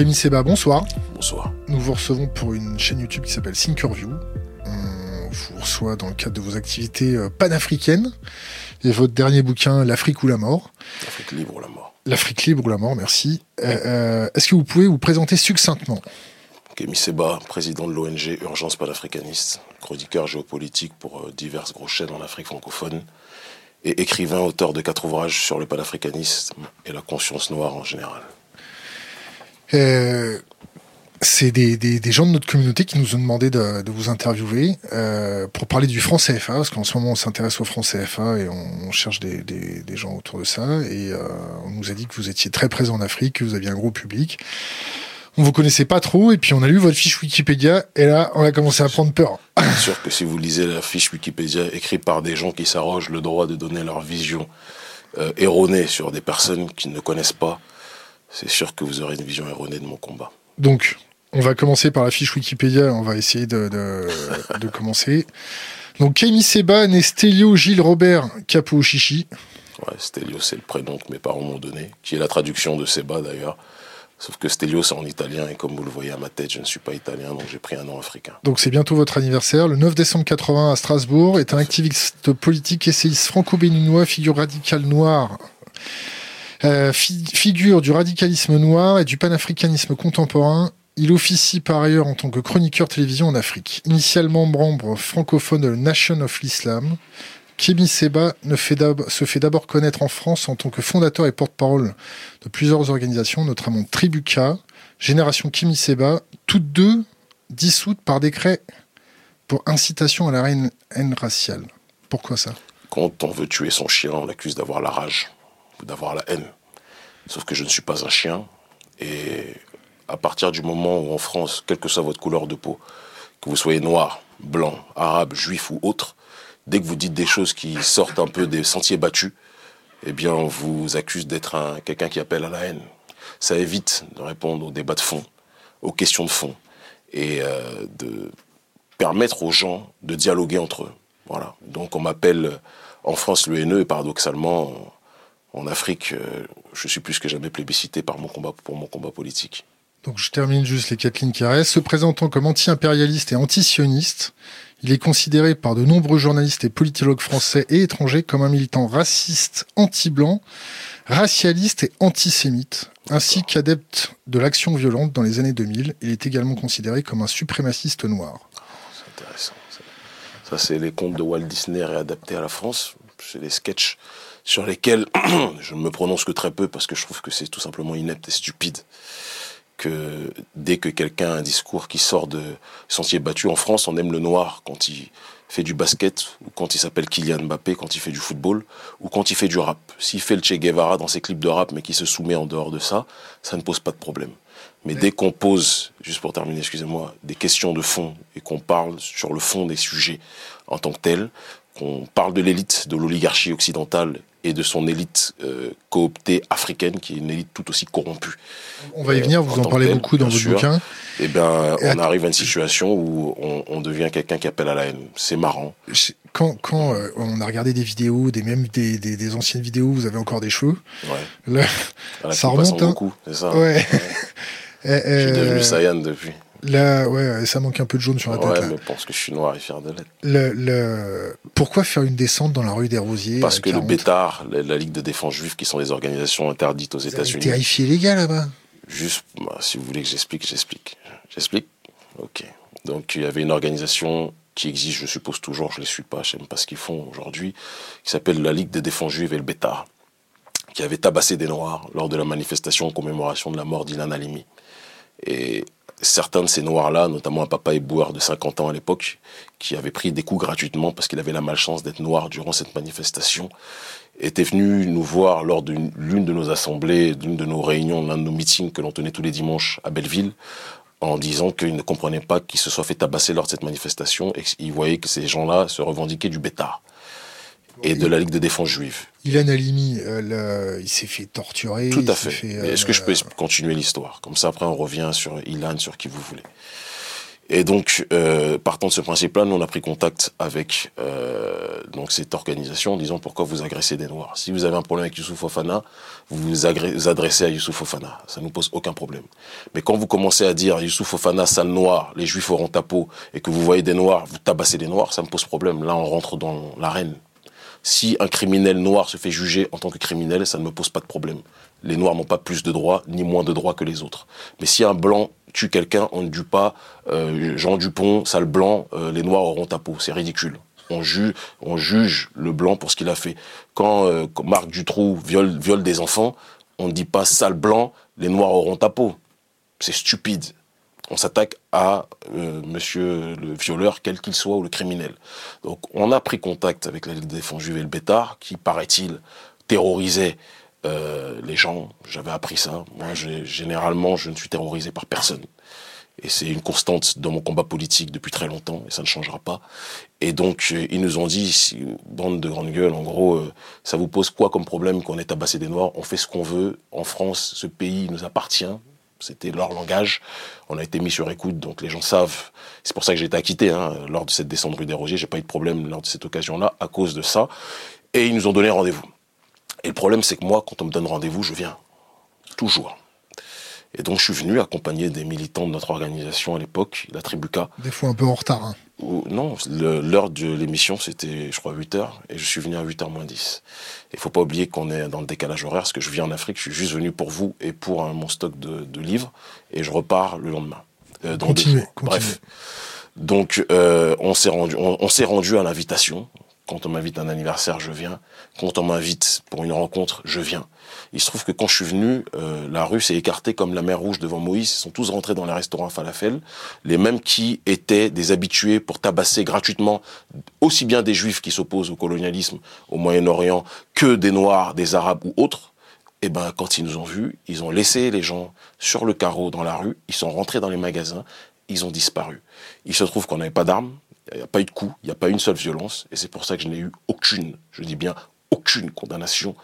Kémy Seba, bonsoir. Bonsoir. Nous vous recevons pour une chaîne YouTube qui s'appelle Thinkerview. On vous reçoit dans le cadre de vos activités euh, panafricaines et votre dernier bouquin, L'Afrique ou la mort. L'Afrique libre ou la mort. L'Afrique libre ou la mort, merci. Euh, euh, Est-ce que vous pouvez vous présenter succinctement? Kémy Seba, président de l'ONG Urgence panafricaniste, chroniqueur géopolitique pour euh, diverses grosses chaînes en Afrique francophone, et écrivain, auteur de quatre ouvrages sur le panafricanisme et la conscience noire en général. Euh, c'est des, gens de notre communauté qui nous ont demandé de, vous interviewer euh, pour parler du franc CFA, parce qu'en ce moment on s'intéresse au franc CFA et on, cherche des, gens autour de ça. Et euh, on nous a dit que vous étiez très présent en Afrique, que vous aviez un gros public. On vous connaissait pas trop, et puis on a lu votre fiche Wikipédia, et là on a commencé à prendre peur. Bien sûr que si vous lisez la fiche Wikipédia écrite par des gens qui s'arrogent le droit de donner leur vision euh, erronée sur des personnes qui ne connaissent pas, c'est sûr que vous aurez une vision erronée de mon combat. Donc, on va commencer par la fiche Wikipédia, on va essayer de, de, de commencer. Donc, Kémy Seba, né Stelio Gilles Robert Capo Chichi. Ouais, Stelio, c'est le prénom que mes parents m'ont donné, qui est la traduction de Seba d'ailleurs. Sauf que Stelio, c'est en italien, et comme vous le voyez à ma tête, je ne suis pas italien, donc j'ai pris un nom africain. Donc c'est bientôt votre anniversaire. Le 9 décembre 80 à Strasbourg, est un activiste politique, essayiste franco-béninois, figure radicale noire. Euh, fi figure du radicalisme noir et du panafricanisme contemporain, il officie par ailleurs en tant que chroniqueur télévision en Afrique. Initialement membre francophone de la Nation of l'Islam, Kémy Seba se fait d'abord connaître en France en tant que fondateur et porte-parole de plusieurs organisations, notamment Tribuca, Génération Kémy Seba, toutes deux dissoutes par décret pour incitation à la haine, raciale. Pourquoi ça? Quand on veut tuer son chien, on l'accuse d'avoir la rage d'avoir la haine. Sauf que je ne suis pas un chien et à partir du moment où en France, quelle que soit votre couleur de peau, que vous soyez noir, blanc, arabe, juif ou autre, dès que vous dites des choses qui sortent un peu des sentiers battus, eh bien, on vous accuse d'être quelqu'un qui appelle à la haine. Ça évite de répondre aux débats de fond, aux questions de fond, et euh, de permettre aux gens de dialoguer entre eux. Voilà. Donc, on m'appelle en France le haineux, et paradoxalement, en Afrique, euh, je suis plus que jamais plébiscité par mon combat, pour mon combat politique. Donc, je termine juste les quatre lignes qui restent. Se présentant comme anti-impérialiste et anti-sioniste, il est considéré par de nombreux journalistes et politologues français et étrangers comme un militant raciste, anti-blanc, racialiste et antisémite, ainsi qu'adepte de l'action violente dans les années 2000. Il est également considéré comme un suprémaciste noir. C'est intéressant. Ça, c'est les contes de Walt Disney réadaptés à la France. C'est des sketchs sur lesquels je ne me prononce que très peu parce que je trouve que c'est tout simplement inepte et stupide que dès que quelqu'un a un discours qui sort de sentier battu en France, on aime le noir quand il fait du basket, ou quand il s'appelle Kylian Mbappé, quand il fait du football, ou quand il fait du rap. S'il fait le Che Guevara dans ses clips de rap, mais qui se soumet en dehors de ça, ça ne pose pas de problème. Mais dès qu'on pose, juste pour terminer, excusez-moi, des questions de fond et qu'on parle sur le fond des sujets en tant que tel, qu'on parle de l'élite, de l'oligarchie occidentale et de son élite euh, cooptée africaine, qui est une élite tout aussi corrompue. On va y venir, vous en, en parlez tel, beaucoup dans votre sûr. bouquin. Eh bien, on à... arrive à une situation où on, on devient quelqu'un qui appelle à la haine. C'est marrant. Quand, quand euh, on a regardé des vidéos, des même des, des, des, anciennes vidéos, vous avez encore des cheveux. Ouais. Là, ça remonte. Hein. beaucoup, c'est ça. Ouais. Je suis devenu Saiyan depuis. Là, ouais, ça manque un peu de jaune sur la tête. Ouais, là. mais pense que je suis noir et fier de l'être. Le, le... Pourquoi faire une descente dans la rue des Rosiers Parce que 40? le Bétard, la, la, Ligue de défense juive, qui sont des organisations interdites aux États-Unis. Terrifier les gars là-bas. Juste, bah, si vous voulez que j'explique, j'explique. J'explique Ok. Donc, il y avait une organisation qui existe, je suppose toujours, je ne les suis pas, je ne sais pas ce qu'ils font aujourd'hui, qui s'appelle la Ligue de défense juive et le Bétard, qui avait tabassé des Noirs lors de la manifestation en commémoration de la mort d'Ilan Halimi. Et certains de ces noirs-là, notamment un papa éboueur de 50 ans à l'époque, qui avait pris des coups gratuitement parce qu'il avait la malchance d'être noir durant cette manifestation, était venu nous voir lors de l'une de nos assemblées, d'une de nos réunions, l'un de nos meetings que l'on tenait tous les dimanches à Belleville, en disant qu'il ne comprenait pas qu'il se soit fait tabasser lors de cette manifestation et qu'il voyait que ces gens-là se revendiquaient du bétard et de la Ligue de défense juive. Ilan Halimi, euh, le, il s'est fait torturer. Tout à fait. fait euh, Est-ce que je peux continuer l'histoire? Comme ça, après, on revient sur Ilan, sur qui vous voulez. Et donc, euh, partant de ce principe-là, nous on a pris contact avec euh, donc cette organisation en disant pourquoi vous agressez des Noirs. Si vous avez un problème avec Youssouf Fofana, vous vous, adressez à Youssouf Fofana. Ça nous pose aucun problème. Mais quand vous commencez à dire Youssouf Fofana, sale noir, les Juifs auront ta peau, et que vous voyez des Noirs, vous tabassez des Noirs, ça me pose problème. Là, on rentre dans l'arène. Si un criminel noir se fait juger en tant que criminel, ça ne me pose pas de problème. Les noirs n'ont pas plus de droits ni moins de droits que les autres. Mais si un blanc tue quelqu'un, on ne dit pas euh, Jean Dupont, sale blanc, euh, les noirs auront ta peau. C'est ridicule. On juge, on juge le blanc pour ce qu'il a fait. Quand, euh, Marc Dutroux viole des enfants, on ne dit pas sale blanc, les noirs auront ta peau. C'est stupide on s'attaque à euh, monsieur le violeur, quel qu'il soit, ou le criminel. Donc on a pris contact avec la défense juive et le Bétard, qui, paraît-il, terrorisait euh, les gens. J'avais appris ça. Moi, généralement, je ne suis terrorisé par personne. Et c'est une constante dans mon combat politique depuis très longtemps, et ça ne changera pas. Et donc, euh, ils nous ont dit, bande de grandes gueules, en gros, ça vous pose quoi comme problème qu'on ait tabassé des Noirs? On fait ce qu'on veut. En France, ce pays nous appartient. C'était leur langage. On a été mis sur écoute, donc les gens savent. C'est pour ça que j'ai été acquitté hein, lors de cette descente rue des Rogiers. J'ai pas eu de problème lors de cette occasion-là à cause de ça. Et ils nous ont donné rendez-vous. Et le problème, c'est que moi, quand on me donne rendez-vous, je viens. Toujours. Et donc, je suis venu accompagner des militants de notre organisation à l'époque, la Tribuca. Des fois un peu en retard. Hein. Non, l'heure de l'émission, c'était, je crois, 8 h et je suis venu à 8h moins 10. Il faut pas oublier qu'on est dans le décalage horaire, parce que je vis en Afrique, je suis juste venu pour vous et pour mon stock de, livres, et je repars le lendemain. Euh, continuez, Bref. Donc, euh, on s'est rendu, on s'est rendu à l'invitation. Quand on m'invite à un anniversaire, je viens. Quand on m'invite pour une rencontre, je viens. Il se trouve que quand je suis venu, euh, la rue s'est écartée comme la mer rouge devant Moïse. Ils sont tous rentrés dans les restaurants falafel. Les mêmes qui étaient des habitués pour tabasser gratuitement aussi bien des juifs qui s'opposent au colonialisme au Moyen-Orient que des noirs, des arabes ou autres. Eh ben, quand ils nous ont vus, ils ont laissé les gens sur le carreau dans la rue. Ils sont rentrés dans les magasins. Ils ont disparu. Il se trouve qu'on n'avait pas d'armes il n'y a pas eu de coup, il n'y a pas eu une seule violence, et c'est pour ça que je n'ai eu aucune, je dis bien aucune condamnation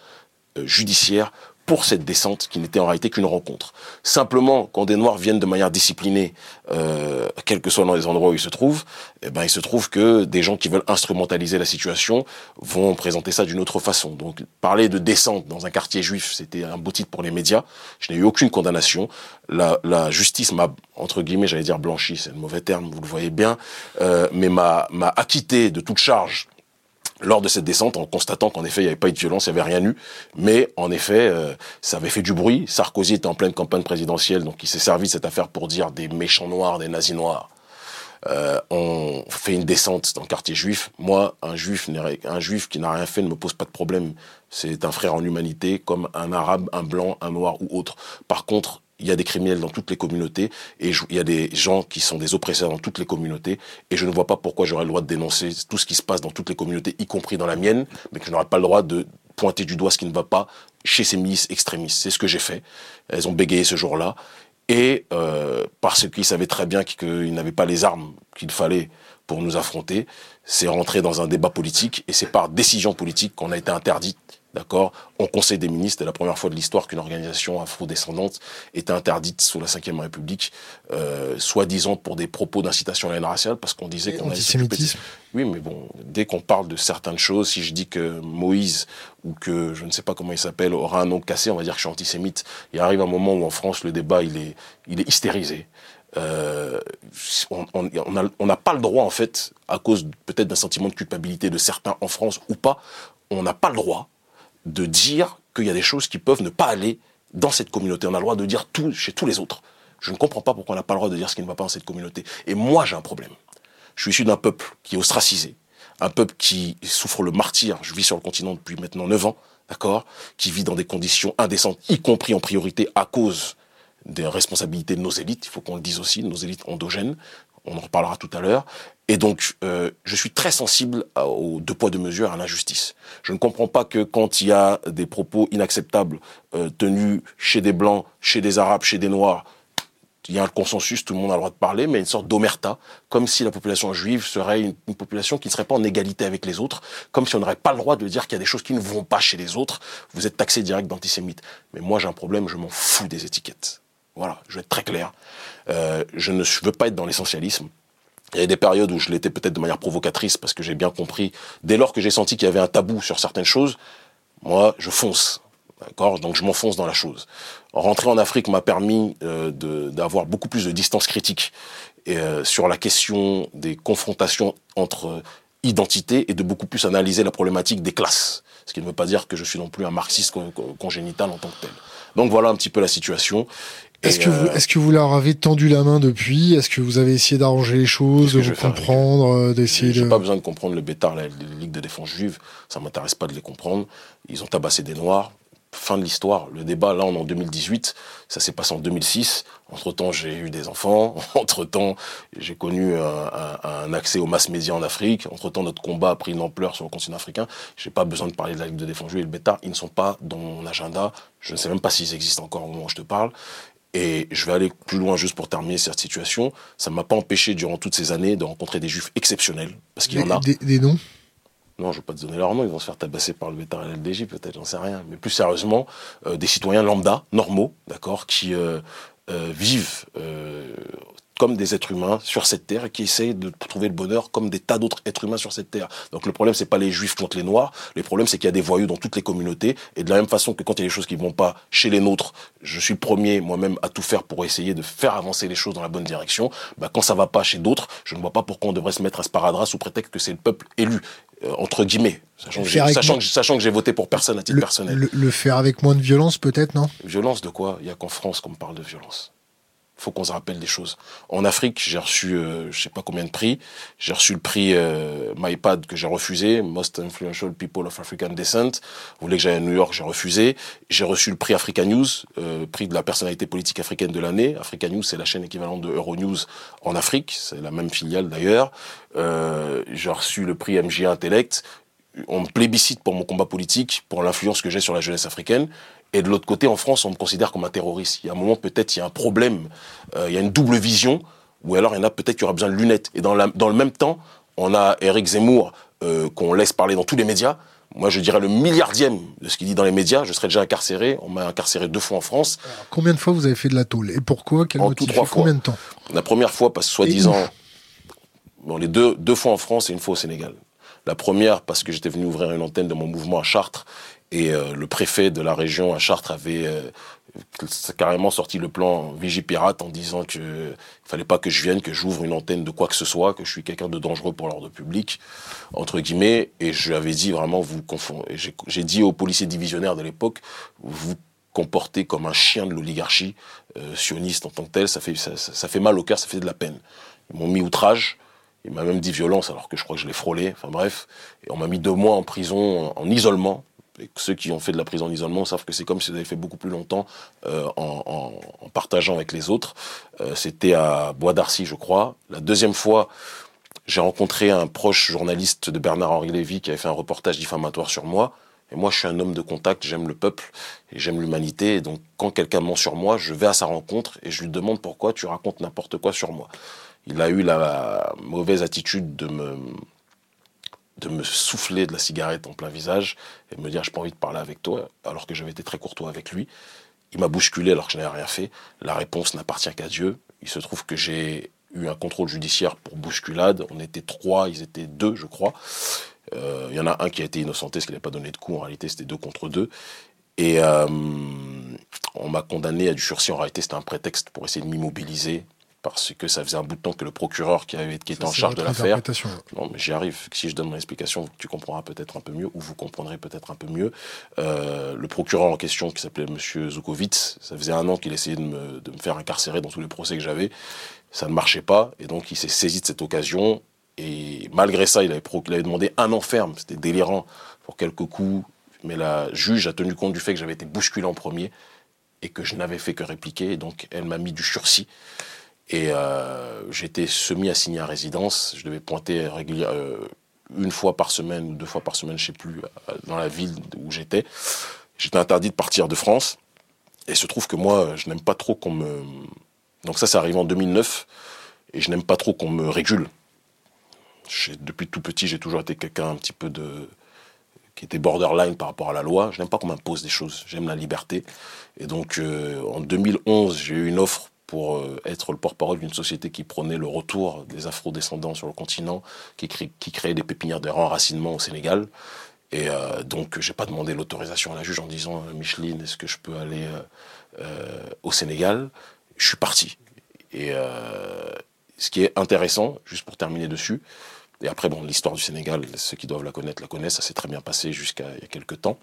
judiciaire pour cette descente qui n'était en réalité qu'une rencontre. Simplement, quand des Noirs viennent de manière disciplinée, euh, quel que soit dans les endroits où ils se trouvent, eh ben, il se trouve que des gens qui veulent instrumentaliser la situation vont présenter ça d'une autre façon. Donc, parler de descente dans un quartier juif, c'était un beau titre pour les médias. Je n'ai eu aucune condamnation. La, la justice m'a, entre guillemets, j'allais dire blanchi, c'est le mauvais terme, vous le voyez bien, euh, mais m'a acquitté de toute charge lors de cette descente en constatant qu'en effet il n'y avait pas eu de violence, il n'y avait rien eu, mais en effet euh, ça avait fait du bruit. Sarkozy était en pleine campagne présidentielle, donc il s'est servi de cette affaire pour dire des méchants noirs, des nazis noirs. Euh, on fait une descente dans le quartier juif. Moi, un juif, un juif qui n'a rien fait ne me pose pas de problème. C'est un frère en humanité, comme un arabe, un blanc, un noir ou autre. Par contre, il y a des criminels dans toutes les communautés et il y a des gens qui sont des oppresseurs dans toutes les communautés et je ne vois pas pourquoi j'aurais le droit de dénoncer tout ce qui se passe dans toutes les communautés, y compris dans la mienne, mais que je n'aurais pas le droit de pointer du doigt ce qui ne va pas chez ces milices extrémistes. C'est ce que j'ai fait. Elles ont bégayé ce jour-là et euh, parce qu'ils savaient très bien qu'ils n'avaient pas les armes qu'il fallait pour nous affronter, c'est rentré dans un débat politique et c'est par décision politique qu'on a été interdit d'accord, au Conseil des ministres, c'est la première fois de l'histoire qu'une organisation afro-descendante était interdite sous la Ve République, euh, soi-disant pour des propos d'incitation à la haine raciale, parce qu'on disait qu'on antisémitisme. Oui, mais bon, dès qu'on parle de certaines choses, si je dis que Moïse ou que je ne sais pas comment il s'appelle aura un nom cassé, on va dire que je suis antisémite. Il arrive un moment où en France le débat il est, il est hystérisé. Euh, on n'a pas le droit en fait, à cause peut-être d'un sentiment de culpabilité de certains en France ou pas, on n'a pas le droit de dire qu'il y a des choses qui peuvent ne pas aller dans cette communauté. On a le droit de dire tout chez tous les autres. Je ne comprends pas pourquoi on n'a pas le droit de dire ce qui ne va pas dans cette communauté. Et moi, j'ai un problème. Je suis issu d'un peuple qui est ostracisé, un peuple qui souffre le martyr. Je vis sur le continent depuis maintenant 9 ans, d'accord Qui vit dans des conditions indécentes, y compris en priorité à cause des responsabilités de nos élites, il faut qu'on le dise aussi, nos élites endogènes, on en reparlera tout à l'heure. Et donc, euh, je suis très sensible aux deux poids deux mesures à l'injustice. Je ne comprends pas que quand il y a des propos inacceptables euh, tenus chez des blancs, chez des arabes, chez des noirs, il y a un consensus, tout le monde a le droit de parler, mais une sorte d'omerta, comme si la population juive serait une, population qui ne serait pas en égalité avec les autres, comme si on n'aurait pas le droit de dire qu'il y a des choses qui ne vont pas chez les autres. Vous êtes taxé direct d'antisémite. Mais moi, j'ai un problème, je m'en fous des étiquettes. Voilà, je vais être très clair. Euh, je ne veux pas être dans l'essentialisme. Il y a des périodes où je l'étais peut-être de manière provocatrice parce que j'ai bien compris, dès lors que j'ai senti qu'il y avait un tabou sur certaines choses, moi, je fonce. D'accord? Donc je m'enfonce dans la chose. Rentrer en Afrique m'a permis euh, d'avoir beaucoup plus de distance critique euh, sur la question des confrontations entre identités et de beaucoup plus analyser la problématique des classes. Ce qui ne veut pas dire que je suis non plus un marxiste congénital en tant que tel. Donc voilà un petit peu la situation. Est-ce que, vous, euh, est-ce que vous leur avez tendu la main depuis? Est-ce que vous avez essayé d'arranger les choses, de comprendre, euh, d'essayer de... J'ai pas besoin de comprendre le Bétard, la, Ligue de défense juive. Ça m'intéresse pas de les comprendre. Ils ont tabassé des Noirs. Fin de l'histoire. Le débat, là, on est en 2018. Ça s'est passé en 2006. Entre-temps, j'ai eu des enfants. Entre-temps, j'ai connu un, accès aux mass médias en Afrique. Entre-temps, notre combat a pris une ampleur sur le continent africain. J'ai pas besoin de parler de la Ligue de défense juive et le Bétard. Ils ne sont pas dans mon agenda. Je ne sais même pas s'ils existent encore au moment où je te parle. Et je vais aller plus loin juste pour terminer cette situation. Ça ne m'a pas empêché durant toutes ces années de rencontrer des juifs exceptionnels. Parce qu'il y en a. Des, noms? Non, je ne vais pas te donner leur nom, ils vont se faire tabasser par le bétail LDJ, peut-être, j'en sais rien. Mais plus sérieusement, euh, des citoyens lambda, normaux, d'accord, qui euh, euh, vivent comme des êtres humains sur cette terre et qui essayent de trouver le bonheur comme des tas d'autres êtres humains sur cette terre. Donc le problème c'est pas les juifs contre les noirs, le problème c'est qu'il y a des voyous dans toutes les communautés et de la même façon que quand il y a des choses qui vont pas chez les nôtres, je suis le premier moi-même à tout faire pour essayer de faire avancer les choses dans la bonne direction. Bah, quand ça va pas chez d'autres, je ne vois pas pourquoi on devrait se mettre à sparadrap sous prétexte que c'est le peuple élu. Euh, entre guillemets, sachant que, j'ai, voté pour personne à titre personnel. Le, le, faire avec moins de violence peut-être, non? Violence de quoi? Il y a qu'en France qu'on me parle de violence faut qu'on se rappelle des choses. En Afrique, j'ai reçu, euh, je sais pas combien de prix. J'ai reçu le prix euh, MyPad que j'ai refusé, Most Influential People of African Descent. Vous voulez que j'aille à New York, j'ai refusé. J'ai reçu le prix Africa News, euh, prix de la personnalité politique africaine de l'année. Africa News, c'est la chaîne équivalente de Euronews en Afrique. C'est la même filiale d'ailleurs. Euh, j'ai reçu le prix MJ Intellect. On me plébiscite pour mon combat politique, pour l'influence que j'ai sur la jeunesse africaine. Et de l'autre côté, en France, on me considère comme un terroriste. Il y a un moment, peut-être, il y a un problème. Euh, il y a une double vision, ou alors il y en a peut-être qui aura besoin de lunettes. Et dans, la, dans le même temps, on a Eric Zemmour, euh, qu'on laisse parler dans tous les médias. Moi, je dirais le milliardième de ce qu'il dit dans les médias. Je serais déjà incarcéré. On m'a incarcéré deux fois en France. combien de fois vous avez fait de la tôle Et pourquoi Quel en tout trois fois. Combien de temps La première fois, parce que soi-disant... Bon, les deux, deux fois en France et une fois au Sénégal. La première, parce que j'étais venu ouvrir une antenne de mon mouvement à Chartres et euh, le préfet de la région à Chartres avait euh, carrément sorti le plan Vigipirate en disant qu'il ne fallait pas que je vienne, que j'ouvre une antenne de quoi que ce soit, que je suis quelqu'un de dangereux pour l'ordre public, entre guillemets. Et je lui avais dit vraiment, vous confondez. J'ai dit aux policiers divisionnaires de l'époque, vous comportez comme un chien de l'oligarchie euh, sioniste en tant que tel, ça fait, ça, fait mal au cœur, ça fait de la peine. Ils m'ont mis outrage, il m'a même dit violence alors que je crois que je l'ai frôlé, enfin bref. Et on m'a mis deux mois en prison, en isolement, ceux qui ont fait de la prison d'isolement savent que c'est comme si vous avez fait beaucoup plus longtemps euh, en, partageant avec les autres. Euh, c'était à Bois d'Arcy, je crois. La deuxième fois, j'ai rencontré un proche journaliste de Bernard-Henri Lévy qui avait fait un reportage diffamatoire sur moi. Et moi, je suis un homme de contact, j'aime le peuple et j'aime l'humanité. Et donc, quand quelqu'un ment sur moi, je vais à sa rencontre et je lui demande pourquoi tu racontes n'importe quoi sur moi. Il a eu la mauvaise attitude de me de me souffler de la cigarette en plein visage et me dire j'ai pas envie de parler avec toi alors que j'avais été très courtois avec lui. Il m'a bousculé alors que je n'avais rien fait. La réponse n'appartient qu'à Dieu. Il se trouve que j'ai eu un contrôle judiciaire pour bousculade. On était trois, ils étaient deux, je crois. Euh, il y en a un qui a été innocenté, parce qu'il n'avait pas donné de coup. En réalité, c'était deux contre deux. Et euh, on m'a condamné à du sursis. En réalité, c'était un prétexte pour essayer de m'immobiliser, parce que ça faisait un bout de temps que le procureur qui, avait, qui était en charge de l'affaire. Non, mais j'y arrive. Si je donne mon explication, tu comprendras peut-être un peu mieux, ou vous comprendrez peut-être un peu mieux. Euh, le procureur en question, qui s'appelait M. Zukovitz, ça faisait un an qu'il essayait de me, de me faire incarcérer dans tous les procès que j'avais. Ça ne marchait pas, et donc il s'est saisi de cette occasion. Et malgré ça, il avait, il avait demandé un an ferme. C'était délirant pour quelques coups. Mais la juge a tenu compte du fait que j'avais été bousculé en premier et que je n'avais fait que répliquer. Et donc, elle m'a mis du sursis. Et euh, j'étais semi-assigné à résidence. Je devais pointer régulièrement, euh, une fois par semaine ou deux fois par semaine, je sais plus, euh, dans la ville où j'étais. J'étais interdit de partir de France. Et se trouve que moi, je n'aime pas trop qu'on me... Donc ça, c'est arrivé en 2009. Et je n'aime pas trop qu'on me régule. Depuis tout petit, j'ai toujours été quelqu'un un petit peu de qui était borderline par rapport à la loi. Je n'aime pas qu'on m'impose des choses. J'aime la liberté. Et donc, en 2011, j'ai eu une offre pour être le porte-parole d'une société qui prônait le retour des afro-descendants sur le continent, qui, créait des pépinières de renracinement au Sénégal. Et euh, donc, j'ai pas demandé l'autorisation à la juge en disant Micheline, est-ce que je peux aller au Sénégal? Je suis parti. Et ce qui est intéressant, juste pour terminer dessus, et après, bon, l'histoire du Sénégal, ceux qui doivent la connaître la connaissent, ça s'est très bien passé jusqu'à il y a quelques temps.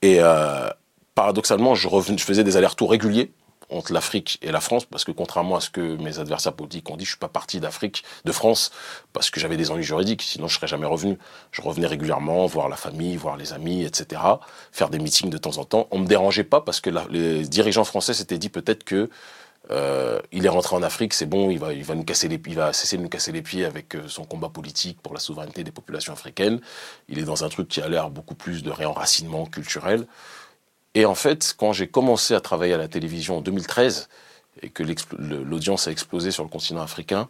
Et euh, paradoxalement, je, je faisais des allers-retours réguliers entre l'Afrique et la France, parce que contrairement à ce que mes adversaires politiques ont dit, je suis pas parti d'Afrique, de France, parce que j'avais des ennuis juridiques, sinon je serais jamais revenu. Je revenais régulièrement, voir la famille, voir les amis, etc., faire des meetings de temps en temps. On me dérangeait pas parce que les dirigeants français s'étaient dit peut-être que euh, il est rentré en Afrique, c'est bon, il va, il va nous casser les, il va cesser de nous casser les pieds avec euh, son combat politique pour la souveraineté des populations africaines. Il est dans un truc qui a l'air beaucoup plus de réenracinement culturel. Et en fait, quand j'ai commencé à travailler à la télévision en 2013 et que l'audience a explosé sur le continent africain.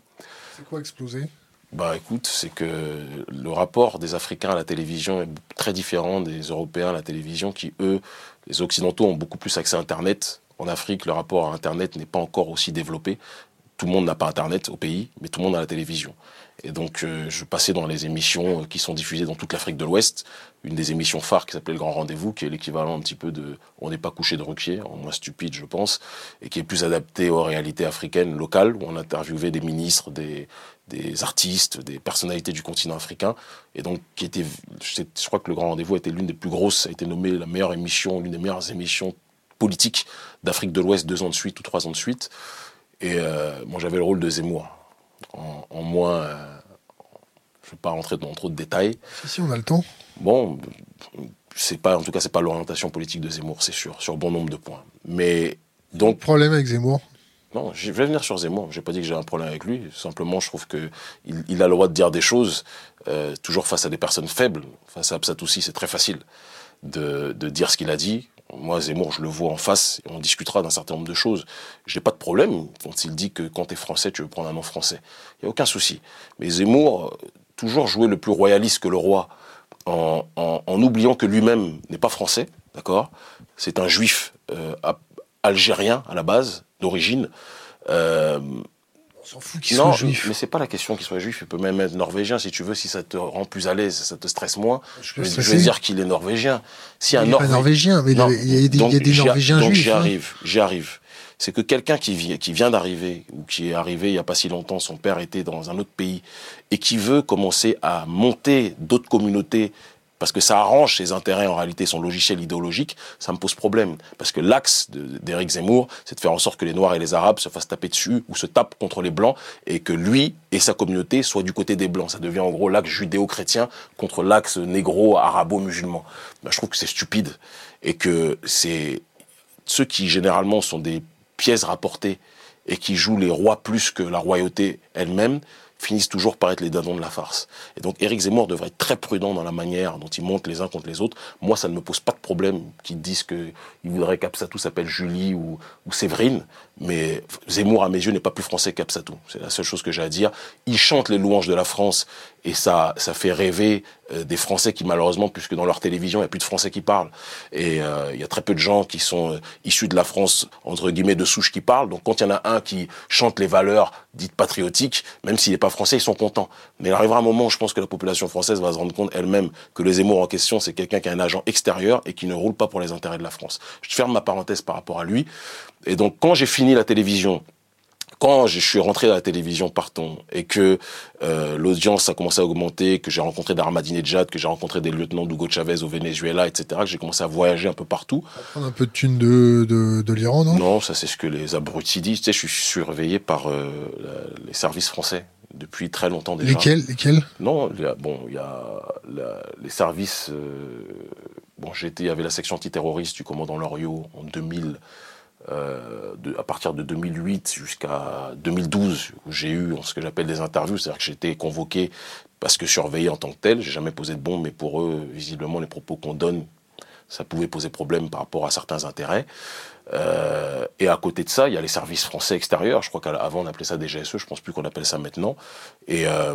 C'est quoi exploser? bah écoute, c'est que le rapport des Africains à la télévision est très différent des Européens à la télévision qui, eux, les Occidentaux ont beaucoup plus accès à Internet, en Afrique, le rapport à Internet n'est pas encore aussi développé. Tout le monde n'a pas Internet au pays, mais tout le monde a la télévision. Et donc, euh, je passais dans les émissions euh, qui sont diffusées dans toute l'Afrique de l'Ouest. Une des émissions phares qui s'appelait Le Grand Rendez-vous, qui est l'équivalent un petit peu de On n'est pas couché de Ruquier, en moins stupide, je pense, et qui est plus adapté aux réalités africaines locales, où on interviewait des ministres, des, artistes, des personnalités du continent africain. Et donc, qui était, je, crois que Le Grand Rendez-vous était l'une des plus grosses, a été nommée la meilleure émission, l'une des meilleures émissions politique d'Afrique de l'Ouest deux ans de suite ou trois ans de suite. Et euh, moi, j'avais le rôle de Zemmour. En, moins. Euh, je ne vais pas rentrer dans trop de détails. Si, on a le temps. Bon, c'est pas, en tout cas, c'est pas l'orientation politique de Zemmour, c'est sûr, sur bon nombre de points. Mais donc. Problème avec Zemmour non, je vais venir sur Zemmour. J'ai pas dit que j'ai un problème avec lui. Simplement, je trouve que il, a le droit de dire des choses, euh, toujours face à des personnes faibles. Face à Absat aussi, c'est très facile de, de, dire ce qu'il a dit. Moi, Zemmour, je le vois en face, et on discutera d'un certain nombre de choses. J'ai pas de problème quand il dit que quand tu es français, tu veux prendre un nom français. Il n'y a aucun souci. Mais Zemmour, euh, toujours jouer le plus royaliste que le roi, en, en, oubliant que lui-même n'est pas français, d'accord? C'est un juif euh, algérien à la base, d'origine. Euh, s'en fout qu'il soit juif. Mais c'est pas la question qu'il soit juif. Il peut même être norvégien si tu veux, si ça te rend plus à l'aise, ça te stresse moins. Je, vais dire qu'il est norvégien. Si un il n'est pas norvégien, mais il, y a, des, il y a des Norvégiens donc juifs. J'y hein. arrive, j'y arrive. C'est que quelqu'un qui, vient, qui vient d'arriver ou qui est arrivé il y a pas si longtemps, son père était dans un autre pays et qui veut commencer à monter d'autres communautés parce que ça arrange ses intérêts en réalité, son logiciel idéologique, ça me pose problème. Parce que l'axe d'Éric Zemmour, c'est de faire en sorte que les Noirs et les Arabes se fassent taper dessus ou se tapent contre les Blancs et que lui et sa communauté soient du côté des Blancs. Ça devient en gros l'axe judéo-chrétien contre l'axe négro-arabo-musulman. Ben, je trouve que c'est stupide et que c'est ceux qui généralement sont des pièces rapportées et qui jouent les rois plus que la royauté elle-même, finissent toujours par être les dindons de la farce. Et donc Éric Zemmour devrait être très prudent dans la manière dont il monte les uns contre les autres. Moi, ça ne me pose pas de problème qu'ils disent qu'il voudrait qu'Absatou s'appelle Julie ou, ou Séverine, mais Zemmour, à mes yeux, n'est pas plus français qu'Absatou. C'est la seule chose que j'ai à dire. Il chante les louanges de la France et ça, ça fait rêver euh, des Français qui, malheureusement, puisque dans leur télévision, il n'y a plus de Français qui parlent. Et euh, il y a très peu de gens qui sont euh, issus de la France, entre guillemets, de souche qui parlent. Donc quand il y en a un qui chante les valeurs dites patriotiques, même s'il n'est pas français, ils sont contents. Mais il arrivera un moment où je pense que la population française va se rendre compte elle-même que le Zemmour en question, c'est quelqu'un qui a un agent extérieur et qui ne roule pas pour les intérêts de la France. Je ferme ma parenthèse par rapport à lui. Et donc quand j'ai fini la télévision, quand je suis rentré à la télévision partons et que euh, l'audience a commencé à augmenter, que j'ai rencontré Djad, que j'ai rencontré des lieutenants d'Hugo Chavez au Venezuela, etc., que j'ai commencé à voyager un peu partout. Prendre un peu de thunes de, de, de l'Iran, non? Non, ça c'est ce que les abrutis disent. Tu sais, je suis surveillé par euh, les services français depuis très longtemps déjà. Lesquels, lesquels? Non, il y a, bon, il y a les services. Euh, bon, j'étais, il y avait la section antiterroriste du commandant Loriot en 2000. Euh, à partir de 2008 jusqu'à 2012, où j'ai eu ce que j'appelle des interviews, c'est-à-dire que j'étais convoqué parce que surveillé en tant que tel. J'ai jamais posé de bombe, mais pour eux, visiblement, les propos qu'on donne, ça pouvait poser problème par rapport à certains intérêts. Euh, et à côté de ça, il y a les services français extérieurs. Je crois qu'avant on appelait ça des GSE, je pense plus qu'on appelle ça maintenant. Et euh,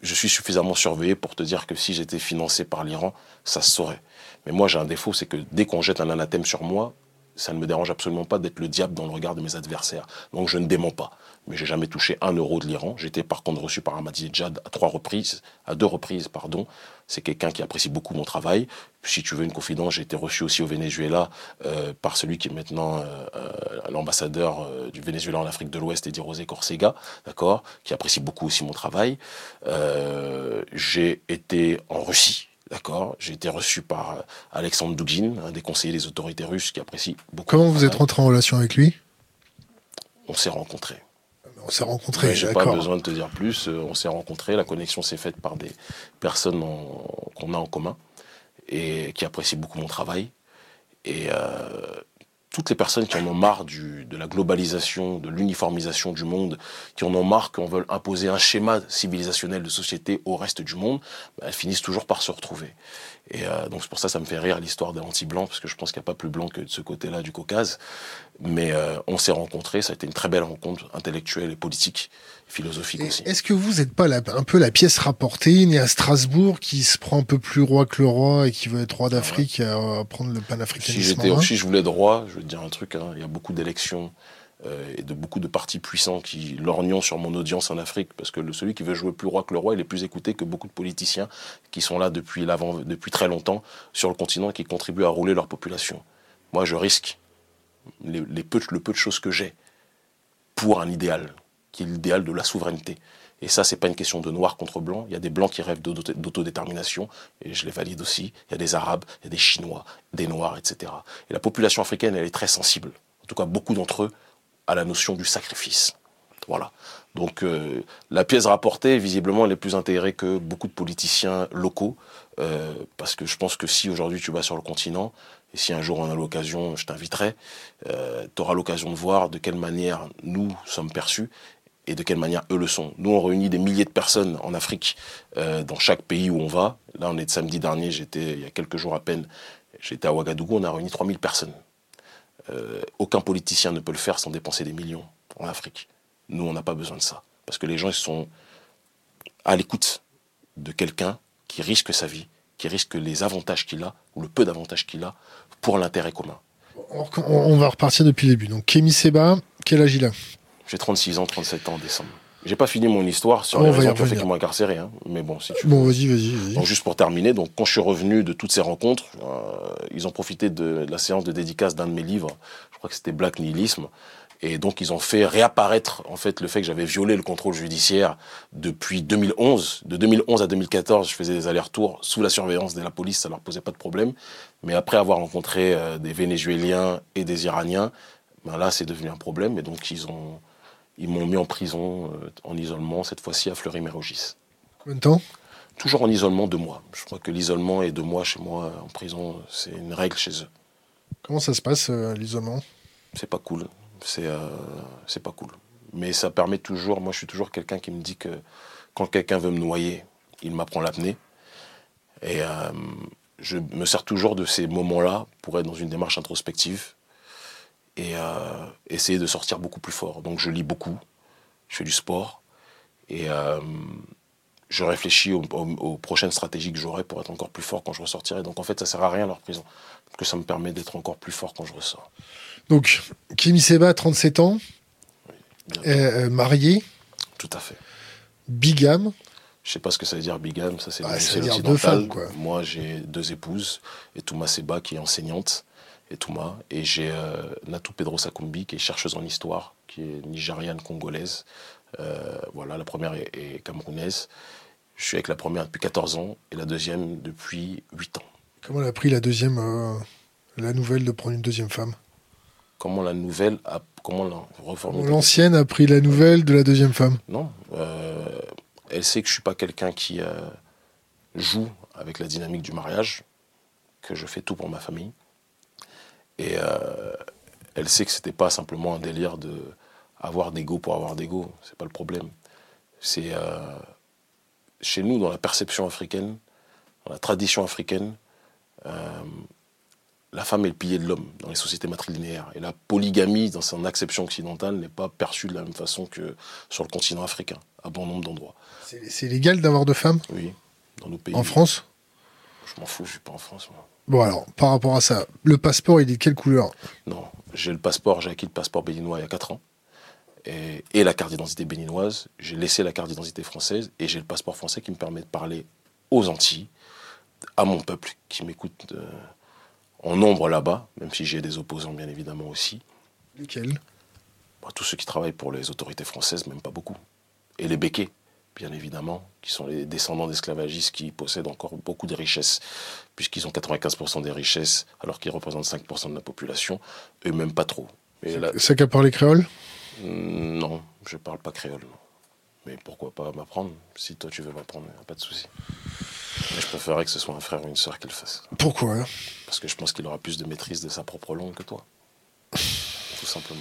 je suis suffisamment surveillé pour te dire que si j'étais financé par l'Iran, ça se saurait. Mais moi, j'ai un défaut, c'est que dès qu'on jette un anathème sur moi, ça ne me dérange absolument pas d'être le diable dans le regard de mes adversaires. Donc je ne dément pas. Mais j'ai jamais touché un euro de l'Iran. J'ai été par contre reçu par Ahmadinejad à trois reprises, à deux reprises, pardon. C'est quelqu'un qui apprécie beaucoup mon travail. Si tu veux une confidence, j'ai été reçu aussi au Venezuela euh, par celui qui est maintenant euh, euh, l'ambassadeur du Venezuela en Afrique de l'Ouest, Eddie Rosé Corsega, d'accord, qui apprécie beaucoup aussi mon travail. j'ai été en Russie D'accord J'ai été reçu par euh, Alexandre Dugin, un des conseillers des autorités russes qui apprécie beaucoup. Comment vous êtes rentré en relation avec lui? On s'est rencontrés. On s'est rencontrés, J'ai pas besoin de te dire plus. Euh, on s'est rencontrés. La connexion s'est faite par des personnes qu'on a en commun et qui apprécient beaucoup mon travail. Et euh, toutes les personnes qui en ont marre du, de la globalisation, de l'uniformisation du monde, qui en ont marre qu'on veut imposer un schéma civilisationnel de société au reste du monde, bah, elles finissent toujours par se retrouver. Et euh, donc c'est pour ça que ça me fait rire l'histoire des anti-blancs, parce que je pense qu'il n'y a pas plus blanc que de ce côté-là du Caucase. Mais euh, on s'est rencontrés, ça a été une très belle rencontre intellectuelle et politique, philosophique aussi. Est-ce que vous n'êtes pas un peu la pièce rapportée, née à Strasbourg, qui se prend un peu plus roi que le roi et qui veut être roi d'Afrique à prendre le panafricanisme Si, j'étais, si je voulais être roi, je veux te dire un truc, hein, il y a beaucoup d'élections euh, et de beaucoup de partis puissants qui lorgnent sur mon audience en Afrique, parce que le, celui qui veut jouer plus roi que le roi, il est plus écouté que beaucoup de politiciens qui sont là depuis, l'avant, depuis très longtemps sur le continent et qui contribuent à rouler leur population. Moi, je risque les, peu, le peu de choses que j'ai pour un idéal, qui est l'idéal de la souveraineté. Et ça, c'est pas une question de noir contre blanc. Il y a des blancs qui rêvent d'autodétermination, et je les valide aussi. Il y a des arabes, il y a des chinois, des noirs, etc. Et la population africaine, elle est très sensible. En tout cas, beaucoup d'entre eux à la notion du sacrifice. Voilà. Donc euh, la pièce rapportée, visiblement, elle est plus intégrée que beaucoup de politiciens locaux, euh, parce que je pense que si aujourd'hui tu vas sur le continent, et si un jour on a l'occasion, je t'inviterai, euh, tu auras l'occasion de voir de quelle manière nous sommes perçus et de quelle manière eux le sont. Nous, on réunit des milliers de personnes en Afrique, dans chaque pays où on va. Là, on est de samedi dernier, j'étais, il y a quelques jours à peine, j'étais à Ouagadougou, on a réuni 3000 personnes. aucun politicien ne peut le faire sans dépenser des millions en Afrique. Nous, on n'a pas besoin de ça. Parce que les gens, ils sont à l'écoute de quelqu'un qui risque sa vie, qui risque les avantages qu'il a, ou le peu d'avantages qu'il a, pour l'intérêt commun. On va repartir depuis le début. Donc, Kémy Seba, quel âge il a? J'ai 36 ans, 37 ans en décembre. J'ai pas fini mon histoire sur les raisons qui ont fait qu'ils m'ont incarcéré, hein. mais bon, si tu Bon, vas-y, vas-y, Donc, juste pour terminer, donc, quand je suis revenu de toutes ces rencontres, euh, ils ont profité de, de la séance de dédicace d'un de mes livres, je crois que c'était Black Nihilisme, et donc, ils ont fait réapparaître, en fait, le fait que j'avais violé le contrôle judiciaire depuis 2011. De 2011 à 2014, je faisais des allers-retours sous la surveillance de la police, ça leur posait pas de problème. Mais après avoir rencontré euh, des Vénézuéliens et des Iraniens, ben là, c'est devenu un problème. Et donc, ils ont, ils m'ont mis en prison, euh, en isolement, cette fois-ci à Fleury-Mérogis. Combien de temps? Toujours en isolement deux mois. Je crois que l'isolement est deux mois chez moi en prison, c'est une règle chez eux. Comment ça se passe, euh, l'isolement? C'est pas cool c'est euh, c'est pas cool. Mais ça permet toujours, moi je suis toujours quelqu'un qui me dit que quand quelqu'un veut me noyer, il m'apprend l'apnée. Et je me sers toujours de ces moments-là pour être dans une démarche introspective et euh, essayer de sortir beaucoup plus fort. Donc je lis beaucoup, je fais du sport et je réfléchis aux, prochaines stratégies que j'aurai pour être encore plus fort quand je ressortirai. Donc en fait, ça sert à rien leur prison, parce que ça me permet d'être encore plus fort quand je ressors. Donc, Kimi Seba, 37 ans, euh, marié. Tout à fait. Bigame. Je sais pas ce que ça veut dire bigame, ça c'est ah, deux femmes, quoi. Moi, j'ai deux épouses, et Touma Seba qui est enseignante, et Touma, et j'ai euh, Natou Pedro Sakumbi qui est chercheuse en histoire, qui est nigériane congolaise. Euh, voilà, la première est, est, camerounaise. Je suis avec la première depuis 14 ans et la deuxième depuis 8 ans. Comment elle a pris la deuxième, la nouvelle de prendre une deuxième femme? Comment la nouvelle a, comment L'ancienne a pris la nouvelle de la deuxième femme. Non, euh, elle sait que je suis pas quelqu'un qui euh, joue avec la dynamique du mariage, que je fais tout pour ma famille, et euh, elle sait que c'était pas simplement un délire de avoir d'ego pour avoir d'ego, c'est pas le problème. C'est chez nous dans la perception africaine, dans la tradition africaine la femme est le pilier de l'homme dans les sociétés matrilinéaires. Et la polygamie, dans son acception occidentale, n'est pas perçue de la même façon que sur le continent africain, à bon nombre d'endroits. C'est légal d'avoir deux femmes? Oui, dans nos pays. En France? Je m'en fous, je suis pas en France, moi. Bon, alors, par rapport à ça, le passeport, il est de quelle couleur? Non, j'ai le passeport, j'ai acquis le passeport béninois il y a 4 ans. Et, et la carte d'identité béninoise. J'ai laissé la carte d'identité française et j'ai le passeport français qui me permet de parler aux Antilles, à mon peuple qui m'écoute euh, en nombre là-bas, même si j'ai des opposants bien évidemment aussi. Lesquels? Bah, Tous ceux qui travaillent pour les autorités françaises, même pas beaucoup. Et les béquets, bien évidemment, qui sont les descendants d'esclavagistes qui possèdent encore beaucoup de richesses, puisqu'ils ont 95% des richesses, alors qu'ils représentent 5% de la population, eux même pas trop. Et là, Ça qu'a parlé créole Mm, non, je parle pas créole. non. Mais pourquoi pas m'apprendre? Si toi tu veux m'apprendre, pas de souci. Je préférerais que ce soit un frère ou une sœur qui le fasse. Pourquoi Parce que je pense qu'il aura plus de maîtrise de sa propre langue que toi. Tout simplement.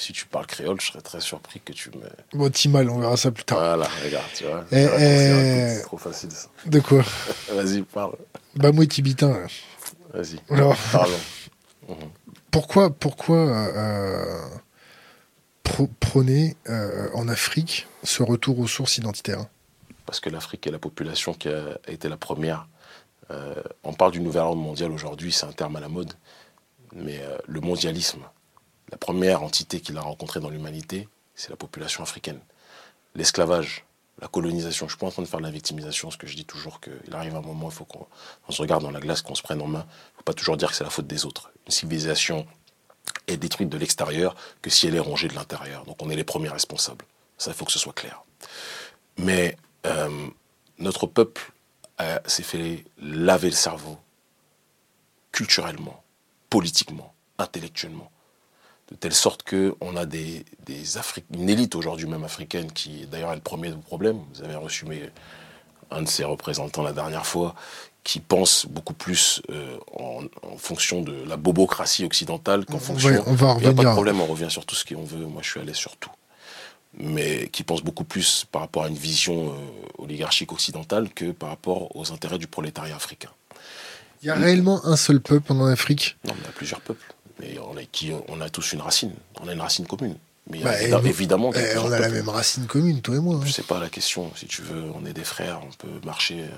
Si tu parles créole, je serais très surpris que tu me. Bon, Timal, on verra ça plus tard. Voilà, regarde, tu vois. Eh, eh. C'est trop facile ça. De quoi Vas-y, parle. Bah, moi, Tibitain. là. Vas-y. Alors, Parlons. pourquoi, pourquoi euh, pro- prôner euh, en Afrique ce retour aux sources identitaires? Parce que l'Afrique est la population qui a été la première. Euh, on parle du nouvel ordre mondial aujourd'hui, c'est un terme à la mode, mais euh, le mondialisme, la première entité qu'il a rencontrée dans l'humanité, c'est la population africaine. L'esclavage, la colonisation, je suis pas en train de faire de la victimisation, parce que je dis toujours qu'il arrive un moment, il faut qu'on on se regarde dans la glace, qu'on se prenne en main. Il ne faut pas toujours dire que c'est la faute des autres. Une civilisation est détruite de l'extérieur que si elle est rongée de l'intérieur. Donc on est les premiers responsables. Ça, il faut que ce soit clair. Mais euh, notre peuple euh, s'est fait laver le cerveau culturellement, politiquement, intellectuellement, de telle sorte qu'on a des, des Afri- une élite aujourd'hui même africaine qui d'ailleurs est le premier de vos problèmes. Vous avez reçu mes- un de ses représentants la dernière fois qui pense beaucoup plus euh, en, en fonction de la bobocratie occidentale qu'en On fonction on va il n'y a pas de revenir. problème, on revient sur tout ce qu'on veut. Moi, je suis à l'aise sur tout. Mais qui pense beaucoup plus par rapport à une vision euh, oligarchique occidentale que par rapport aux intérêts du prolétariat africain. Il y a réellement un seul peuple en Afrique? Non, il y a plusieurs peuples. Mais on a, qui, on a tous une racine. On a une racine commune. Mais Bah, et- évidemment Eh, on a la même racine commune, toi et moi. hein. Je sais pas la question. Si tu veux, on est des frères, on peut marcher euh,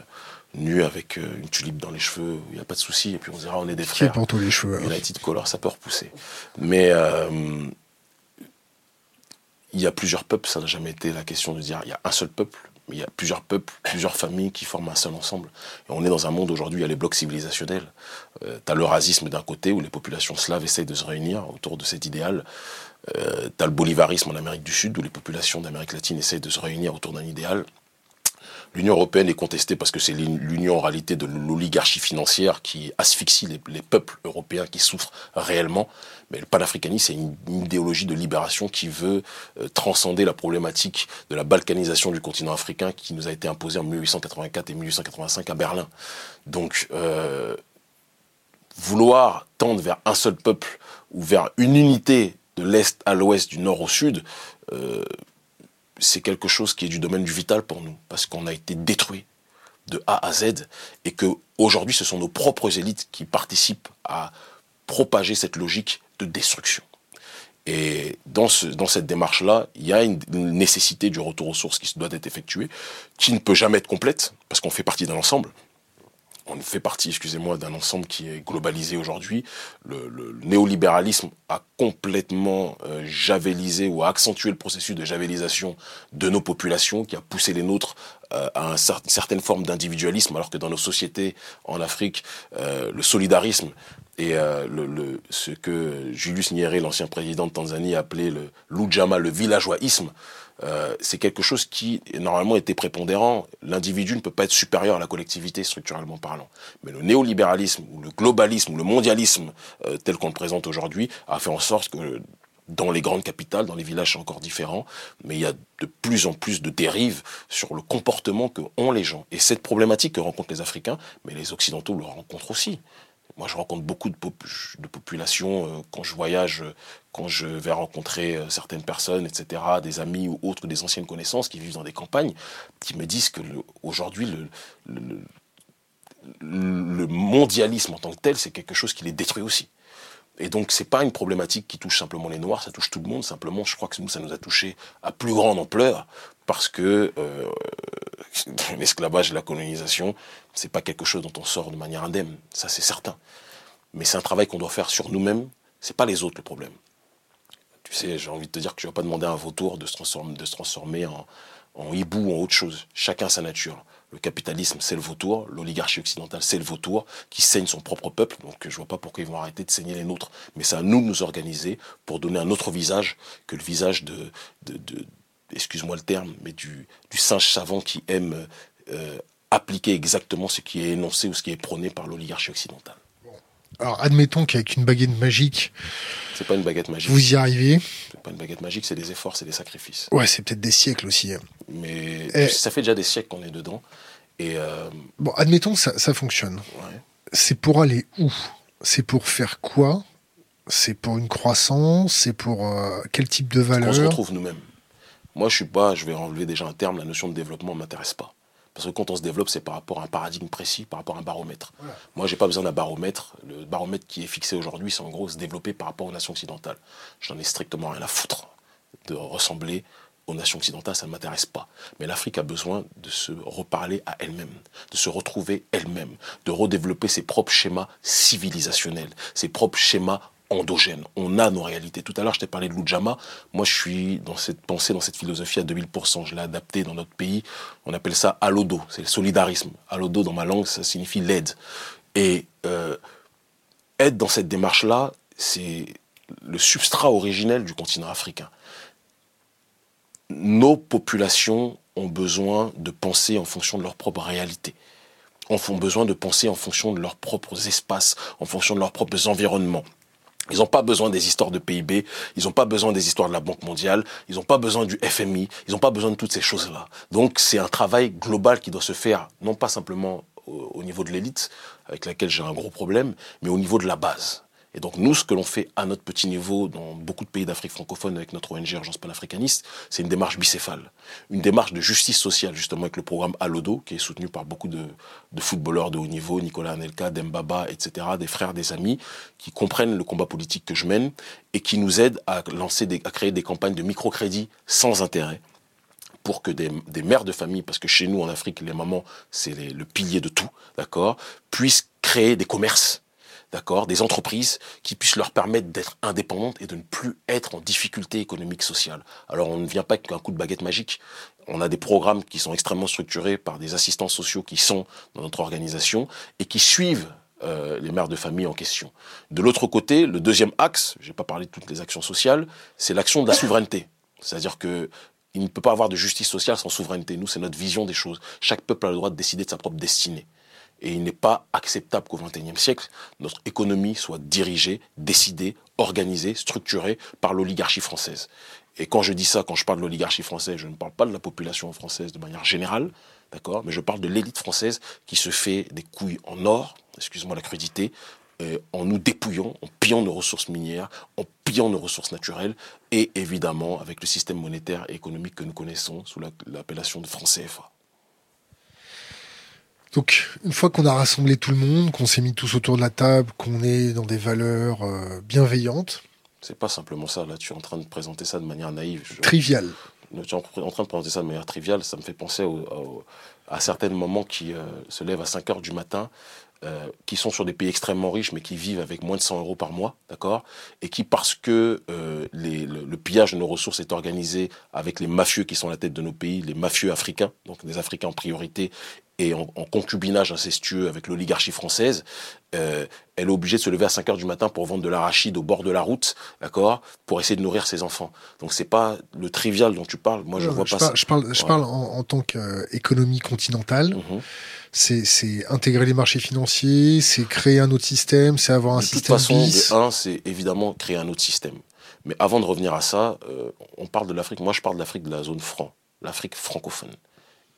nus avec euh, une tulipe dans les cheveux, il n'y a pas de souci. Et puis on dira, on est des frères. pour tous les cheveux hein United Color, ça peut repousser. Mais euh, il y a plusieurs peuples, ça n'a jamais été la question de dire il y a un seul peuple, il y a plusieurs peuples, plusieurs familles qui forment un seul ensemble. Et on est dans un monde aujourd'hui, il y a les blocs civilisationnels. Euh, tu as le racisme d'un côté, où les populations slaves essayent de se réunir autour de cet idéal. Euh, tu as le bolivarisme en Amérique du Sud, où les populations d'Amérique latine essayent de se réunir autour d'un idéal. L'Union européenne est contestée parce que c'est l'uni- l'union en réalité de l'oligarchie financière qui asphyxie les, les peuples européens qui souffrent réellement. Mais le panafricanisme, c'est une, une idéologie de libération qui veut euh, transcender la problématique de la balkanisation du continent africain qui nous a été imposée en 1884 et 1885 à Berlin. Donc, euh, vouloir tendre vers un seul peuple ou vers une unité de l'Est à l'Ouest, du Nord au Sud, euh, c'est quelque chose qui est du domaine du vital pour nous, parce qu'on a été détruit de A à Z, et que aujourd'hui ce sont nos propres élites qui participent à propager cette logique de destruction. Et dans, ce, dans cette démarche-là, il y a une, une nécessité du retour aux sources qui doit être effectuée, qui ne peut jamais être complète, parce qu'on fait partie d'un ensemble. On fait partie, excusez-moi, d'un ensemble qui est globalisé aujourd'hui. Le, néolibéralisme a complètement euh, javelisé ou a accentué le processus de javelisation de nos populations, qui a poussé les nôtres euh, à une certaine forme d'individualisme, alors que dans nos sociétés en Afrique, euh, le solidarisme et euh, ce que Julius Nyerere, l'ancien président de Tanzanie, appelait le l'Ujama, le villageoisisme, euh, c'est quelque chose qui normalement était prépondérant. L'individu ne peut pas être supérieur à la collectivité structurellement parlant. Mais le néolibéralisme ou le globalisme ou le mondialisme euh, tel qu'on le présente aujourd'hui a fait en sorte que dans les grandes capitales, dans les villages c'est encore différent, mais il y a de plus en plus de dérives sur le comportement que ont les gens. Et cette problématique que rencontrent les Africains, mais les Occidentaux le rencontrent aussi. Moi, je rencontre beaucoup de, pop- de populations euh, quand je voyage, euh, quand je vais rencontrer euh, certaines personnes, etc., des amis ou autres, des anciennes connaissances qui vivent dans des campagnes, qui me disent que aujourd'hui, le- le mondialisme en tant que tel, c'est quelque chose qui les détruit aussi. Et donc, c'est pas une problématique qui touche simplement les Noirs, ça touche tout le monde. Simplement, je crois que nous, ça nous a touché à plus grande ampleur parce que euh, l'esclavage et la colonisation, c'est pas quelque chose dont on sort de manière indemne. Ça, c'est certain. Mais c'est un travail qu'on doit faire sur nous-mêmes. C'est pas les autres le problème. Tu sais, j'ai envie de te dire que tu vas pas demander à un vautour de se transformer, de se transformer en, hibou ou en autre chose. Chacun sa nature. Le capitalisme, c'est le vautour. L'oligarchie occidentale, c'est le vautour qui saigne son propre peuple. Donc je vois pas pourquoi ils vont arrêter de saigner les nôtres. Mais c'est à nous de nous organiser pour donner un autre visage que le visage de, excuse-moi le terme, mais du, du, singe savant qui aime euh, appliquer exactement ce qui est énoncé ou ce qui est prôné par l'oligarchie occidentale. Alors admettons qu'avec une baguette magique, c'est pas une baguette magique. Vous y arrivez. C'est pas une baguette magique, c'est des efforts, c'est des sacrifices. Ouais, c'est peut-être des siècles aussi. Hein. Mais ça fait déjà des siècles qu'on est dedans. Et euh, Bon, admettons que ça, ça fonctionne. C'est pour aller où? C'est pour faire quoi? C'est pour une croissance? C'est pour euh, quel type de valeur On se retrouve nous-mêmes. Moi, je suis pas, je vais enlever déjà un terme, la notion de développement ne m'intéresse pas. Parce que quand on se développe, c'est par rapport à un paradigme précis, par rapport à un baromètre. Moi, Moi, j'ai pas besoin d'un baromètre. Le baromètre qui est fixé aujourd'hui, c'est en gros se développer par rapport aux nations occidentales. J'en ai strictement rien à foutre de ressembler aux nations occidentales, ça ne m'intéresse pas. Mais l'Afrique a besoin de se reparler à elle-même, de se retrouver elle-même, de redévelopper ses propres schémas civilisationnels, ses propres schémas endogènes. On a nos réalités. Tout à l'heure, je t'ai parlé de l'Ujama. Moi, je suis dans cette pensée, dans cette philosophie à 2000%. Je l'ai adapté dans notre pays. On appelle ça alodo. C'est le solidarisme. Alodo, dans ma langue, ça signifie l'aide. Et euh, être dans cette démarche-là, c'est le substrat originel du continent africain. Nos populations ont besoin de penser en fonction de leur propre réalité. On ont besoin de penser en fonction de leurs propres espaces, en fonction de leurs propres environnements. Ils n'ont pas besoin des histoires de PIB, ils n'ont pas besoin des histoires de la Banque mondiale, ils n'ont pas besoin du FMI, ils n'ont pas besoin de toutes ces choses-là. Donc c'est un travail global qui doit se faire, non pas simplement au niveau de l'élite, avec laquelle j'ai un gros problème, mais au niveau de la base. Et donc nous, ce que l'on fait à notre petit niveau dans beaucoup de pays d'Afrique francophone avec notre ONG Urgence panafricaniste, c'est une démarche bicéphale, une démarche de justice sociale justement avec le programme Alodo qui est soutenu par beaucoup de, footballeurs de haut niveau, Nicolas Anelka, Dembaba, etc., des frères, des amis, qui comprennent le combat politique que je mène et qui nous aident à lancer, à créer des campagnes de microcrédit sans intérêt pour que des, mères de famille, parce que chez nous en Afrique, les mamans, c'est le pilier de tout, d'accord, puissent créer des commerces d'accord, des entreprises qui puissent leur permettre d'être indépendantes et de ne plus être en difficulté économique sociale. Alors on ne vient pas qu'un coup de baguette magique. On a des programmes qui sont extrêmement structurés par des assistants sociaux qui sont dans notre organisation et qui suivent euh, les mères de famille en question. De l'autre côté, le deuxième axe, je n'ai pas parlé de toutes les actions sociales, c'est l'action de la souveraineté. C'est-à-dire que il ne peut pas avoir de justice sociale sans souveraineté. Nous, c'est notre vision des choses. Chaque peuple a le droit de décider de sa propre destinée. Et il n'est pas acceptable qu'au XXIe siècle, notre économie soit dirigée, décidée, organisée, structurée par l'oligarchie française. Et quand je dis ça, quand je parle de l'oligarchie française, je ne parle pas de la population française de manière générale, d'accord, mais je parle de l'élite française qui se fait des couilles en or, excuse-moi la crudité, euh, en nous dépouillant, en pillant nos ressources minières, en pillant nos ressources naturelles, et évidemment avec le système monétaire et économique que nous connaissons sous l'appellation de franc CFA. Donc, une fois qu'on a rassemblé tout le monde, qu'on s'est mis tous autour de la table, qu'on est dans des valeurs euh, bienveillantes. C'est pas simplement ça, là, tu es en train de présenter ça de manière naïve. Triviale. Tu es en train de présenter ça de manière triviale, ça me fait penser à certains moments qui euh, se lèvent à 5 heures du matin, euh, qui sont sur des pays extrêmement riches, mais qui vivent avec moins de 100 euros par mois, d'accord? Et qui, parce que le, le, pillage de nos ressources est organisé avec les mafieux qui sont à la tête de nos pays, les mafieux africains, donc des Africains en priorité, et en, concubinage incestueux avec l'oligarchie française, euh, elle est obligée de se lever à 5 heures du matin pour vendre de l'arachide au bord de la route, d'accord, pour essayer de nourrir ses enfants. Donc c'est pas le trivial dont tu parles. Moi, je vois pas. ça. je parle, je parle en, tant qu'économie continentale. Mhm. C'est intégrer les marchés financiers, c'est créer un autre système, c'est avoir un système. De toute façon, un, c'est évidemment créer un autre système. Mais avant de revenir à ça, euh, on parle de l'Afrique. Moi, je parle de l'Afrique de la zone franc, l'Afrique francophone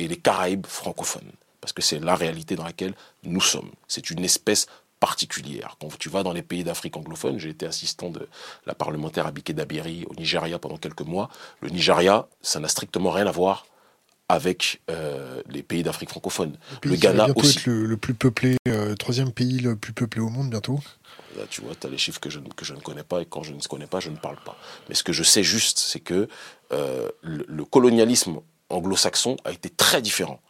et les Caraïbes francophones parce que c'est la réalité dans laquelle nous sommes. C'est une espèce particulière. Quand tu vas dans les pays d'Afrique anglophone, j'ai été assistant de la parlementaire Abike Dabiri au Nigeria pendant quelques mois. Le Nigeria, ça n'a strictement rien à voir avec les pays d'Afrique francophone. Le, Ghana va aussi. être le, plus peuplé, troisième pays le plus peuplé au monde bientôt. Là, tu vois, tu as les chiffres que je, que je ne connais pas et quand je ne connais pas, je ne parle pas. Mais ce que je sais juste, c'est que le, colonialisme anglo-saxon a été très différent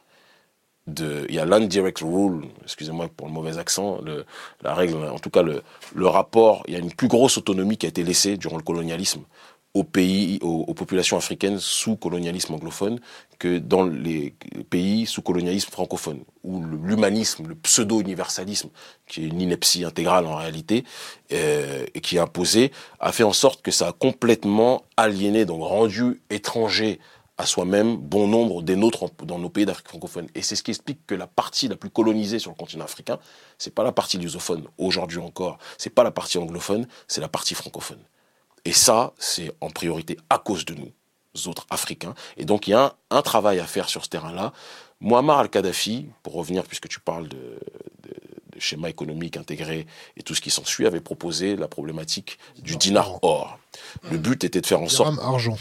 il y a l'Indirect Rule, excusez-moi pour le mauvais accent, la règle, en tout cas le, le rapport, il y a une plus grosse autonomie qui a été laissée durant le colonialisme aux pays, aux, populations africaines sous colonialisme anglophone que dans les pays sous colonialisme francophone, où l'humanisme, le pseudo-universalisme, qui est une ineptie intégrale en réalité, euh, et qui est imposé, a fait en sorte que ça a complètement aliéné, donc rendu étranger à soi-même bon nombre des nôtres dans nos pays d'Afrique francophone. Et c'est ce qui explique que la partie la plus colonisée sur le continent africain, c'est pas la partie lusophone, aujourd'hui encore, c'est pas la partie anglophone, c'est la partie francophone. Et ça, c'est en priorité à cause de nous, autres Africains. Et donc, il y a un, travail à faire sur ce terrain-là. Muammar al-Kadhafi, pour revenir, puisque tu parles de, de, schéma économique intégré et tout ce qui s'ensuit, avait proposé la problématique du dinar or. Le but était de faire en sorte... argent.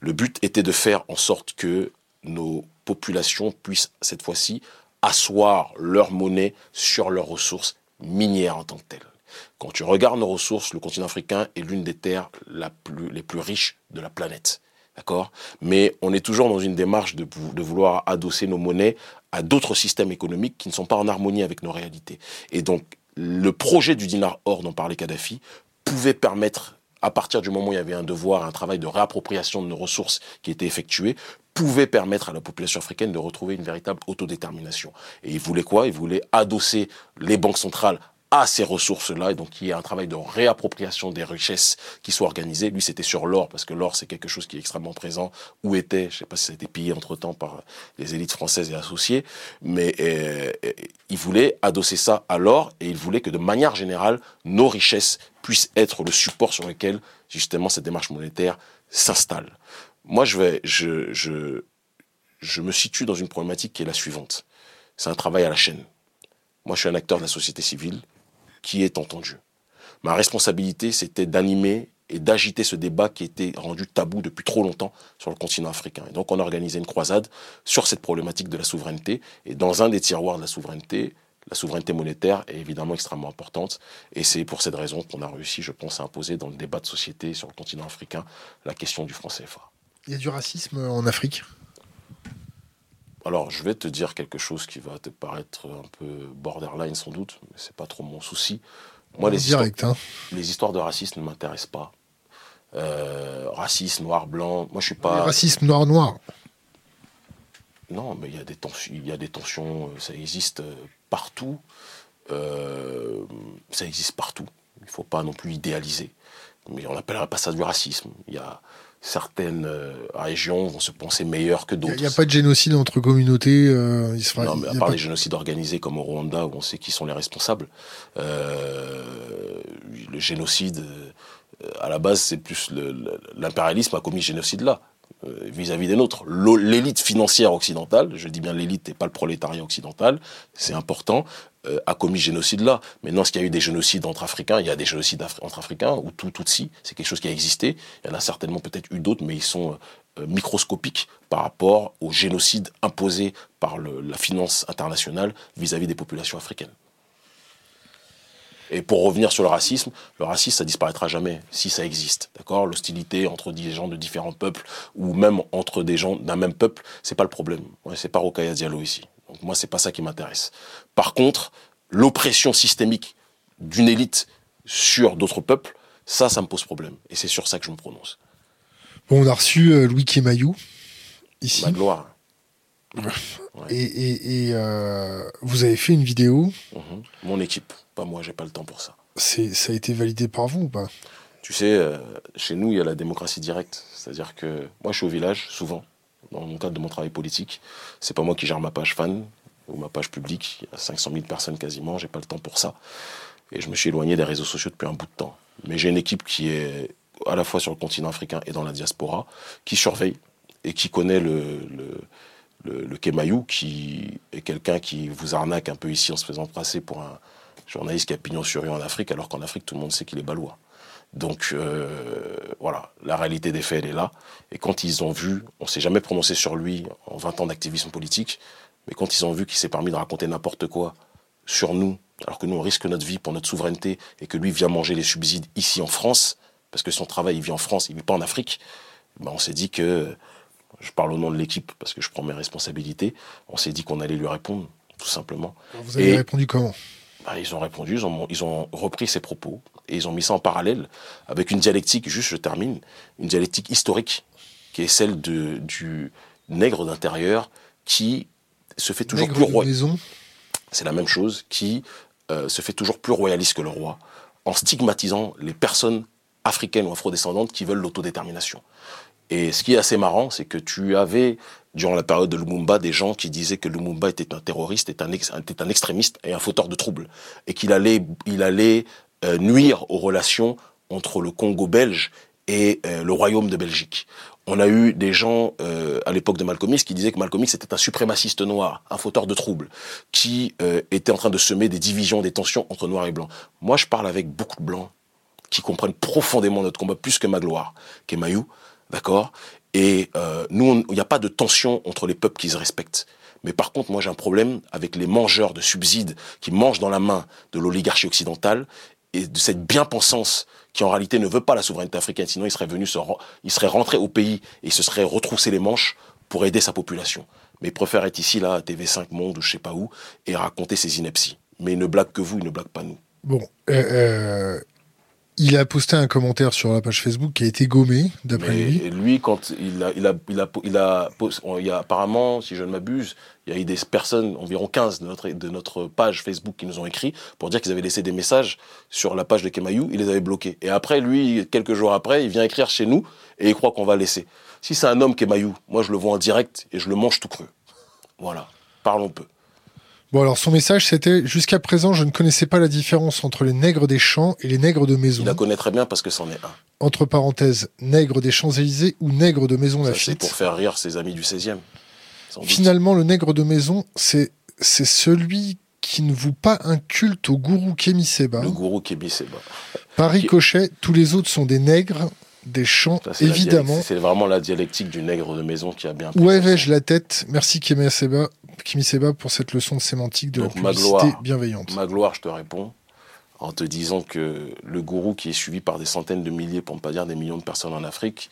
Le but était de faire en sorte que nos populations puissent cette fois-ci asseoir leur monnaie sur leurs ressources minières en tant que telles. Quand tu regardes nos ressources, le continent africain est l'une des terres les plus riches de la planète. D'accord? Mais on est toujours dans une démarche de, de vouloir adosser nos monnaies à d'autres systèmes économiques qui ne sont pas en harmonie avec nos réalités. Et donc, le projet du dinar or dont parlait Kadhafi pouvait permettre à partir du moment où il y avait un devoir, un travail de réappropriation de nos ressources qui était effectué, pouvait permettre à la population africaine de retrouver une véritable autodétermination. Et il voulait quoi? Il voulait adosser les banques centrales à ces ressources-là, et donc il y a un travail de réappropriation des richesses qui soit organisé. Lui, c'était sur l'or, parce que l'or, c'est quelque chose qui est extrêmement présent, où était, je ne sais pas si ça a été pillé entre-temps par les élites françaises et associées, mais euh, il voulait adosser ça à l'or, et il voulait que de manière générale, nos richesses puissent être le support sur lequel, justement, cette démarche monétaire s'installe. Moi, je, vais, je, je, je me situe dans une problématique qui est la suivante. C'est un travail à la chaîne. Moi, je suis un acteur de la société civile qui est entendu. Ma responsabilité, c'était d'animer et d'agiter ce débat qui était rendu tabou depuis trop longtemps sur le continent africain. Et donc on a organisé une croisade sur cette problématique de la souveraineté. Et dans un des tiroirs de la souveraineté, la souveraineté monétaire est évidemment extrêmement importante. Et c'est pour cette raison qu'on a réussi, je pense, à imposer dans le débat de société sur le continent africain la question du franc CFA. Il y a du racisme en Afrique? Alors, je vais te dire quelque chose qui va te paraître un peu borderline sans doute, mais c'est pas trop mon souci. Moi, les, direct, histoires, hein. les histoires de racisme ne m'intéressent pas. Euh, racisme noir blanc, moi je suis pas. racisme noir noir. Non, mais il y a des tensions, il y a des tensions, euh, ça existe euh, partout. ça existe partout. Il ne faut pas non plus idéaliser. Mais on n'appellerait pas ça du racisme. Il y a, certaines euh, régions vont se penser meilleures que d'autres. Il n'y a, pas de génocide entre communautés. Euh, non, mais à part les génocides organisés comme au Rwanda où on sait qui sont les responsables, euh, le génocide, à la base, c'est plus l'impérialisme a commis ce génocide là vis-à-vis des nôtres. L'élite financière occidentale, je dis bien l'élite et pas le prolétariat occidental, c'est important, euh, a commis ce génocide-là. Maintenant, est-ce qu'il y a eu des génocides entre Africains Il y a des génocides entre Africains, ou tout, tout si, c'est quelque chose qui a existé. Il y en a certainement peut-être eu d'autres, mais ils sont euh, microscopiques par rapport au génocide imposé par la finance internationale vis-à-vis des populations africaines. Et pour revenir sur le racisme, le racisme, ça disparaîtra jamais, si ça existe. D'accord? L'hostilité entre des gens de différents peuples, ou même entre des gens d'un même peuple, c'est pas le problème. Ouais, c'est pas Rokaya Diallo ici. Donc moi, c'est pas ça qui m'intéresse. Par contre, l'oppression systémique d'une élite sur d'autres peuples, ça, ça me pose problème. Et c'est sur ça que je me prononce. Bon, on a reçu euh, Louis Kemayou, ici. Ma gloire. Et, euh, vous avez fait une vidéo. Mhm. Mon équipe, pas moi, j'ai pas le temps pour ça. Ça a été validé par vous ou pas? Tu sais, euh, chez nous, il y a la démocratie directe. C'est-à-dire que moi, je suis au village, souvent dans le cadre de mon travail politique. C'est pas moi qui gère ma page fan ou ma page publique. Il y a 500 000 personnes quasiment. J'ai pas le temps pour ça. Et je me suis éloigné des réseaux sociaux depuis un bout de temps. Mais j'ai une équipe qui est à la fois sur le continent africain et dans la diaspora, qui surveille et qui connaît le, le, le, Kemayou, qui est quelqu'un qui vous arnaque un peu ici en se faisant passer pour un journaliste qui a pignon sur rue en Afrique, alors qu'en Afrique, tout le monde sait qu'il est balois. Donc euh, voilà, la réalité des faits, elle est là. Et quand ils ont vu, on s'est jamais prononcé sur lui en 20 ans d'activisme politique, mais quand ils ont vu qu'il s'est permis de raconter n'importe quoi sur nous, alors que nous on risque notre vie pour notre souveraineté et que lui vient manger les subsides ici en France, parce que son travail il vit en France, il vit pas en Afrique, ben on s'est dit que, je parle au nom de l'équipe parce que je prends mes responsabilités, on s'est dit qu'on allait lui répondre, tout simplement. Vous avez répondu comment? Ben, Ils ont répondu, ils ont, ils ont repris ses propos et ils ont mis ça en parallèle avec une dialectique, juste je termine, une dialectique historique qui est celle de, du nègre d'intérieur qui se fait toujours plus roi. C'est la même chose, qui euh, se fait toujours plus royaliste que le roi, en stigmatisant les personnes africaines ou afrodescendantes qui veulent l'autodétermination. Et ce qui est assez marrant, c'est que tu avais, durant la période de Lumumba, des gens qui disaient que Lumumba était un terroriste, était un, extrémiste et un fauteur de troubles. Et qu'il allait, il allait euh, nuire aux relations entre le Congo belge et euh, le royaume de Belgique. On a eu des gens euh, à l'époque de Malcolm X qui disaient que Malcolm X était un suprémaciste noir, un fauteur de troubles, qui était en train de semer des divisions, des tensions entre noirs et blancs. Moi, je parle avec beaucoup de blancs qui comprennent profondément notre combat plus que Magloire, qui est d'accord? Et nous, il n'y a pas de tension entre les peuples qui se respectent. Mais par contre, moi j'ai un problème avec les mangeurs de subsides qui mangent dans la main de l'oligarchie occidentale et de cette bien-pensance qui en réalité ne veut pas la souveraineté africaine, sinon il serait venu se, il serait rentré au pays et se serait retroussé les manches pour aider sa population. Mais il préfère être ici, là, à TV5 Monde ou je sais pas où, et raconter ses inepties. Mais il ne blague que vous, il ne blague pas nous. Bon, euh, euh il a posté un commentaire sur la page Facebook qui a été gommé, d'après lui. Et lui, quand il a, il a, il a, il a, il y a apparemment, si je ne m'abuse, il y a eu des personnes, environ 15 de notre, de notre page Facebook qui nous ont écrit pour dire qu'ils avaient laissé des messages sur la page de Kemayou, il les avait bloqués. Et après, lui, quelques jours après, il vient écrire chez nous et il croit qu'on va laisser. Si c'est un homme Kemayou, moi je le vois en direct et je le mange tout cru. Voilà. Parlons peu. Bon, alors son message, c'était Jusqu'à présent, je ne connaissais pas la différence entre les nègres des champs et les nègres de maison. Il la connaît très bien parce que c'en est un. Entre parenthèses, nègre des Champs-Élysées ou nègre de maison Lafitte. C'est pour faire rire ses amis du 16e. Finalement, le nègre de maison, c'est celui qui ne voue pas un culte au gourou Kémy Seba. Le gourou Kémy Seba. Par ricochet, tous les autres sont des nègres des champs, évidemment. C'est vraiment la dialectique du nègre de maison qui a bien. Où avais-je la tête Merci Kémy Seba, Kimi Seba pour cette leçon de sémantique de la publicité bienveillante. Ma gloire, je te réponds en te disant que le gourou qui est suivi par des centaines de milliers, pour ne pas dire des millions de personnes en Afrique,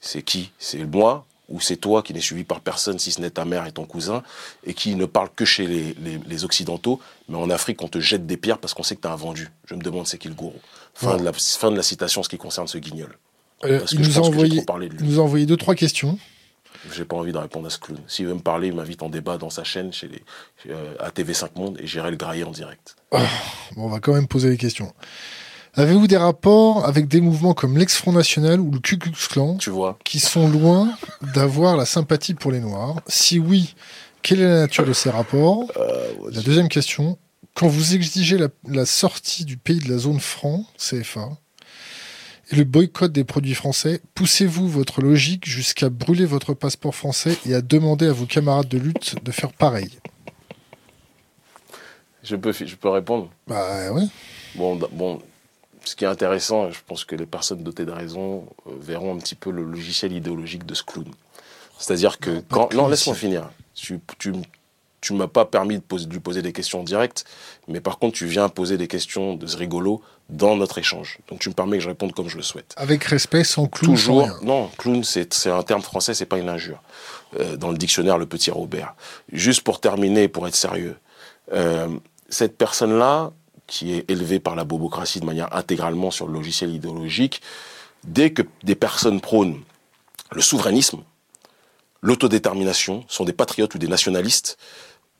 c'est qui? C'est moi ou c'est toi qui n'es suivi par personne, si ce n'est ta mère et ton cousin, et qui ne parle que chez les, Occidentaux, mais en Afrique, on te jette des pierres parce qu'on sait que tu as un vendu. Je me demande c'est qui le gourou. Fin, de la, fin de la citation, ce qui concerne ce guignol. Euh, il, nous a envoyé, il nous a envoyé deux, trois questions. J'ai pas envie de répondre à ce clown. S'il veut me parler, il m'invite en débat dans sa chaîne chez les, euh, à TV5 Monde et j'irai le grailler en direct. bon, on va quand même poser les questions. Avez-vous des rapports avec des mouvements comme l'ex-Front National ou le Ku Klux Klan tu vois. qui sont loin d'avoir la sympathie pour les Noirs? Si oui, quelle est la nature de ces rapports? Euh, La deuxième question, quand vous exigez la, la sortie du pays de la zone franc, CFA, et le boycott des produits français, poussez-vous votre logique jusqu'à brûler votre passeport français et à demander à vos camarades de lutte de faire pareil? Je peux, je peux répondre Bah oui. Bon, bon, ce qui est intéressant, je pense que les personnes dotées de raison euh, verront un petit peu le logiciel idéologique de ce clown. C'est-à-dire que quand... Non, laisse-moi finir. Tu, tu, tu m'as pas permis de, poser, de, lui poser des questions directes, mais par contre, tu viens poser des questions de ce rigolo dans notre échange. Donc, tu me permets que je réponde comme je le souhaite. Avec respect, sans clown. Toujours. Non, clown, c'est un terme français, c'est pas une injure. Euh, dans le dictionnaire, le petit Robert. Juste pour terminer, pour être sérieux, euh, cette personne-là, qui est élevée par la bobocratie de manière intégralement sur le logiciel idéologique, dès que des personnes prônent le souverainisme, l'autodétermination, sont des patriotes ou des nationalistes,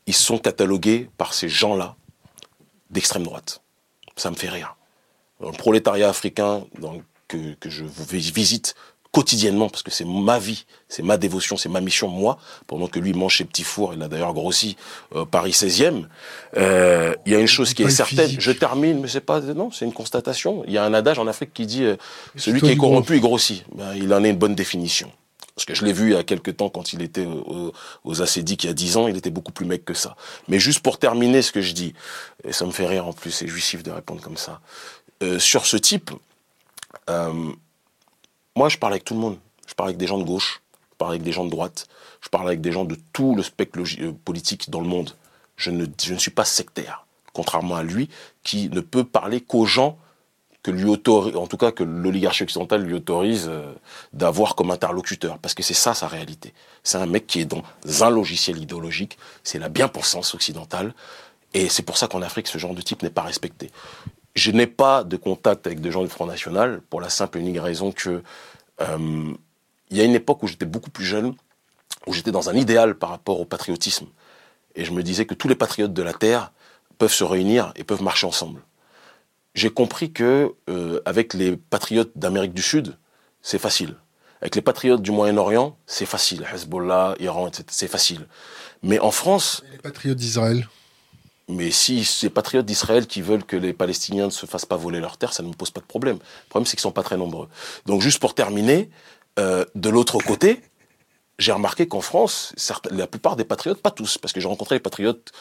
ils sont catalogués par ces gens-là d'extrême droite. Ça me fait rire. le prolétariat africain que, je visite quotidiennement, parce que c'est ma vie, c'est ma dévotion, c'est ma mission, moi, pendant que lui mange ses petits fours, il a d'ailleurs grossi euh, Paris 16e, euh, il y a une chose qui est certaine, je termine, mais c'est pas, non, c'est une constatation. Il y a un adage en Afrique qui dit, euh, celui qui est corrompu, il grossit. Ben, il en est une bonne définition. Parce que je l'ai vu il y a quelques temps quand il était aux, aux Acédiques il y a dix ans, il était beaucoup plus mec que ça. Mais juste pour terminer ce que je dis, et ça me fait rire en plus, c'est jouissif de répondre comme ça. Euh, sur ce type, Euh, moi, je parle avec tout le monde. Je parle avec des gens de gauche, je parle avec des gens de droite, je parle avec des gens de tout le spectre euh, politique dans le monde. Je ne, je ne suis pas sectaire, contrairement à lui, qui ne peut parler qu'aux gens que lui autorise, en tout cas que l'oligarchie occidentale lui autorise euh, d'avoir comme interlocuteur, parce que c'est ça sa réalité. C'est un mec qui est dans un logiciel idéologique, c'est la bien-pensance occidentale, et c'est pour ça qu'en Afrique, ce genre de type n'est pas respecté. Je n'ai pas de contact avec des gens du Front National, pour la simple et unique raison que euh, il y a une époque où j'étais beaucoup plus jeune, où j'étais dans un idéal par rapport au patriotisme. Et je me disais que tous les patriotes de la Terre peuvent se réunir et peuvent marcher ensemble j'ai compris que euh, avec les patriotes d'Amérique du Sud, c'est facile. Avec les patriotes du Moyen-Orient, c'est facile. Hezbollah, Iran, etc. C'est facile. Mais en France. Et les patriotes d'Israël? Mais si ces patriotes d'Israël qui veulent que les Palestiniens ne se fassent pas voler leur terre, ça ne me pose pas de problème. Le problème, c'est qu'ils sont pas très nombreux. Donc, juste pour terminer, euh, de l'autre côté, j'ai remarqué qu'en France, la plupart des patriotes, pas tous, parce que j'ai rencontré les patriotes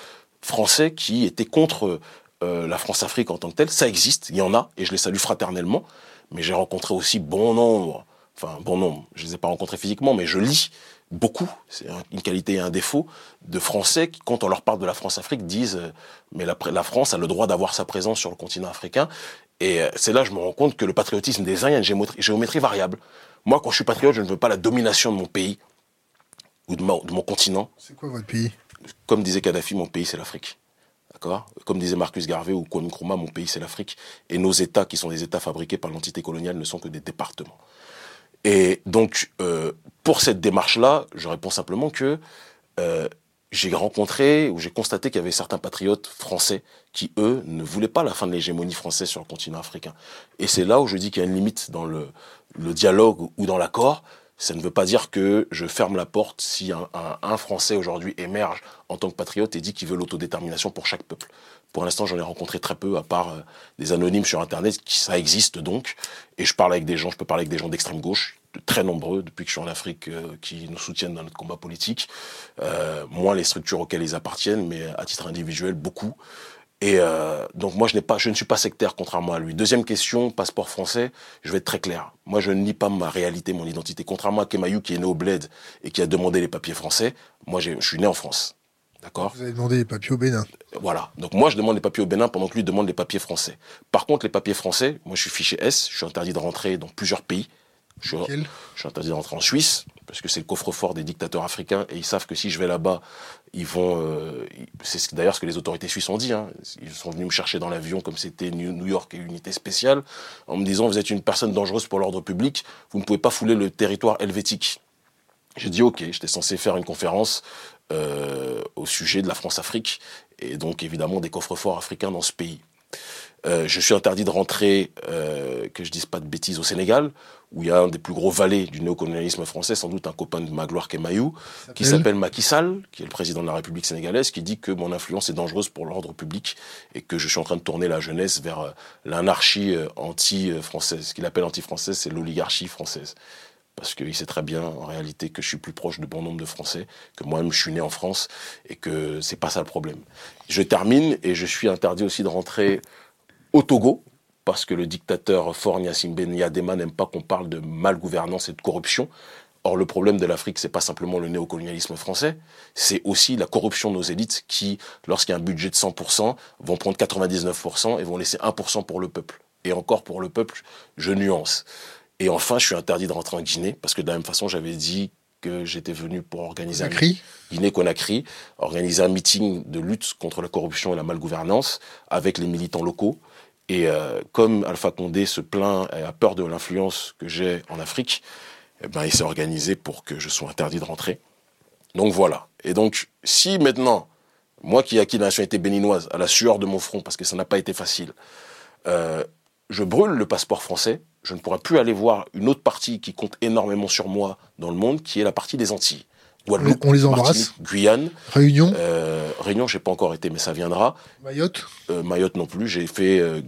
français qui étaient contre euh, la France-Afrique en tant que telle, ça existe, il y en a, et je les salue fraternellement, mais j'ai rencontré aussi bon nombre, enfin bon nombre, je ne les ai pas rencontrés physiquement, mais je lis beaucoup, c'est une qualité et un défaut, de Français qui, quand on leur parle de la France-Afrique, disent euh, mais la, la, France a le droit d'avoir sa présence sur le continent africain. Et euh, c'est là que je me rends compte que le patriotisme des uns, il y a une géométrie, géométrie variable. Moi, quand je suis patriote, je ne veux pas la domination de mon pays ou de, de mon continent. C'est quoi votre pays? Comme disait Kadhafi, mon pays, c'est l'Afrique. Comme disait Marcus Garvey ou Kwame Nkrumah, mon pays c'est l'Afrique. Et nos États, qui sont des États fabriqués par l'entité coloniale, ne sont que des départements. Et donc, euh, pour cette démarche-là, je réponds simplement que euh, j'ai rencontré ou j'ai constaté qu'il y avait certains patriotes français qui, eux, ne voulaient pas la fin de l'hégémonie française sur le continent africain. Et c'est là où je dis qu'il y a une limite dans le, le dialogue ou dans l'accord, ça ne veut pas dire que je ferme la porte si un, un, Français aujourd'hui émerge en tant que patriote et dit qu'il veut l'autodétermination pour chaque peuple. Pour l'instant, j'en ai rencontré très peu, à part euh, des anonymes sur Internet, qui ça existe donc. Et je parle avec des gens, je peux parler avec des gens d'extrême gauche, de très nombreux depuis que je suis en Afrique, euh, qui nous soutiennent dans notre combat politique. Euh, moins les structures auxquelles ils appartiennent, mais à titre individuel, beaucoup. Et euh, donc moi, je, n'ai pas, je ne suis pas sectaire, contrairement à lui. Deuxième question, passeport français, je vais être très clair. Moi, je ne nie pas ma réalité, mon identité. Contrairement à Kemayou, qui est né au Bled et qui a demandé les papiers français, moi, je suis né en France. D'accord? Vous avez demandé les papiers au Bénin. Voilà. Donc moi, je demande les papiers au Bénin pendant que lui demande les papiers français. Par contre, les papiers français, moi, je suis fiché S, je suis interdit de rentrer dans plusieurs pays. Je suis, je suis interdit d'entrer en Suisse, parce que c'est le coffre-fort des dictateurs africains, et ils savent que si je vais là-bas, ils vont... Euh, c'est d'ailleurs ce que les autorités suisses ont dit. Hein. Ils sont venus me chercher dans l'avion comme c'était New York et unité spéciale, en me disant, vous êtes une personne dangereuse pour l'ordre public, vous ne pouvez pas fouler le territoire helvétique. J'ai dit, ok, j'étais censé faire une conférence euh, au sujet de la France-Afrique, et donc évidemment des coffres-forts africains dans ce pays. Euh, je suis interdit de rentrer, euh, que je dise pas de bêtises, au Sénégal, où il y a un des plus gros valets du néocolonialisme français, sans doute un copain de Magloire Kemayou, qui s'appelle Macky Sall, qui est le président de la République sénégalaise, qui dit que mon influence est dangereuse pour l'ordre public et que je suis en train de tourner la jeunesse vers euh, l'anarchie anti-française. Ce qu'il appelle anti-française, c'est l'oligarchie française parce qu'il sait très bien en réalité que je suis plus proche de bon nombre de Français, que moi-même je suis né en France et que c'est pas ça le problème. Je termine et je suis interdit aussi de rentrer au Togo, parce que le dictateur fort Ben Yadema n'aime pas qu'on parle de malgouvernance et de corruption. Or, le problème de l'Afrique, c'est pas simplement le néocolonialisme français, c'est aussi la corruption de nos élites qui, lorsqu'il y a un budget de 100%, vont prendre 99% et vont laisser 1% pour le peuple. Et encore pour le peuple, je nuance. Et enfin, je suis interdit de rentrer en Guinée, parce que de la même façon, j'avais dit que j'étais venu pour organiser un Guinée-Conakry, organiser un meeting de lutte contre la corruption et la malgouvernance avec les militants locaux. Et euh, comme Alpha Condé se plaint et a peur de l'influence que j'ai en Afrique, eh ben, il s'est organisé pour que je sois interdit de rentrer. Donc voilà. Et donc, si maintenant, moi qui ai acquis la nationalité béninoise à la sueur de mon front, parce que ça n'a pas été facile, euh, je brûle le passeport français, je ne pourrai plus aller voir une autre partie qui compte énormément sur moi dans le monde, qui est la partie des Antilles. Guadeloupe, on les embrasse. Guyane. Réunion. Euh, Réunion, j'ai pas encore été, mais ça viendra. Mayotte. Euh, Mayotte non plus. J'ai fait euh,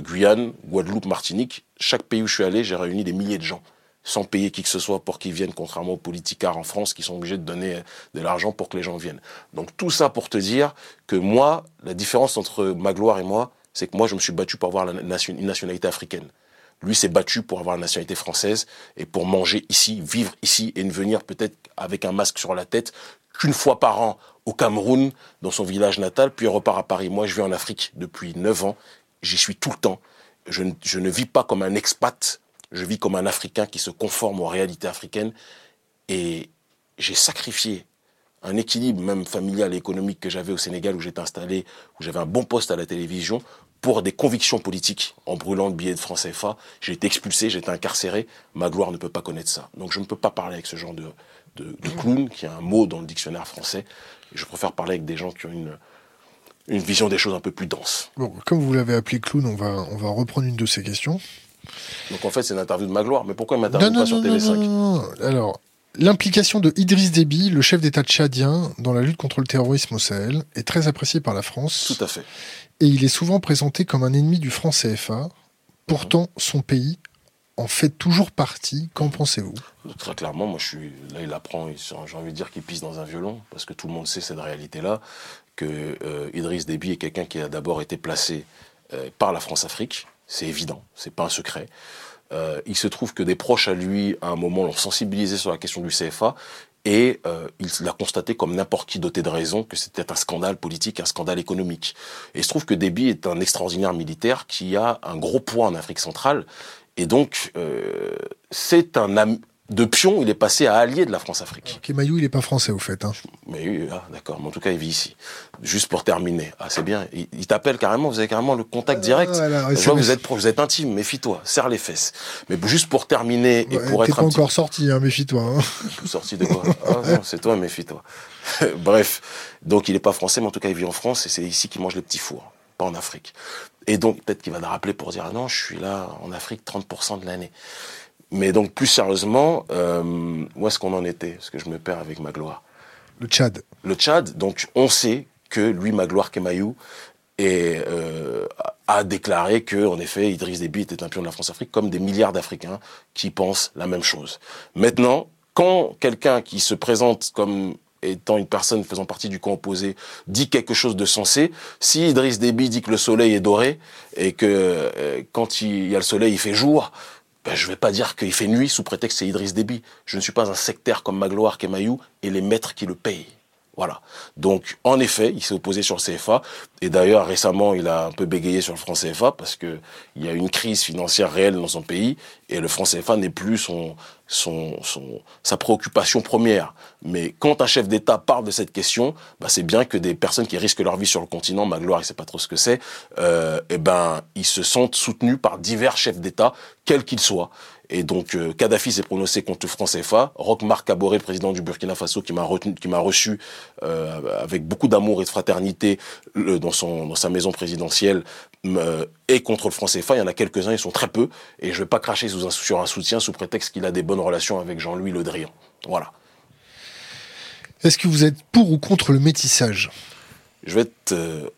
Guyane, Guadeloupe, Martinique. Chaque pays où je suis allé, j'ai réuni des milliers de gens sans payer qui que ce soit pour qu'ils viennent, contrairement aux politicards en France qui sont obligés de donner de l'argent pour que les gens viennent. Donc tout ça pour te dire que moi, la différence entre Magloire et moi, c'est que moi, je me suis battu pour avoir la nation, une nationalité africaine. Lui s'est battu pour avoir la nationalité française et pour manger ici, vivre ici et ne venir peut-être avec un masque sur la tête qu'une fois par an au Cameroun, dans son village natal, puis il repart à Paris. Moi, je vis en Afrique depuis 9 ans. J'y suis tout le temps. Je ne, je ne vis pas comme un expat. Je vis comme un Africain qui se conforme aux réalités africaines. Et j'ai sacrifié un équilibre même familial et économique que j'avais au Sénégal où j'étais installé, où j'avais un bon poste à la télévision, pour des convictions politiques, en brûlant le billet de France CFA. J'ai été expulsé, j'ai été incarcéré. Ma gloire ne peut pas connaître ça. Donc je ne peux pas parler avec ce genre de, de, clown, qui est un mot dans le dictionnaire français. je préfère parler avec des gens qui ont une, une vision des choses un peu plus dense. Bon, comme vous l'avez appelé clown, on va, on va reprendre une de ces questions. Donc en fait, c'est une interview de ma gloire. Mais pourquoi il m'interviewe pas sur TV5 non, Alors, L'implication de Idriss Déby, le chef d'État tchadien, dans la lutte contre le terrorisme au Sahel, est très appréciée par la France. Tout à fait. Et il est souvent présenté comme un ennemi du franc CFA. Pourtant, son pays en fait toujours partie. Qu'en pensez-vous? Très clairement, moi je suis. Là, il apprend, j'ai envie de dire qu'il pisse dans un violon, parce que tout le monde sait cette réalité-là, que euh, Idriss Déby est quelqu'un qui a d'abord été placé euh, par la France-Afrique. C'est évident, c'est pas un secret. Euh, il se trouve que des proches à lui, à un moment, l'ont sensibilisé sur la question du CFA et euh, il l'a constaté comme n'importe qui doté de raison que c'était un scandale politique, un scandale économique. Et il se trouve que Déby est un extraordinaire militaire qui a un gros poids en Afrique centrale et donc euh, c'est un, de pion, il est passé à allié de la France-Afrique. Kemayou, il n'est pas français, au fait. Hein. Mais ah, d'accord, mais en tout cas, il vit ici. Juste pour terminer. Ah, c'est bien. Il, t'appelle carrément, vous avez carrément le contact direct. Je vois, vous êtes, vous êtes intime, méfie-toi, serre les fesses. Mais juste pour terminer et pour être. pas encore sorti, hein, méfie-toi. Hein. Sorti de quoi? Ah, non, c'est toi, méfie-toi. Bref. Donc, il n'est pas français, mais en tout cas, il vit en France et c'est ici qu'il mange les petits fours, pas en Afrique. Et donc, peut-être qu'il va le rappeler pour dire, ah non, je suis là en Afrique 30% de l'année. Mais donc, plus sérieusement, euh, où est-ce qu'on en était? Parce que je me perds avec ma gloire. Le Tchad. Le Tchad, donc on sait que lui, Magloire Kemayou, et, euh, a déclaré que, en effet, Idriss Déby était un pion de la France-Afrique, comme des milliards d'Africains qui pensent la même chose. Maintenant, quand quelqu'un qui se présente comme étant une personne faisant partie du camp opposé, dit quelque chose de sensé, si Idriss Déby dit que le soleil est doré et que euh, quand il y a le soleil, il fait jour, ben, je ne vais pas dire qu'il fait nuit sous prétexte c'est Idriss Déby. Je ne suis pas un sectaire comme Magloire Kemayou et les maîtres qui le payent. Voilà. Donc, en effet, il s'est opposé sur le CFA. Et d'ailleurs, récemment, il a un peu bégayé sur le franc CFA parce que il y a une crise financière réelle dans son pays et le franc CFA n'est plus sa préoccupation première. Mais quand un chef d'État parle de cette question, bah, c'est bien que des personnes qui risquent leur vie sur le continent, Magloire, il sait pas trop ce que c'est, euh, eh ben, ils se sentent soutenus par divers chefs d'État, quels qu'ils soient. Et donc euh, Kadhafi s'est prononcé contre le franc CFA. Roch Marc Kaboré, président du Burkina Faso, qui m'a qui m'a reçu euh, avec beaucoup d'amour et de fraternité dans son dans sa maison présidentielle, euh, est contre le franc CFA. Il y en a quelques-uns, ils sont très peu, et je vais pas cracher sous un, sur un soutien sous prétexte qu'il a des bonnes relations avec Jean-Louis Le Drian. Voilà. Est-ce que vous êtes pour ou contre le métissage? Je vais être euh,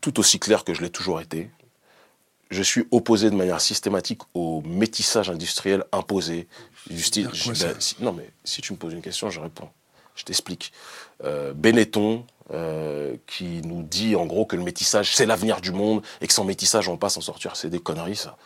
tout aussi clair que je l'ai toujours été je suis opposé de manière systématique au métissage industriel imposé. Du style, ben, non, mais si tu me poses une question, je réponds. Je t'explique. Euh, Benetton, euh, qui nous dit en gros que le métissage, c'est l'avenir du monde et que sans métissage, on passe en sortir. C'est des conneries, ça.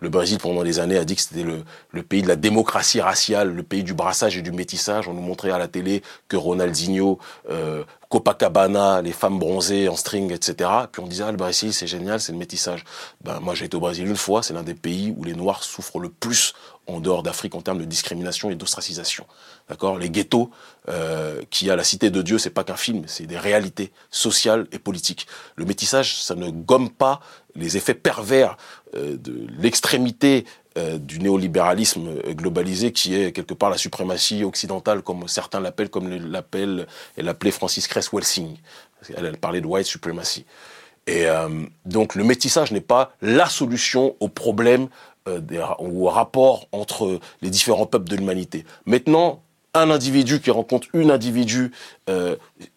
Le Brésil, pendant des années, a dit que c'était le, pays de la démocratie raciale, le pays du brassage et du métissage. On nous montrait à la télé que Ronaldinho, euh, Copacabana, les femmes bronzées en string, etc. Puis on disait, ah, le Brésil, c'est génial, c'est le métissage. Ben, moi, j'ai été au Brésil une fois, c'est l'un des pays où les Noirs souffrent le plus en dehors d'Afrique en termes de discrimination et d'ostracisation. D'accord? Les ghettos euh, qui a la cité de Dieu, c'est pas qu'un film, c'est des réalités sociales et politiques. Le métissage, ça ne gomme pas les effets pervers euh, de l'extrémité euh, du néolibéralisme globalisé qui est quelque part la suprématie occidentale comme certains l'appellent comme l'appelle et l'appelait Francis Cress Welsing. Elle, elle, parlait de white supremacy. Et euh, donc le métissage n'est pas la solution au problème ou au rapport entre les différents peuples de l'humanité. Maintenant, un individu qui rencontre une individu,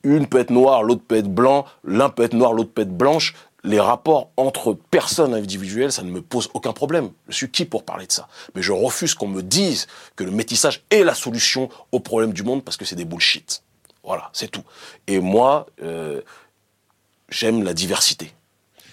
une peut être noire, l'autre peut être blanc, l'un peut être noir, l'autre peut être blanche. Les rapports entre personnes individuelles, ça ne me pose aucun problème. Je suis qui pour parler de ça? Mais je refuse qu'on me dise que le métissage est la solution aux problèmes du monde parce que c'est des bullshit. Voilà, c'est tout. Et moi, euh, j'aime la diversité.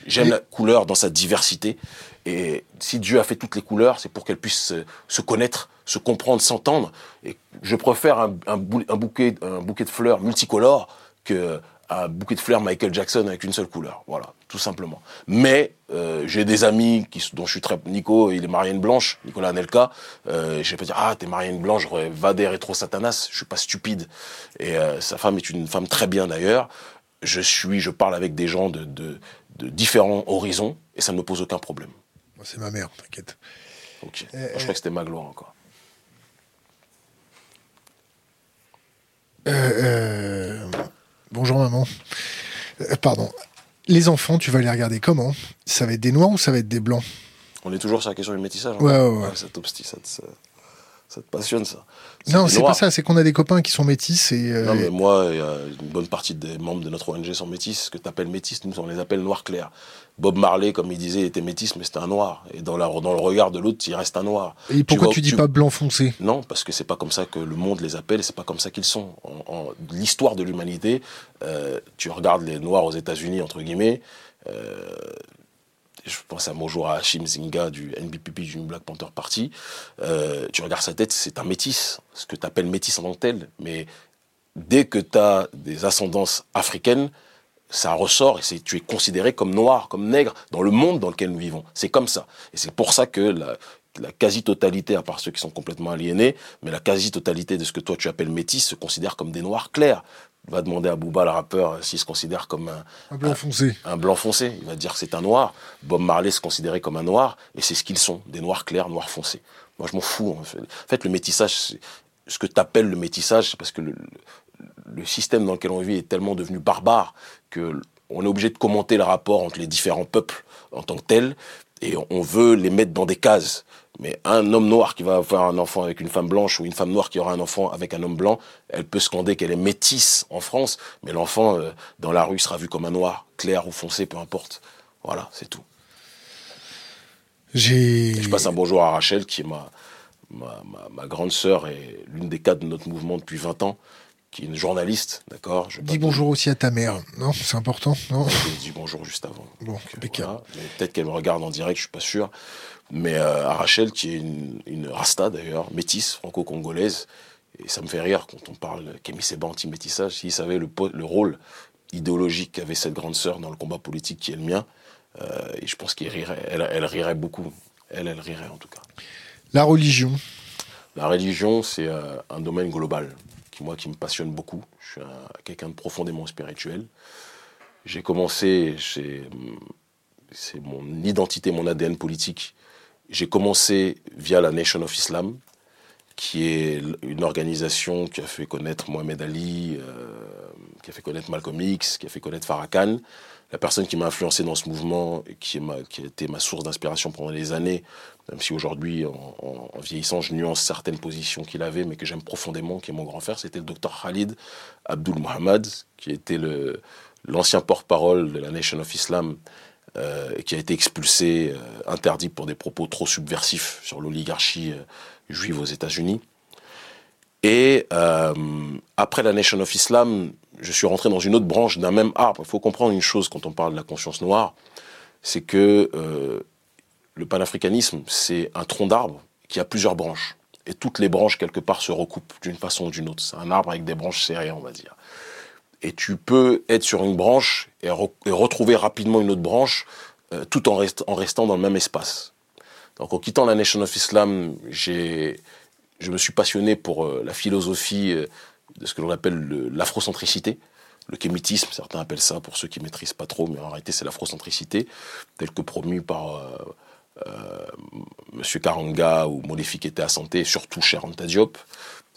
J'aime la couleur dans sa diversité. Et si Dieu a fait toutes les couleurs, c'est pour qu'elles puissent se, connaître, se comprendre, s'entendre. Et je préfère bouquet, un bouquet de fleurs multicolores que un bouquet de fleurs Michael Jackson avec une seule couleur. Voilà, tout simplement. Mais euh, j'ai des amis qui, dont je suis très... Nico, il est marié une blanche, Nicolas Anelka. Euh, je vais pas dire, ah, t'es marié une blanche, va des rétro satanas. Je suis pas stupide. Et euh, sa femme est une femme très bien d'ailleurs. Je suis, je parle avec des gens de, de, de différents horizons et ça ne me pose aucun problème. C'est ma mère, t'inquiète. Ok. je crois que c'était ma gloire encore. Euh, bonjour maman. Euh, pardon. Les enfants, tu vas les regarder comment? Ça va être des noirs ou ça va être des blancs? On est toujours sur la question du métissage. Ouais, ouais, ouais. ça, ça te passionne ça. Non, c'est pas ça, c'est qu'on a des copains qui sont métis et. Euh, non, mais moi, une bonne partie des membres de notre ONG sont métis. Ce que tu appelles métis, nous, on les appelle noirs clairs. Bob Marley, comme il disait, était métis, mais c'était un noir. Et dans, la, dans le regard de l'autre, il reste un noir. Et pourquoi tu, dis pas blanc foncé? Non, parce que c'est pas comme ça que le monde les appelle c'est pas comme ça qu'ils sont. En, l'histoire de l'humanité, euh, tu regardes les noirs aux États-Unis, entre guillemets, euh, je pense à bonjour à Hashim Zinga du NBPP du Black Panther Party, euh, tu regardes sa tête, c'est un métis, ce que tu appelles métis en tant que tel, mais dès que tu as des ascendances africaines, ça ressort et tu es considéré comme noir, comme nègre dans le monde dans lequel nous vivons. C'est comme ça. Et c'est pour ça que la, la quasi-totalité, à part ceux qui sont complètement aliénés, mais la quasi-totalité de ce que toi tu appelles métis se considère comme des noirs clairs va demander à Booba, le rappeur, s'il se considère comme un, un blanc foncé. Un, blanc foncé. Il va dire que c'est un noir. Bob Marley se considérait comme un noir, et c'est ce qu'ils sont, des noirs clairs, noirs foncés. Moi, je m'en fous. En fait, le métissage, ce que tu appelles le métissage, c'est parce que le, le, système dans lequel on vit est tellement devenu barbare que on est obligé de commenter le rapport entre les différents peuples en tant que tels, et on veut les mettre dans des cases. Mais un homme noir qui va avoir un enfant avec une femme blanche ou une femme noire qui aura un enfant avec un homme blanc, elle peut scander qu'elle est métisse en France, mais l'enfant euh, dans la rue sera vu comme un noir, clair ou foncé, peu importe. Voilà, c'est tout. J'ai. Je passe un bonjour à Rachel, qui est ma, ma, grande sœur et l'une des cadres de notre mouvement depuis 20 ans, qui est une journaliste, d'accord Dis bonjour aussi à ta mère, non C'est important, non Je dis bonjour juste avant. Bon, Peut-être qu'elle me regarde en direct, je suis pas sûr. Mais euh, à Rachel, qui est une, une rasta d'ailleurs, métisse, franco-congolaise, et ça me fait rire quand on parle Kémy Seba anti-métissage, s'il savait le, le rôle idéologique qu'avait cette grande sœur dans le combat politique qui est le mien, euh, et je pense qu'elle rirait, elle, elle rirait beaucoup. Elle, elle rirait en tout cas. La religion La religion, c'est euh, un domaine global, qui, moi, qui me passionne beaucoup. Je suis quelqu'un de profondément spirituel. J'ai commencé, c'est mon identité, mon ADN politique, j'ai commencé via la Nation of Islam, qui est une organisation qui a fait connaître Mohamed Ali, euh, qui a fait connaître Malcolm X, qui a fait connaître Farrakhan. La personne qui m'a influencé dans ce mouvement et qui, qui a été ma source d'inspiration pendant des années, même si aujourd'hui, en, vieillissant, je nuance certaines positions qu'il avait, mais que j'aime profondément, qui est mon grand frère, c'était le docteur Khalid Abdul Muhammad, qui était l'ancien porte-parole de la Nation of Islam euh, qui a été expulsé, euh, interdit pour des propos trop subversifs sur l'oligarchie euh, juive aux États-Unis. Et après la Nation of Islam, je suis rentré dans une autre branche d'un même arbre. Il faut comprendre une chose quand on parle de la conscience noire, c'est que le panafricanisme, c'est un tronc d'arbre qui a plusieurs branches. Et toutes les branches, quelque part, se recoupent d'une façon ou d'une autre. C'est un arbre avec des branches serrées, on va dire et tu peux être sur une branche et, retrouver rapidement une autre branche euh, tout en, restant dans le même espace. Donc en quittant la Nation of Islam, je me suis passionné pour euh, la philosophie euh, de ce que l'on appelle l'afrocentricité, le kémitisme, certains appellent ça pour ceux qui maîtrisent pas trop, mais en réalité c'est l'afrocentricité, tel que promu par M. Karanga ou Modifique était à santé, surtout Diop.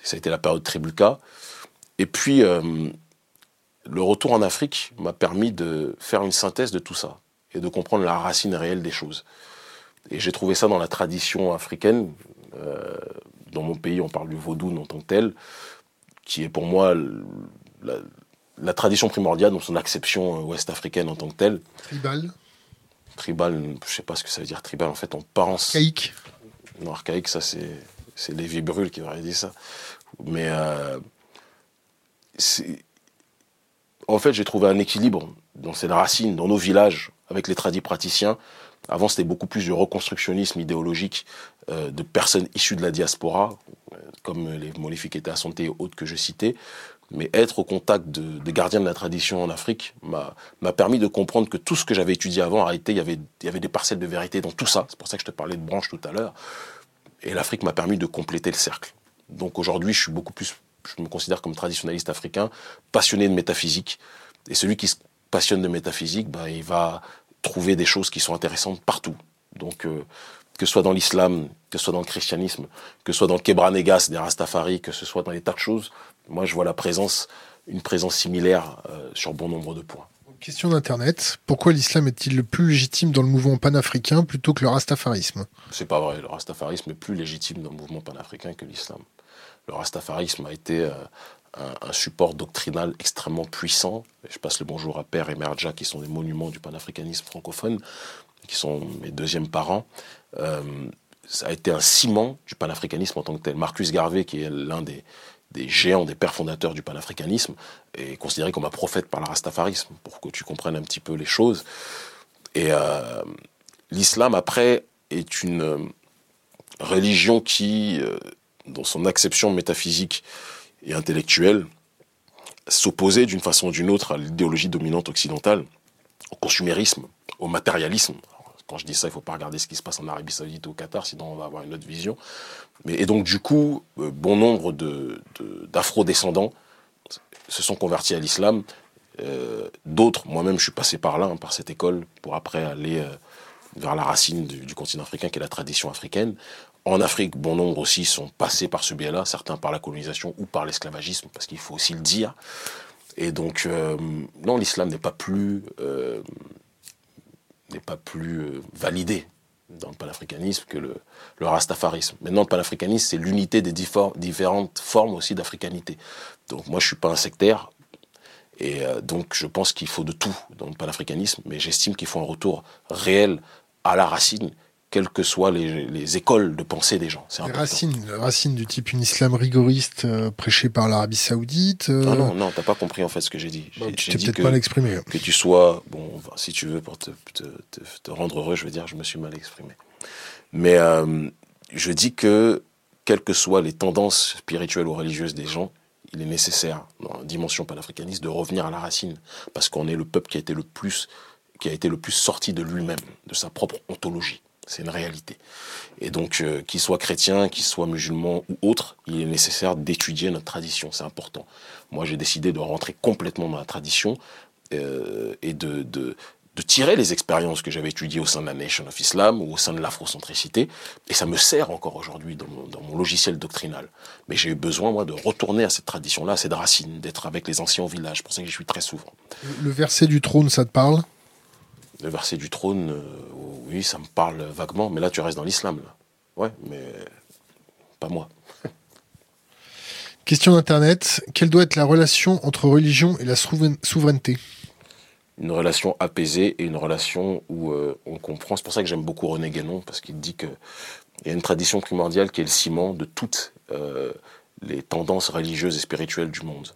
Ça a été la période Tribuka. Et puis, le retour en Afrique m'a permis de faire une synthèse de tout ça et de comprendre la racine réelle des choses. Et j'ai trouvé ça dans la tradition africaine. Euh, dans mon pays, on parle du vaudou en tant que tel, qui est pour moi la, tradition primordiale dans son acception ouest-africaine en tant que telle. Tribal Tribal, je sais pas ce que ça veut dire tribal. En fait, on pense. Archaïque Non, archaïque, ça c'est, c'est Lévi Brûle qui aurait dit ça. Mais euh, en fait, j'ai trouvé un équilibre dans cette racine, dans nos villages, avec les tradis praticiens. Avant, c'était beaucoup plus du reconstructionnisme idéologique euh, de personnes issues de la diaspora, comme les Molifiques à Santé et autres que je citais. Mais être au contact de, des gardiens de la tradition en Afrique m'a permis de comprendre que tout ce que j'avais étudié avant, en il y, avait, des parcelles de vérité dans tout ça. C'est pour ça que je te parlais de branches tout à l'heure. Et l'Afrique m'a permis de compléter le cercle. Donc aujourd'hui, je suis beaucoup plus, je me considère comme traditionnaliste africain, passionné de métaphysique. Et celui qui se passionne de métaphysique, bah, il va trouver des choses qui sont intéressantes partout. Donc, euh, que ce soit dans l'islam, que ce soit dans le christianisme, que ce soit dans le Kebranegas des Rastafari, que ce soit dans des tas de choses, moi je vois la présence, une présence similaire euh, sur bon nombre de points. Question d'Internet. Pourquoi l'islam est-il le plus légitime dans le mouvement panafricain plutôt que le rastafarisme? C'est pas vrai. Le rastafarisme est plus légitime dans le mouvement panafricain que l'islam. Le rastafarisme a été euh, un, support doctrinal extrêmement puissant. Je passe le bonjour à Père et Mère Jack, qui sont des monuments du panafricanisme francophone, qui sont mes deuxièmes parents. Euh, ça a été un ciment du panafricanisme en tant que tel. Marcus Garvey, qui est l'un des, des géants, des pères fondateurs du panafricanisme, est considéré comme un prophète par le rastafarisme, pour que tu comprennes un petit peu les choses. Et euh, l'islam, après, est une religion qui, euh, dans son acception métaphysique, et intellectuels s'opposer d'une façon ou d'une autre à l'idéologie dominante occidentale, au consumérisme, au matérialisme. Quand je dis ça, il ne faut pas regarder ce qui se passe en Arabie Saoudite ou au Qatar, sinon on va avoir une autre vision. Mais, et donc, du coup, euh, bon nombre d'afro-descendants se sont convertis à l'islam. Euh, d'autres, moi-même, je suis passé par là, hein, par cette école, pour après aller euh, vers la racine du, du, continent africain, qui est la tradition africaine. En Afrique, bon nombre aussi sont passés par ce biais-là, certains par la colonisation ou par l'esclavagisme, parce qu'il faut aussi le dire. Et donc, non, l'islam n'est pas plus, n'est pas plus euh, validé dans le panafricanisme que le, le rastafarisme. Maintenant, le panafricanisme, c'est l'unité des différentes formes aussi d'africanité. Donc, moi, je suis pas un sectaire, et donc, je pense qu'il faut de tout dans le panafricanisme, mais j'estime qu'il faut un retour réel à la racine quelles que soient les, écoles de pensée des gens. C'est les racines, racines du type une islam rigoriste euh, prêché par l'Arabie Saoudite. Euh... Non, non, non, t'as pas compris en fait ce que j'ai dit. Bah, tu t'es peut-être mal exprimé. Que tu sois, bon, si tu veux, pour te, te, te, rendre heureux, je veux dire, je me suis mal exprimé. Mais euh, je dis que, quelles que soient les tendances spirituelles ou religieuses des gens, il est nécessaire, dans la dimension panafricaniste, de revenir à la racine. Parce qu'on est le peuple qui a été le plus, qui a été le plus sorti de lui-même, de sa propre ontologie. C'est une réalité. Et donc, euh, qu'il soit chrétien, qu'il soit musulman ou autre, il est nécessaire d'étudier notre tradition. C'est important. Moi, j'ai décidé de rentrer complètement dans la tradition euh, et de, de, tirer les expériences que j'avais étudiées au sein de la Nation of Islam ou au sein de l'afrocentricité. Et ça me sert encore aujourd'hui dans, dans mon, logiciel doctrinal. Mais j'ai eu besoin, moi, de retourner à cette tradition-là, à cette racine, d'être avec les anciens au village. C'est pour ça que j'y suis très souvent. Le verset du trône, ça te parle? Le verset du trône, euh, oui, ça me parle vaguement, mais là tu restes dans l'islam. Ouais, mais pas moi. Question d'Internet. Quelle doit être la relation entre religion et la souveraineté Une relation apaisée et une relation où euh, on comprend. C'est pour ça que j'aime beaucoup René Guénon, parce qu'il dit qu'il y a une tradition primordiale qui est le ciment de toutes euh, les tendances religieuses et spirituelles du monde.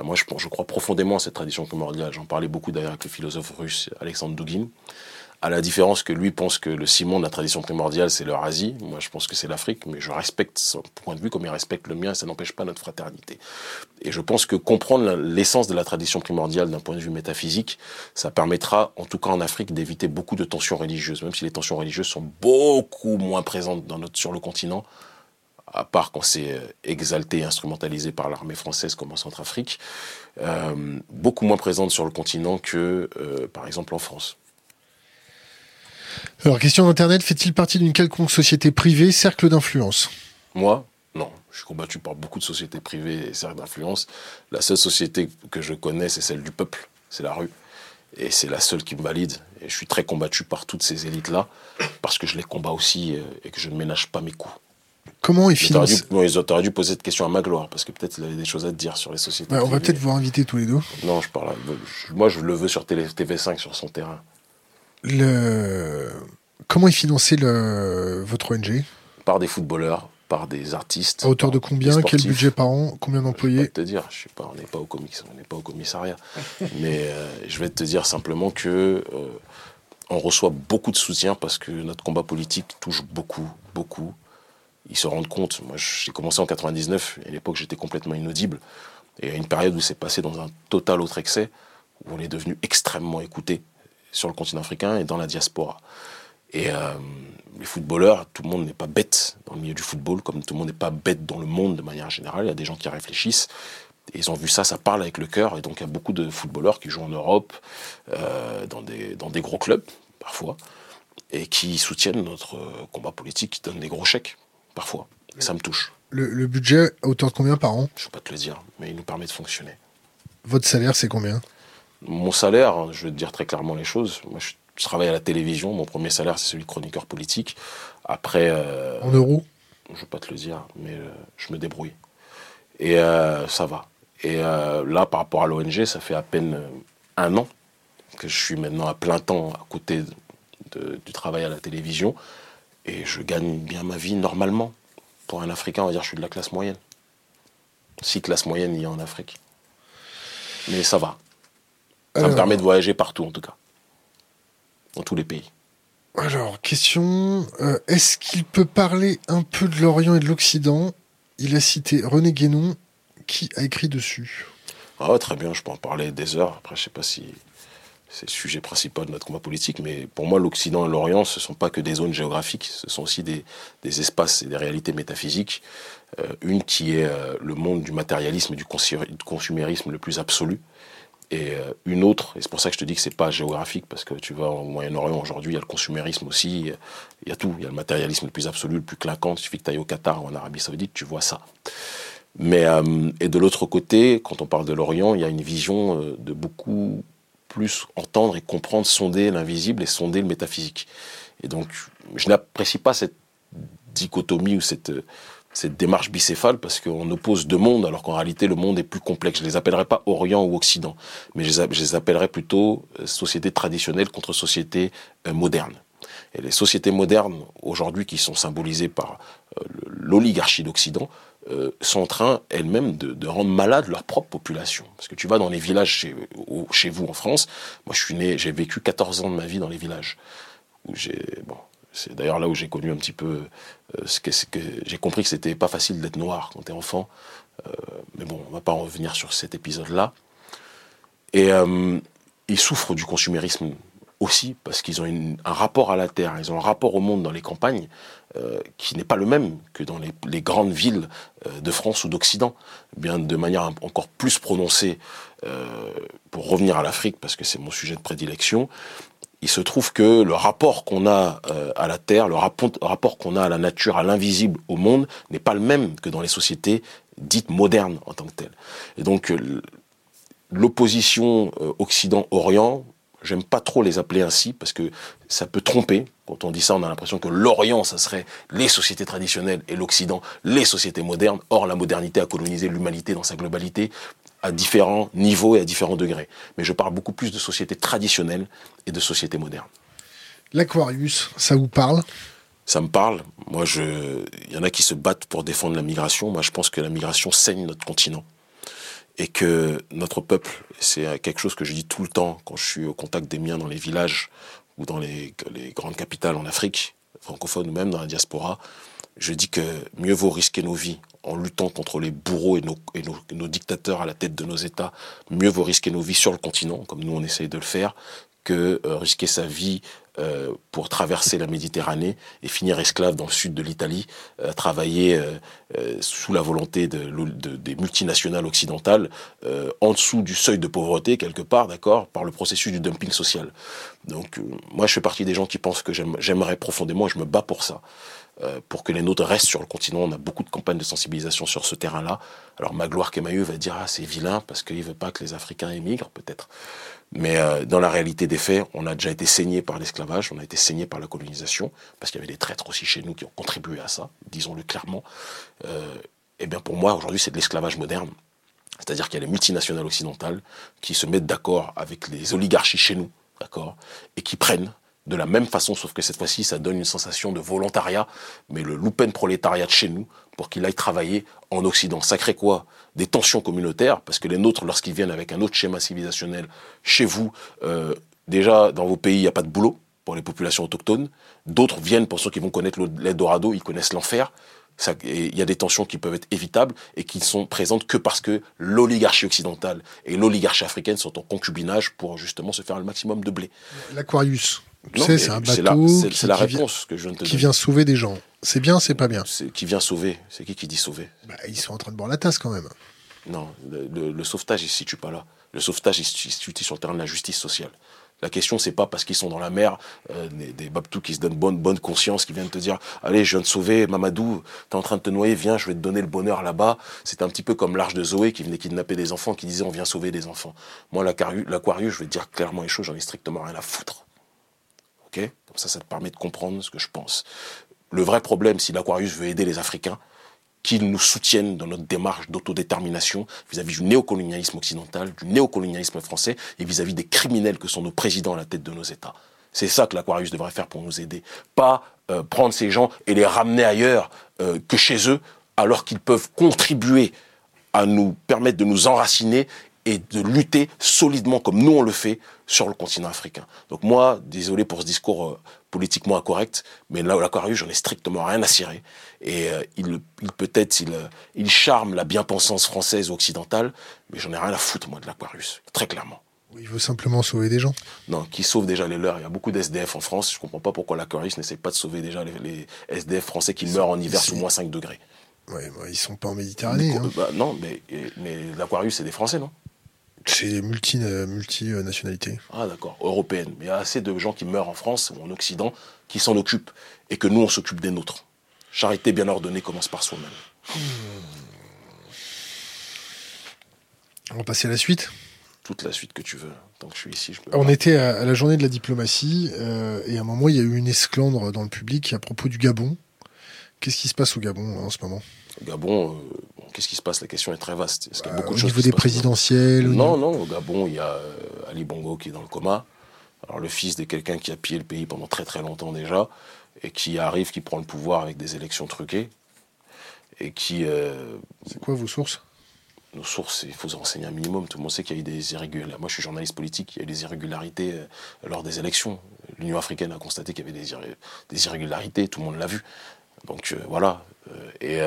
Ben, moi, je, je crois profondément à cette tradition primordiale. J'en parlais beaucoup d'ailleurs avec le philosophe russe Alexandre Dugin. À la différence que lui pense que le ciment de la tradition primordiale, c'est l'Eurasie. Moi, je pense que c'est l'Afrique, mais je respecte son point de vue comme il respecte le mien, et ça n'empêche pas notre fraternité. Et je pense que comprendre l'essence de la tradition primordiale d'un point de vue métaphysique, ça permettra, en tout cas en Afrique, d'éviter beaucoup de tensions religieuses, même si les tensions religieuses sont beaucoup moins présentes dans notre, sur le continent à part quand c'est euh, exalté et instrumentalisé par l'armée française comme en Centrafrique, euh, beaucoup moins présente sur le continent que, euh, par exemple, en France. Alors, question d'Internet, fait-il partie d'une quelconque société privée, cercle d'influence? Moi Non. Je suis combattu par beaucoup de sociétés privées et cercles d'influence. La seule société que je connais, c'est celle du peuple, c'est la rue. Et c'est la seule qui me valide. Et je suis très combattu par toutes ces élites-là, parce que je les combats aussi et que je ne ménage pas mes coups. Comment ils financent Ils auraient dû poser cette question à Magloire, parce que peut-être il avait des choses à te dire sur les sociétés. on va peut-être vous inviter tous les deux. Non, je parle. moi, je le veux sur TV5, sur son terrain. Le... Comment est financé le... votre ONG Par des footballeurs, par des artistes. À hauteur de combien? Quel budget par an? Combien d'employés Je vais te dire, je sais pas, on n'est pas au on pas au commissariat. Mais euh, je vais te dire simplement que euh, on reçoit beaucoup de soutien parce que notre combat politique touche beaucoup, beaucoup. Ils se rendent compte. Moi, j'ai commencé en 99. À l'époque, j'étais complètement inaudible. Et a une période où c'est passé dans un total autre excès, où on est devenu extrêmement écouté sur le continent africain et dans la diaspora. Et euh, les footballeurs, tout le monde n'est pas bête dans le milieu du football, comme tout le monde n'est pas bête dans le monde de manière générale. Il y a des gens qui réfléchissent. Ils ont vu ça, ça parle avec le cœur. Et donc il y a beaucoup de footballeurs qui jouent en Europe, euh, dans, des, dans des gros clubs, parfois, et qui soutiennent notre combat politique, qui donnent des gros chèques, parfois. Et ça me touche. Le, budget à hauteur de combien par an? Je ne peux pas te le dire, mais il nous permet de fonctionner. Votre salaire, c'est combien? Mon salaire, je vais te dire très clairement les choses. Moi, je je travaille à la télévision. Mon premier salaire, c'est celui de chroniqueur politique. Après. Euh, en euros? Je ne vais pas te le dire, mais euh, je me débrouille. Et euh, ça va. Et là, par rapport à l'ONG, ça fait à peine un an que je suis maintenant à plein temps à côté du travail à la télévision. Et je gagne bien ma vie normalement. Pour un Africain, on va dire que je suis de la classe moyenne. Si classe moyenne il y a en Afrique. Mais ça va. Ça me permet de voyager partout en tout cas dans tous les pays. Alors, question, euh, est-ce qu'il peut parler un peu de l'Orient et de l'Occident? Il a cité René Guénon, qui a écrit dessus? Ah, très bien, je peux en parler des heures. Après, je ne sais pas si c'est le sujet principal de notre combat politique, mais pour moi, l'Occident et l'Orient, ce ne sont pas que des zones géographiques, ce sont aussi des, espaces et des réalités métaphysiques. Euh, une qui est euh, le monde du matérialisme et du consumérisme le plus absolu, et euh, une autre, et c'est pour ça que je te dis que c'est pas géographique, parce que tu vois, au Moyen-Orient aujourd'hui, il y a le consumérisme aussi, il y a tout, il y a le matérialisme le plus absolu, le plus clinquant, il suffit que tu ailles au Qatar ou en Arabie Saoudite, tu vois ça. Mais, et de l'autre côté, quand on parle de l'Orient, il y a une vision de beaucoup plus entendre et comprendre, sonder l'invisible et sonder le métaphysique. Et donc, je n'apprécie pas cette dichotomie ou cette cette démarche bicéphale parce qu'on oppose deux mondes alors qu'en réalité le monde est plus complexe. Je les appellerai pas Orient ou Occident, mais je les appellerai plutôt euh, société traditionnelle contre société euh, moderne. Et les sociétés modernes aujourd'hui qui sont symbolisées par euh, l'oligarchie d'Occident sont en train elles-mêmes de, rendre malade leur propre population. Parce que tu vas dans les villages chez, vous en France, moi je suis né, j'ai vécu 14 ans de ma vie dans les villages. C'est d'ailleurs là où j'ai connu un petit peu euh, ce que, j'ai compris que c'était pas facile d'être noir quand tu es enfant. Euh, mais bon, on va pas en revenir sur cet épisode-là. Et euh, ils souffrent du consumérisme aussi parce qu'ils ont un rapport à la terre, ils ont un rapport au monde dans les campagnes qui n'est pas le même que dans les, grandes villes de France ou d'Occident, bien de manière encore plus prononcée. pour revenir à l'Afrique parce que c'est mon sujet de prédilection, il se trouve que le rapport qu'on a euh, à la Terre, le rapport, qu'on a à la nature, à l'invisible, au monde, n'est pas le même que dans les sociétés dites modernes en tant que telles. Et donc, euh, l'opposition euh, Occident-Orient, j'aime pas trop les appeler ainsi parce que ça peut tromper. Quand on dit ça, on a l'impression que l'Orient, ça serait les sociétés traditionnelles et l'Occident, les sociétés modernes. Or, la modernité a colonisé l'humanité dans sa globalité à différents niveaux et à différents degrés. Mais je parle beaucoup plus de sociétés traditionnelles et de sociétés modernes. L'Aquarius, ça vous parle? Ça me parle. Moi, je... il y en a qui se battent pour défendre la migration. Moi, je pense que la migration saigne notre continent. Et que notre peuple, c'est quelque chose que je dis tout le temps quand je suis au contact des miens dans les villages ou dans les, grandes capitales en Afrique, francophones ou même dans la diaspora, je dis que mieux vaut risquer nos vies en luttant contre les bourreaux et nos, dictateurs à la tête de nos États, mieux vaut risquer nos vies sur le continent, comme nous on essaye de le faire, que euh, risquer sa vie euh, pour traverser la Méditerranée et finir esclave dans le sud de l'Italie, euh, travailler sous la volonté des multinationales occidentales, en dessous du seuil de pauvreté quelque part, d'accord, par le processus du dumping social. Donc moi je fais partie des gens qui pensent que j'aimerais profondément et je me bats pour ça. Euh, pour que les nôtres restent sur le continent. On a beaucoup de campagnes de sensibilisation sur ce terrain-là. Alors Magloire Kemayeux va dire ah c'est vilain parce qu'il veut pas que les Africains émigrent peut-être. Mais euh, dans la réalité des faits, on a déjà été saigné par l'esclavage, on a été saigné par la colonisation parce qu'il y avait des traîtres aussi chez nous qui ont contribué à ça, disons-le clairement. Euh, bien pour moi aujourd'hui c'est de l'esclavage moderne. C'est-à-dire qu'il y a les multinationales occidentales qui se mettent d'accord avec les oligarchies chez nous, d'accord, et qui prennent de la même façon, sauf que cette fois-ci, ça donne une sensation de volontariat, mais le loupen prolétariat de chez nous, pour qu'il aille travailler en Occident. Ça crée quoi? Des tensions communautaires, parce que les nôtres, lorsqu'ils viennent avec un autre schéma civilisationnel chez vous, euh, déjà, dans vos pays, il n'y a pas de boulot, pour les populations autochtones. D'autres viennent pensant qu'ils vont connaître l'Eldorado, ils connaissent l'enfer. Il y a des tensions qui peuvent être évitables et qui ne sont présentes que parce que l'oligarchie occidentale et l'oligarchie africaine sont en concubinage pour justement se faire le maximum de blé. L'Aquarius, tu sais, c'est un bateau c'est la, réponse que je viens de te qui vient sauver des gens. C'est bien, c'est pas bien. Qui vient sauver C'est qui qui dit sauver? Bah, Ils sont en train de boire la tasse quand même. Non, le, sauvetage, il ne se situe pas là. Le sauvetage, il se situe sur le terrain de la justice sociale. La question, c'est pas parce qu'ils sont dans la mer, euh, des, des babtous qui se donnent bonne, bonne conscience, qui viennent te dire, allez, je viens de sauver Mamadou, t'es en train de te noyer, viens, je vais te donner le bonheur là-bas. C'est un petit peu comme l'arche de Zoé qui venait kidnapper des enfants, qui disait, on vient sauver des enfants. Moi, l'aquarius, je vais te dire clairement les choses, j'en ai strictement rien à foutre. Ça, ça te permet de comprendre ce que je pense. Le vrai problème, si l'Aquarius veut aider les Africains, qu'ils nous soutiennent dans notre démarche d'autodétermination vis-à-vis du néocolonialisme occidental, du néocolonialisme français et vis-à-vis des criminels que sont nos présidents à la tête de nos États. C'est ça que l'Aquarius devrait faire pour nous aider. Pas euh, prendre ces gens et les ramener ailleurs euh, que chez eux, alors qu'ils peuvent contribuer à nous permettre de nous enraciner et de lutter solidement comme nous on le fait sur le continent africain. Donc moi, désolé pour ce discours euh, politiquement incorrect, mais là, l'Aquarius, j'en ai strictement rien à cirer. Et euh, il, il peut-être, il, euh, il charme la bien-pensance française ou occidentale, mais j'en ai rien à foutre, moi, de l'Aquarius, très clairement. Il veut simplement sauver des gens? Non, qui sauve déjà les leurs. Il y a beaucoup d'SDF en France. Je comprends pas pourquoi l'Aquarius n'essaie pas de sauver déjà les, SDF français qui meurent en hiver sous moins 5 degrés. Ouais, bah, ils sont pas en Méditerranée. Hein. Bah, non, mais, mais l'Aquarius, c'est des Français, non? C'est multi, euh, multi nationalité. Ah d'accord, européenne. Mais il y a assez de gens qui meurent en France ou en Occident qui s'en occupent et que nous on s'occupe des nôtres. Charité bien ordonnée commence par soi-même. On va passer à la suite. Toute la suite que tu veux. Tant que je suis ici, je On était à, la journée de la diplomatie euh, et à un moment il y a eu une esclandre dans le public à propos du Gabon. Qu'est-ce qui se passe au Gabon en ce moment? Gabon, euh, qu'est-ce qui se passe? La question est très vaste. Est-ce qu'il y a beaucoup de au niveau des présidentielles Non, non, au Gabon, il y a euh, Ali Bongo qui est dans le coma. Alors, le fils de quelqu'un qui a pillé le pays pendant très très longtemps déjà, et qui arrive, qui prend le pouvoir avec des élections truquées, et qui. Euh, C'est quoi vos sources? nos sources, il faut se renseigner un minimum. Tout le monde sait qu'il y a eu des irrégularités. Moi, je suis journaliste politique, il y a eu des irrégularités euh, lors des élections. L'Union africaine a constaté qu'il y avait des, des irrégularités, tout le monde l'a vu. Donc voilà. Et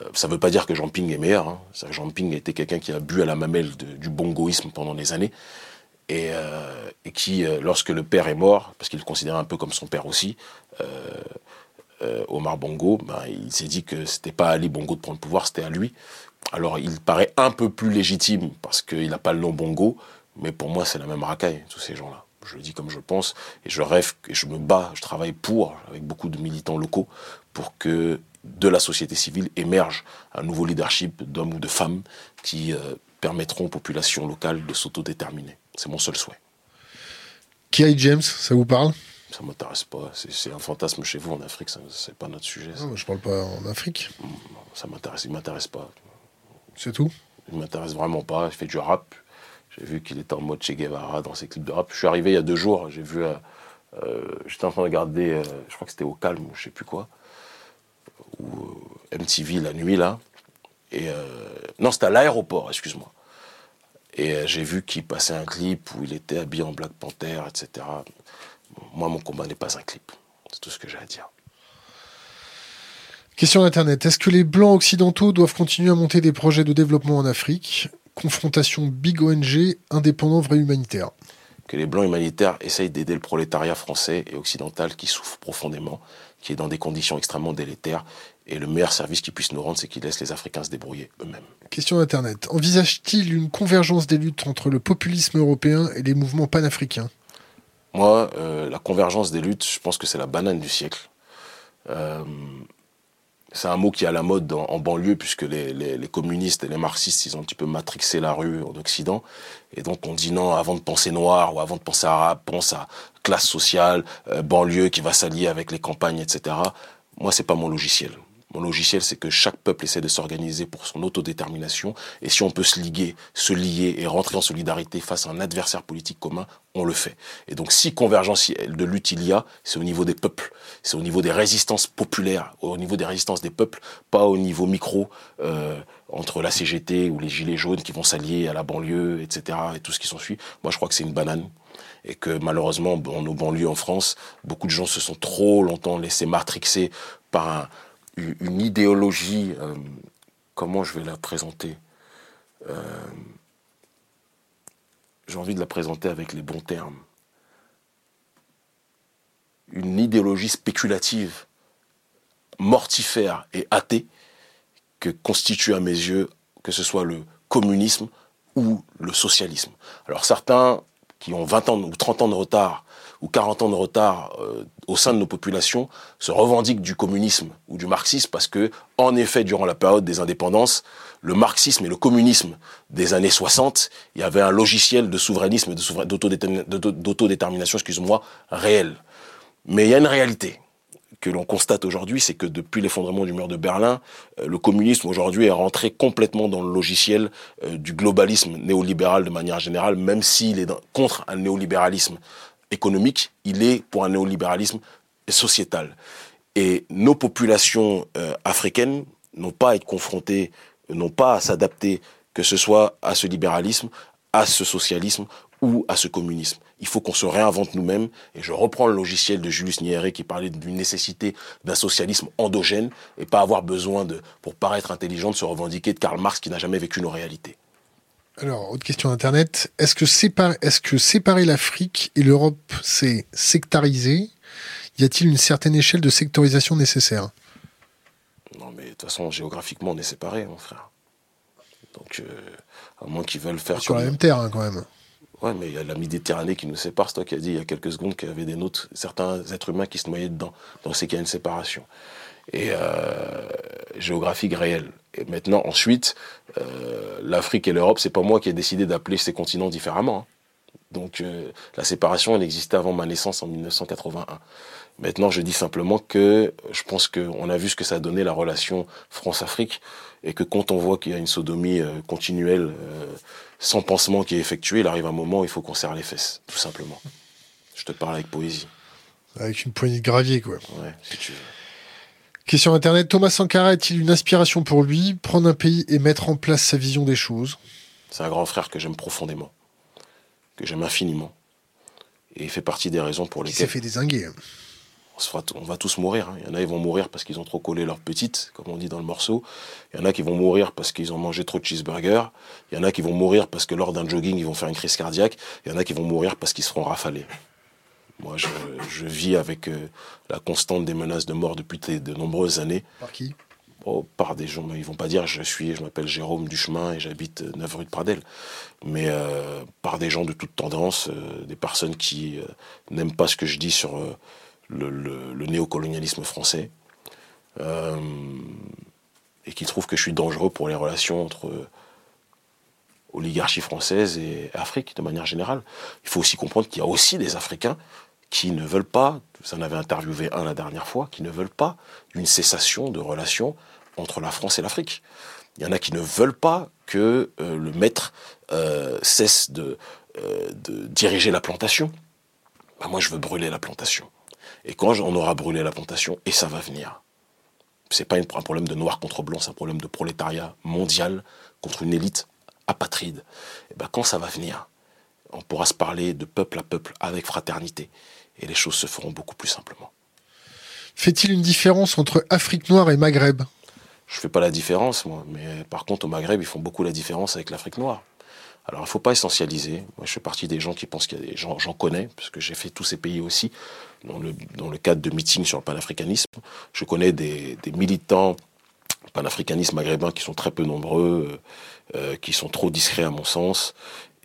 euh, ça ne veut pas dire que Jean Ping est meilleur. Hein. Jean Ping était quelqu'un qui a bu à la mamelle du bongoïsme pendant des années. Et, euh, qui, euh, lorsque le père est mort, parce qu'il le considérait un peu comme son père aussi, Omar Bongo, ben, il s'est dit que c'était pas à Ali Bongo de prendre le pouvoir, c'était à lui. Alors il paraît un peu plus légitime parce qu'il n'a pas le nom Bongo, mais pour moi c'est la même racaille, tous ces gens-là. Je le dis comme je pense, et je rêve, et je me bats, je travaille pour, avec beaucoup de militants locaux, pour que de la société civile émerge un nouveau leadership d'hommes ou de femmes qui euh, permettront aux populations locales de s'autodéterminer. C'est mon seul souhait. Kerry James, ça vous parle? Ça m'intéresse pas. C'est un fantasme chez vous en Afrique, c'est pas notre sujet. Non, je parle pas en Afrique. Ça m'intéresse, il m'intéresse pas. C'est tout? Il m'intéresse vraiment pas. Il fait du rap. J'ai vu qu'il était en mode Che Guevara dans ses clips de rap. Je suis arrivé il y a deux jours. J'ai vu. Euh, euh, j'étais en train de regarder. je crois que c'était au calme ou je sais plus quoi ou euh, MTV la nuit là. Et euh, non, c'était à l'aéroport, excuse-moi. Et euh, j'ai vu qu'il passait un clip où il était habillé en Black Panther, etc. Moi, mon combat n'est pas un clip. C'est tout ce que j'ai à dire. Question d'Internet. Est-ce que les Blancs occidentaux doivent continuer à monter des projets de développement en Afrique? Confrontation big ONG, indépendant, vrai humanitaire. Que les Blancs humanitaires essayent d'aider le prolétariat français et occidental qui souffre profondément qui est dans des conditions extrêmement délétères. Et le meilleur service qu'ils puissent nous rendre, c'est qu'ils laissent les Africains se débrouiller eux-mêmes. Question d'Internet. Envisage-t-il une convergence des luttes entre le populisme européen et les mouvements panafricains? Moi, euh, la convergence des luttes, je pense que c'est la banane du siècle. Euh, c'est un mot qui est à la mode en, banlieue, puisque les, les, communistes et les marxistes, ils ont un petit peu matrixé la rue en Occident. Et donc on dit non, avant de penser noir ou avant de penser arabe, pense à classe sociale, euh, banlieue qui va s'allier avec les campagnes, etc. Moi, c'est pas mon logiciel. Mon logiciel, c'est que chaque peuple essaie de s'organiser pour son autodétermination. Et si on peut se liguer, se lier et rentrer en solidarité face à un adversaire politique commun, on le fait. Et donc, si convergence de lutte il y a, c'est au niveau des peuples, c'est au niveau des résistances populaires, au niveau des résistances des peuples, pas au niveau micro euh, entre la CGT ou les gilets jaunes qui vont s'allier à la banlieue, etc. et tout ce qui s'ensuit. Moi, je crois que c'est une banane et que malheureusement, dans nos banlieues en France, beaucoup de gens se sont trop longtemps laissés matrixer par un, une idéologie, euh, comment je vais la présenter euh, J'ai envie de la présenter avec les bons termes. Une idéologie spéculative, mortifère et athée que constitue à mes yeux que ce soit le communisme ou le socialisme. Alors certains qui ont 20 ans ou 30 ans de retard ou 40 ans de retard euh, au sein de nos populations se revendiquent du communisme ou du marxisme parce que, en effet, durant la période des indépendances, le marxisme et le communisme des années 60, il y avait un logiciel de souverainisme d'autodétermination, excuse-moi, réel. Mais il y a une réalité que l'on constate aujourd'hui, c'est que depuis l'effondrement du mur de Berlin, euh, le communisme aujourd'hui est rentré complètement dans le logiciel euh, du globalisme néolibéral de manière générale, même s'il est contre un néolibéralisme économique, il est pour un néolibéralisme sociétal. Et nos populations euh, africaines n'ont pas à être confrontées, n'ont pas à s'adapter, que ce soit à ce libéralisme, à ce socialisme ou à ce communisme. Il faut qu'on se réinvente nous-mêmes. Et je reprends le logiciel de Julius Nyerere qui parlait d'une nécessité d'un socialisme endogène et pas avoir besoin de, pour paraître intelligent, de se revendiquer de Karl Marx qui n'a jamais vécu nos réalités. Alors, autre question d'Internet. Est-ce que, séparer, est que séparer l'Afrique et l'Europe, c'est sectariser Y a-t-il une certaine échelle de sectorisation nécessaire? Non, mais de toute façon, géographiquement, on est séparés, mon frère. Donc, euh, à moins qu'ils veulent faire. Sur la même terre, hein, quand même. Ouais, mais il y a la Méditerranée qui nous sépare. C'est toi qui as dit il y a quelques secondes qu'il y avait des nôtres, certains êtres humains qui se noyaient dedans. Donc, c'est qu'il y a une séparation. Et euh, géographique réelle. Et maintenant, ensuite, euh, l'Afrique et l'Europe, c'est pas moi qui ai décidé d'appeler ces continents différemment. Hein. Donc euh, la séparation, elle existait avant ma naissance en 1981. Maintenant, je dis simplement que je pense qu'on a vu ce que ça a donné la relation France-Afrique et que quand on voit qu'il y a une sodomie continuelle, sans pansement qui est effectué, il arrive un moment où il faut qu'on serre les fesses, tout simplement. Je te parle avec poésie. Avec une poignée de gravier, quoi. Ouais, si tu veux. Question Internet. Thomas Sankara est-il une inspiration pour lui Prendre un pays et mettre en place sa vision des choses? C'est un grand frère que j'aime profondément, que j'aime infiniment. Et il fait partie des raisons pour lesquelles. Il s'est fait désinguer. Hein. On, va tous mourir. Hein. Il y en a, qui vont mourir parce qu'ils ont trop collé leur petite, comme on dit dans le morceau. Il y en a qui vont mourir parce qu'ils ont mangé trop de cheeseburgers. Il y en a qui vont mourir parce que lors d'un jogging, ils vont faire une crise cardiaque. Il y en a qui vont mourir parce qu'ils seront rafalés. Moi, je, vis avec euh, la constante des menaces de mort depuis de nombreuses années. Par qui? Oh, Par des gens, ils vont pas dire je suis, je m'appelle Jérôme Duchemin et j'habite 9 rue de Pradel. Mais euh, par des gens de toute tendance, euh, des personnes qui n'aiment pas ce que je dis sur le, néocolonialisme français. et qui trouvent que je suis dangereux pour les relations entre oligarchie française et Afrique de manière générale. Il faut aussi comprendre qu'il y a aussi des Africains qui ne veulent pas, vous en avez interviewé un la dernière fois, qui ne veulent pas une cessation de relations entre la France et l'Afrique. Il y en a qui ne veulent pas que euh, le maître euh, cesse de, euh, de, diriger la plantation. Ben, moi, je veux brûler la plantation. Et quand on aura brûlé la plantation, et ça va venir, c'est pas un problème de noir contre blanc, c'est un problème de prolétariat mondial contre une élite apatride. Et ben, quand ça va venir, on pourra se parler de peuple à peuple avec fraternité et les choses se feront beaucoup plus simplement. Fait-il une différence entre Afrique noire et Maghreb? Je ne fais pas la différence, moi, mais par contre, au Maghreb, ils font beaucoup la différence avec l'Afrique noire. Alors, il ne faut pas essentialiser. Moi, je fais partie des gens qui pensent qu'il y a des gens, j'en connais, parce que j'ai fait tous ces pays aussi, dans le, dans le cadre de meetings sur le panafricanisme. Je connais des, militants panafricanistes maghrébins qui sont très peu nombreux, euh, euh, qui sont trop discrets à mon sens,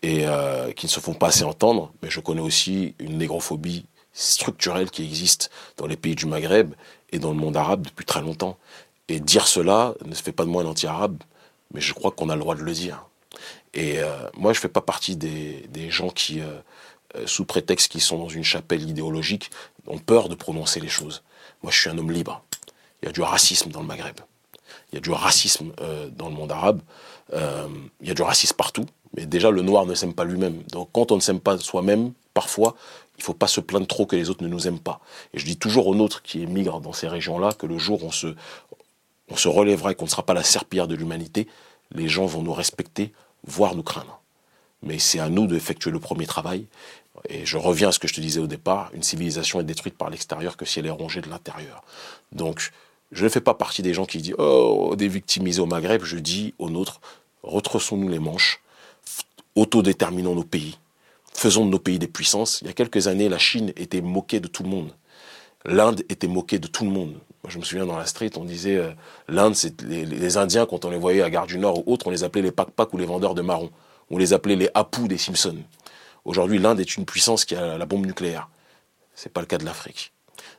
et euh, qui ne se font pas assez entendre. Mais je connais aussi une négrophobie structurelle qui existe dans les pays du Maghreb et dans le monde arabe depuis très longtemps. Et dire cela ne se fait pas de moi un anti-arabe, mais je crois qu'on a le droit de le dire. Et euh, moi, je ne fais pas partie des, des gens qui, euh, euh, sous prétexte qu'ils sont dans une chapelle idéologique, ont peur de prononcer les choses. Moi, je suis un homme libre. Il y a du racisme dans le Maghreb. Il y a du racisme dans le monde arabe. Il y a du racisme partout. Mais déjà, le noir ne s'aime pas lui-même. Donc quand on ne s'aime pas soi-même, parfois, il ne faut pas se plaindre trop que les autres ne nous aiment pas. Et je dis toujours aux nôtres qui émigrent dans ces régions-là que le jour où on se, relèvera et qu'on ne sera pas la serpillière de l'humanité, les gens vont nous respecter, voire nous craindre. Mais c'est à nous d'effectuer le premier travail. Et je reviens à ce que je te disais au départ, une civilisation est détruite par l'extérieur que si elle est rongée de l'intérieur. Donc, je ne fais pas partie des gens qui disent Oh, des victimisés au Maghreb. Je dis aux nôtres Retroussons-nous les manches, autodéterminons nos pays, faisons de nos pays des puissances. Il y a quelques années, la Chine était moquée de tout le monde. L'Inde était moquée de tout le monde. Moi, je me souviens dans la street, on disait euh, l'Inde, c'est les, Indiens, quand on les voyait à Gare du Nord ou autre, on les appelait les pac-pac ou les vendeurs de marrons. On les appelait les Apu des Simpsons. Aujourd'hui, l'Inde est une puissance qui a la bombe nucléaire. Ce n'est pas le cas de l'Afrique.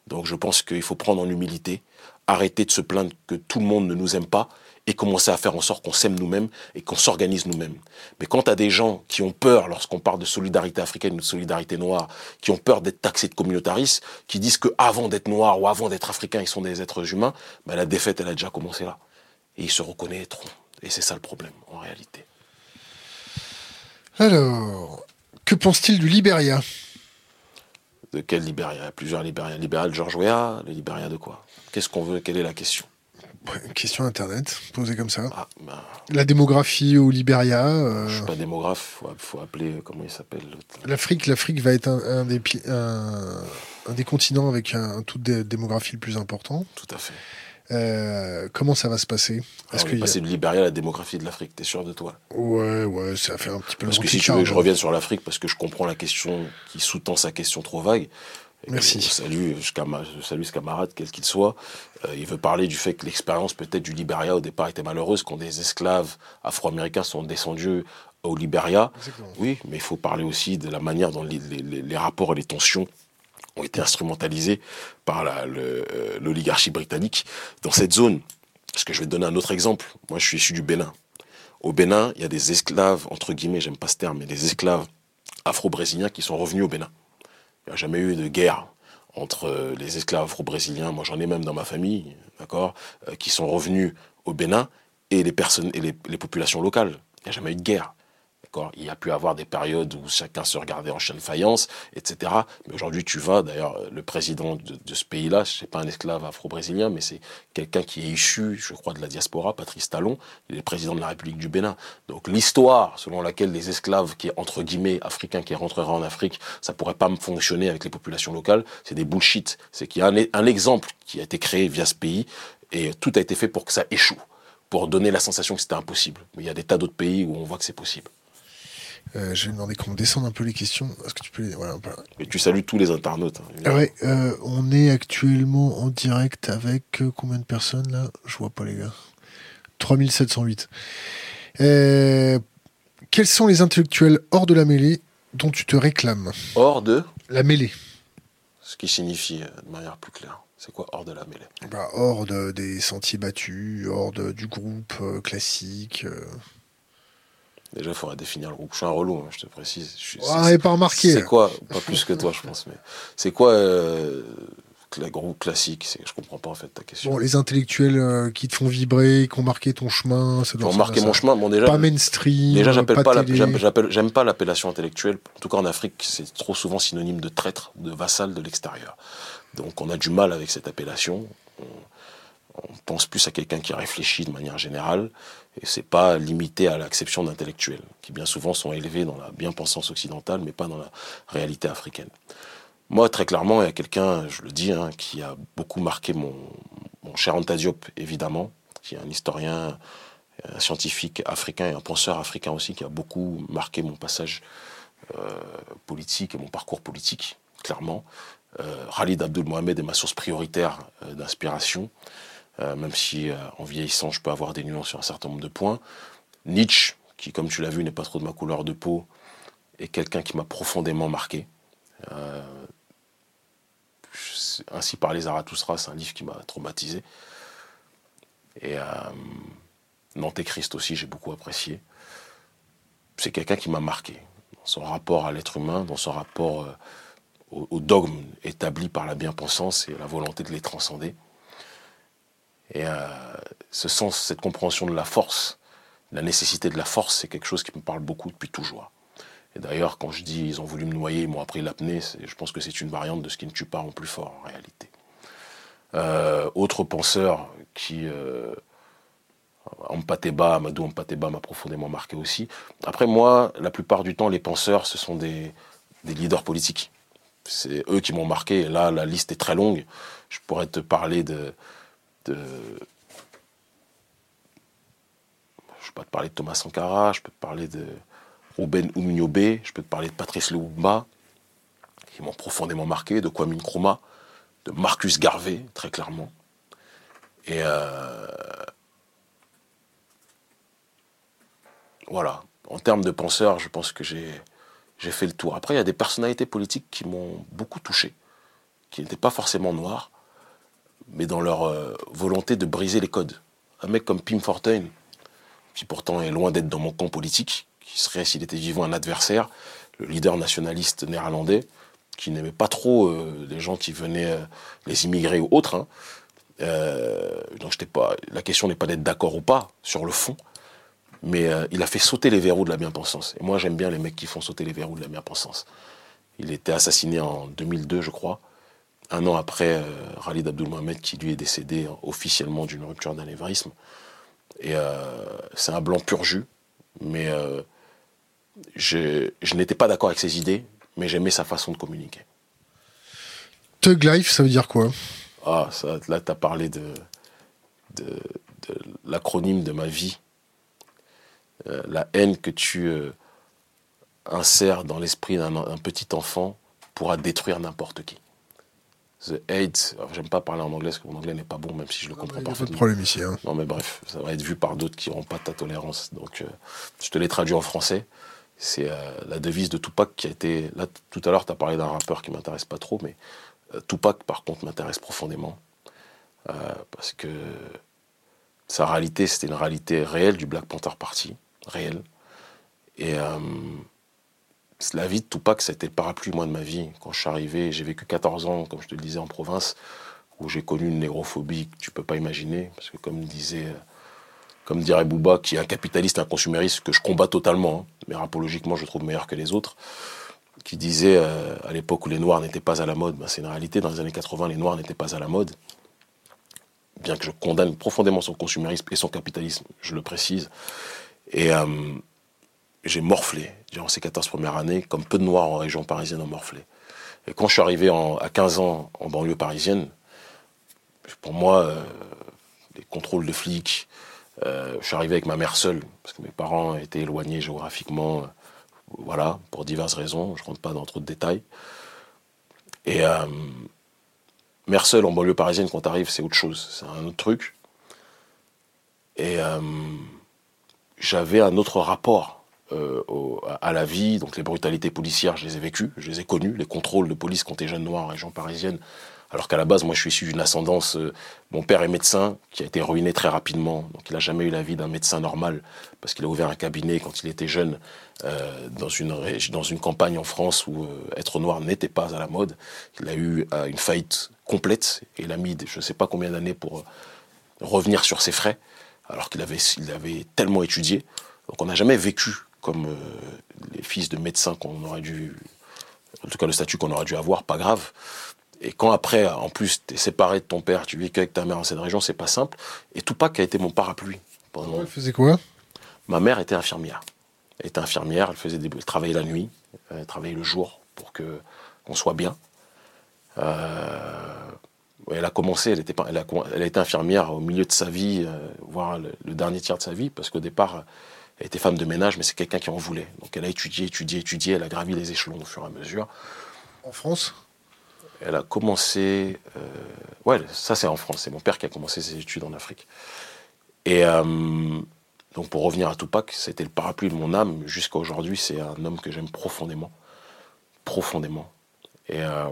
Donc je pense qu'il faut prendre en humilité, arrêter de se plaindre que tout le monde ne nous aime pas et commencer à faire en sorte qu'on s'aime nous-mêmes et qu'on s'organise nous-mêmes. Mais quand tu as des gens qui ont peur lorsqu'on parle de solidarité africaine ou de solidarité noire, qui ont peur d'être taxés de communautaristes, qui disent qu'avant d'être noir ou avant d'être africain, ils sont des êtres humains, ben la défaite, elle a déjà commencé là. Et ils se reconnaîtront. Et c'est ça le problème, en réalité. Alors, que pense-t-il du Libéria De quel Libéria Il y a plusieurs Libériens. Libéria de George Weah, le Libéria de quoi? Qu'est-ce qu'on veut? Quelle est la question? Question internet, posée comme ça. Ah, bah. La démographie au Libéria. Euh... Je suis pas démographe, il faut, appeler, euh, comment il s'appelle L'Afrique, l'Afrique va être un, des, un, des continents avec un, taux de démographie le plus important. Tout à fait. Euh, comment ça va se passer? Est-ce que passer de Libéria à la démographie de l'Afrique T'es sûr de toi? Ouais, ouais, ça fait un petit peu. Parce que si tu veux que je revienne sur l'Afrique, parce que je comprends la question qui sous-tend sa question trop vague. Merci. Je salue, je salue ce camarade, quel qu'il soit. Euh, il veut parler du fait que l'expérience peut-être du Libéria au départ était malheureuse, quand des esclaves afro-américains sont descendus au Libéria. Oui, mais il faut parler aussi de la manière dont les, les rapports et les tensions ont été instrumentalisés par euh, l'oligarchie britannique dans cette zone. Parce que je vais te donner un autre exemple. Moi, je suis issu du Bénin. Au Bénin, il y a des esclaves, entre guillemets, j'aime pas ce terme, mais des esclaves afro-brésiliens qui sont revenus au Bénin. Il n'y a jamais eu de guerre entre euh, les esclaves afro-brésiliens, moi j'en ai même dans ma famille, d'accord, euh, qui sont revenus au Bénin, et les les populations locales. Il n'y a jamais eu de guerre. Il y a pu avoir des périodes où chacun se regardait en chaîne faïence, etc. Mais aujourd'hui, tu vas, d'ailleurs, le président de, ce pays-là, ce n'est pas un esclave afro-brésilien, mais c'est quelqu'un qui est issu, je crois, de la diaspora, Patrice Talon, il est président de la République du Bénin. Donc l'histoire selon laquelle les esclaves, qui entre guillemets, africains qui rentreraient en Afrique, ça pourrait pas fonctionner avec les populations locales, c'est des bullshit. C'est qu'il y a un, un exemple qui a été créé via ce pays, et tout a été fait pour que ça échoue pour donner la sensation que c'était impossible. Mais il y a des tas d'autres pays où on voit que c'est possible. Euh, je vais demander qu'on descende un peu les questions. Est-ce que tu peux les... voilà, Et tu salues tous les internautes. Hein, ouais, euh, on est actuellement en direct avec euh, combien de personnes là? Je vois pas les gars. 3708. quels sont les intellectuels hors de la mêlée dont tu te réclames? Hors de? La mêlée. Ce qui signifie de manière plus claire. C'est quoi hors de la mêlée? Bah, Hors des sentiers battus, hors du groupe classique. Déjà, il faudra définir le groupe. Je suis un relou, hein, je te précise. Je ah, et pas remarqué. C'est quoi Pas plus que toi, je pense. Mais c'est quoi euh, le groupe classique? Je comprends pas en fait ta question. Bon, les intellectuels euh, qui te font vibrer, qui ont marqué ton chemin. Qui ont marqué mon chemin. Bon, déjà. Pas mainstream. Déjà, j'appelle pas, j'aime pas l'appellation intellectuelle. En tout cas, en Afrique, c'est trop souvent synonyme de traître, de vassal de l'extérieur. Donc, on a du mal avec cette appellation. on pense plus à quelqu'un qui réfléchit de manière générale et c'est pas limité à l'acception d'intellectuels, qui bien souvent sont élevés dans la bien-pensance occidentale, mais pas dans la réalité africaine. Moi, très clairement, il y a quelqu'un, je le dis, hein, qui a beaucoup marqué mon, cher Anta Diop, évidemment, qui est un historien, un scientifique africain et un penseur africain aussi, qui a beaucoup marqué mon passage euh, politique et mon parcours politique, clairement. Euh, Khalid Abdul Mohamed est ma source prioritaire euh, d'inspiration. Euh, même si euh, en vieillissant, je peux avoir des nuances sur un certain nombre de points. Nietzsche, qui, comme tu l'as vu, n'est pas trop de ma couleur de peau, est quelqu'un qui m'a profondément marqué. Euh, ainsi par les Zarathustra, c'est un livre qui m'a traumatisé. Et euh, Christ aussi, j'ai beaucoup apprécié. C'est quelqu'un qui m'a marqué dans son rapport à l'être humain, dans son rapport aux, au dogme établi par la bien-pensance et la volonté de les transcender. Et ce sens, cette compréhension de la force, la nécessité de la force, c'est quelque chose qui me parle beaucoup depuis toujours. Et d'ailleurs, quand je dis ils ont voulu me noyer, ils m'ont appris l'apnée, je pense que c'est une variante de ce qui ne tue pas en plus fort en réalité. Euh, autre penseur qui. Euh, Ampateba, Amadou Ampateba m'a profondément marqué aussi. Après, moi, la plupart du temps, les penseurs, ce sont des, leaders politiques. C'est eux qui m'ont marqué. Là, la liste est très longue. Je pourrais te parler de. De je peux pas te parler de Thomas Sankara, je peux te parler de Ruben Oumniobe, je peux te parler de Patrice Lumumba, qui m'ont profondément marqué, de Kwame Nkrumah, de Marcus Garvey, très clairement. Et euh, voilà, en termes de penseurs, je pense que j'ai fait le tour. Après, il y a des personnalités politiques qui m'ont beaucoup touché, qui n'étaient pas forcément noirs, mais dans leur euh, volonté de briser les codes. Un mec comme Pim Fortuyn, qui pourtant est loin d'être dans mon camp politique, qui serait, s'il était vivant, un adversaire, le leader nationaliste néerlandais, qui n'aimait pas trop euh, les gens qui venaient, euh, les immigrés ou autres. Hein. Donc pas, la question n'est pas d'être d'accord ou pas sur le fond, mais il a fait sauter les verrous de la bien-pensance. Et moi, j'aime bien les mecs qui font sauter les verrous de la bien-pensance. Il était assassiné en 2002, je crois, un an après Khalid Abdul Mohamed, qui lui est décédé officiellement d'une rupture d'anévrisme. Et c'est un blanc pur jus, mais je, n'étais pas d'accord avec ses idées, mais j'aimais sa façon de communiquer. Tug Life, ça veut dire quoi? Ah, ça, là, tu as parlé de, de, l'acronyme de ma vie. Euh, la haine que tu euh, insères dans l'esprit d'un petit enfant pourra détruire n'importe qui. The hate, j'aime pas parler en anglais parce que mon anglais n'est pas bon, même si je le ah, comprends parfaitement. Pas de problème ici. Hein. Non, mais bref, ça va être vu par d'autres qui n'auront pas ta tolérance. Donc, euh, je te l'ai traduit en français. C'est euh, la devise de Tupac qui a été. Là, tout à l'heure, tu as parlé d'un rappeur qui m'intéresse pas trop, mais euh, Tupac, par contre, m'intéresse profondément. Parce que sa réalité, c'était une réalité réelle du Black Panther Party, réelle. Et la vie de Tupac, été le parapluie, moi, de ma vie. Quand je suis arrivé, j'ai vécu 14 ans, comme je te le disais, en province, où j'ai connu une négrophobie que tu peux pas imaginer. Parce que, comme disait comme dirait Bouba, qui est un capitaliste, un consumériste que je combats totalement, hein, mais rapologiquement je trouve meilleur que les autres, qui disait euh, à l'époque où les Noirs n'étaient pas à la mode, ben, c'est une réalité, dans les années 80 les Noirs n'étaient pas à la mode, bien que je condamne profondément son consumérisme et son capitalisme, je le précise, et euh, j'ai morflé durant ces 14 premières années, comme peu de Noirs en région parisienne ont morflé. Et quand je suis arrivé à 15 ans en banlieue parisienne, pour moi, euh, les contrôles de flics, euh, je suis arrivé avec ma mère seule, parce que mes parents étaient éloignés géographiquement, euh, voilà, pour diverses raisons, je ne rentre pas dans trop de détails. Et mère seule en banlieue parisienne, quand tu arrives, c'est autre chose, c'est un autre truc. Et j'avais un autre rapport à la vie, donc les brutalités policières, je les ai vécues, je les ai connues, les contrôles de police quand tu es jeune noir en région parisienne, alors qu'à la base, moi, je suis issu d'une ascendance. Euh, mon père est médecin, qui a été ruiné très rapidement. Donc, il n'a jamais eu la vie d'un médecin normal, parce qu'il a ouvert un cabinet quand il était jeune, euh, dans, une, dans une campagne en France où euh, être noir n'était pas à la mode. Il a eu une faillite complète, et il a mis je ne sais pas combien d'années pour revenir sur ses frais, alors qu'il avait, il avait tellement étudié. Donc, on n'a jamais vécu comme les fils de médecins qu'on aurait dû. En tout cas, le statut qu'on aurait dû avoir, pas grave. Et quand après, en plus, tu es séparé de ton père, tu vis qu'avec ta mère dans cette région, c'est pas simple. Et Tupac a été mon parapluie. Pendant... Elle faisait quoi? Ma mère était infirmière. Elle était infirmière, elle, faisait des... travaillait la nuit, elle travaillait le jour pour que qu'on soit bien. Euh... Elle a commencé, elle, était, elle, a, elle a été infirmière au milieu de sa vie, euh, voire le, dernier tiers de sa vie, parce qu'au départ, elle était femme de ménage, mais c'est quelqu'un qui en voulait. Donc elle a étudié, étudié, étudié, elle a gravi les échelons au fur et à mesure. En France? Elle a commencé. Euh, ouais, ça c'est en France. C'est mon père qui a commencé ses études en Afrique. Et euh, donc pour revenir à Tupac, c'était le parapluie de mon âme. Jusqu'à aujourd'hui, c'est un homme que j'aime profondément. Profondément. Et euh,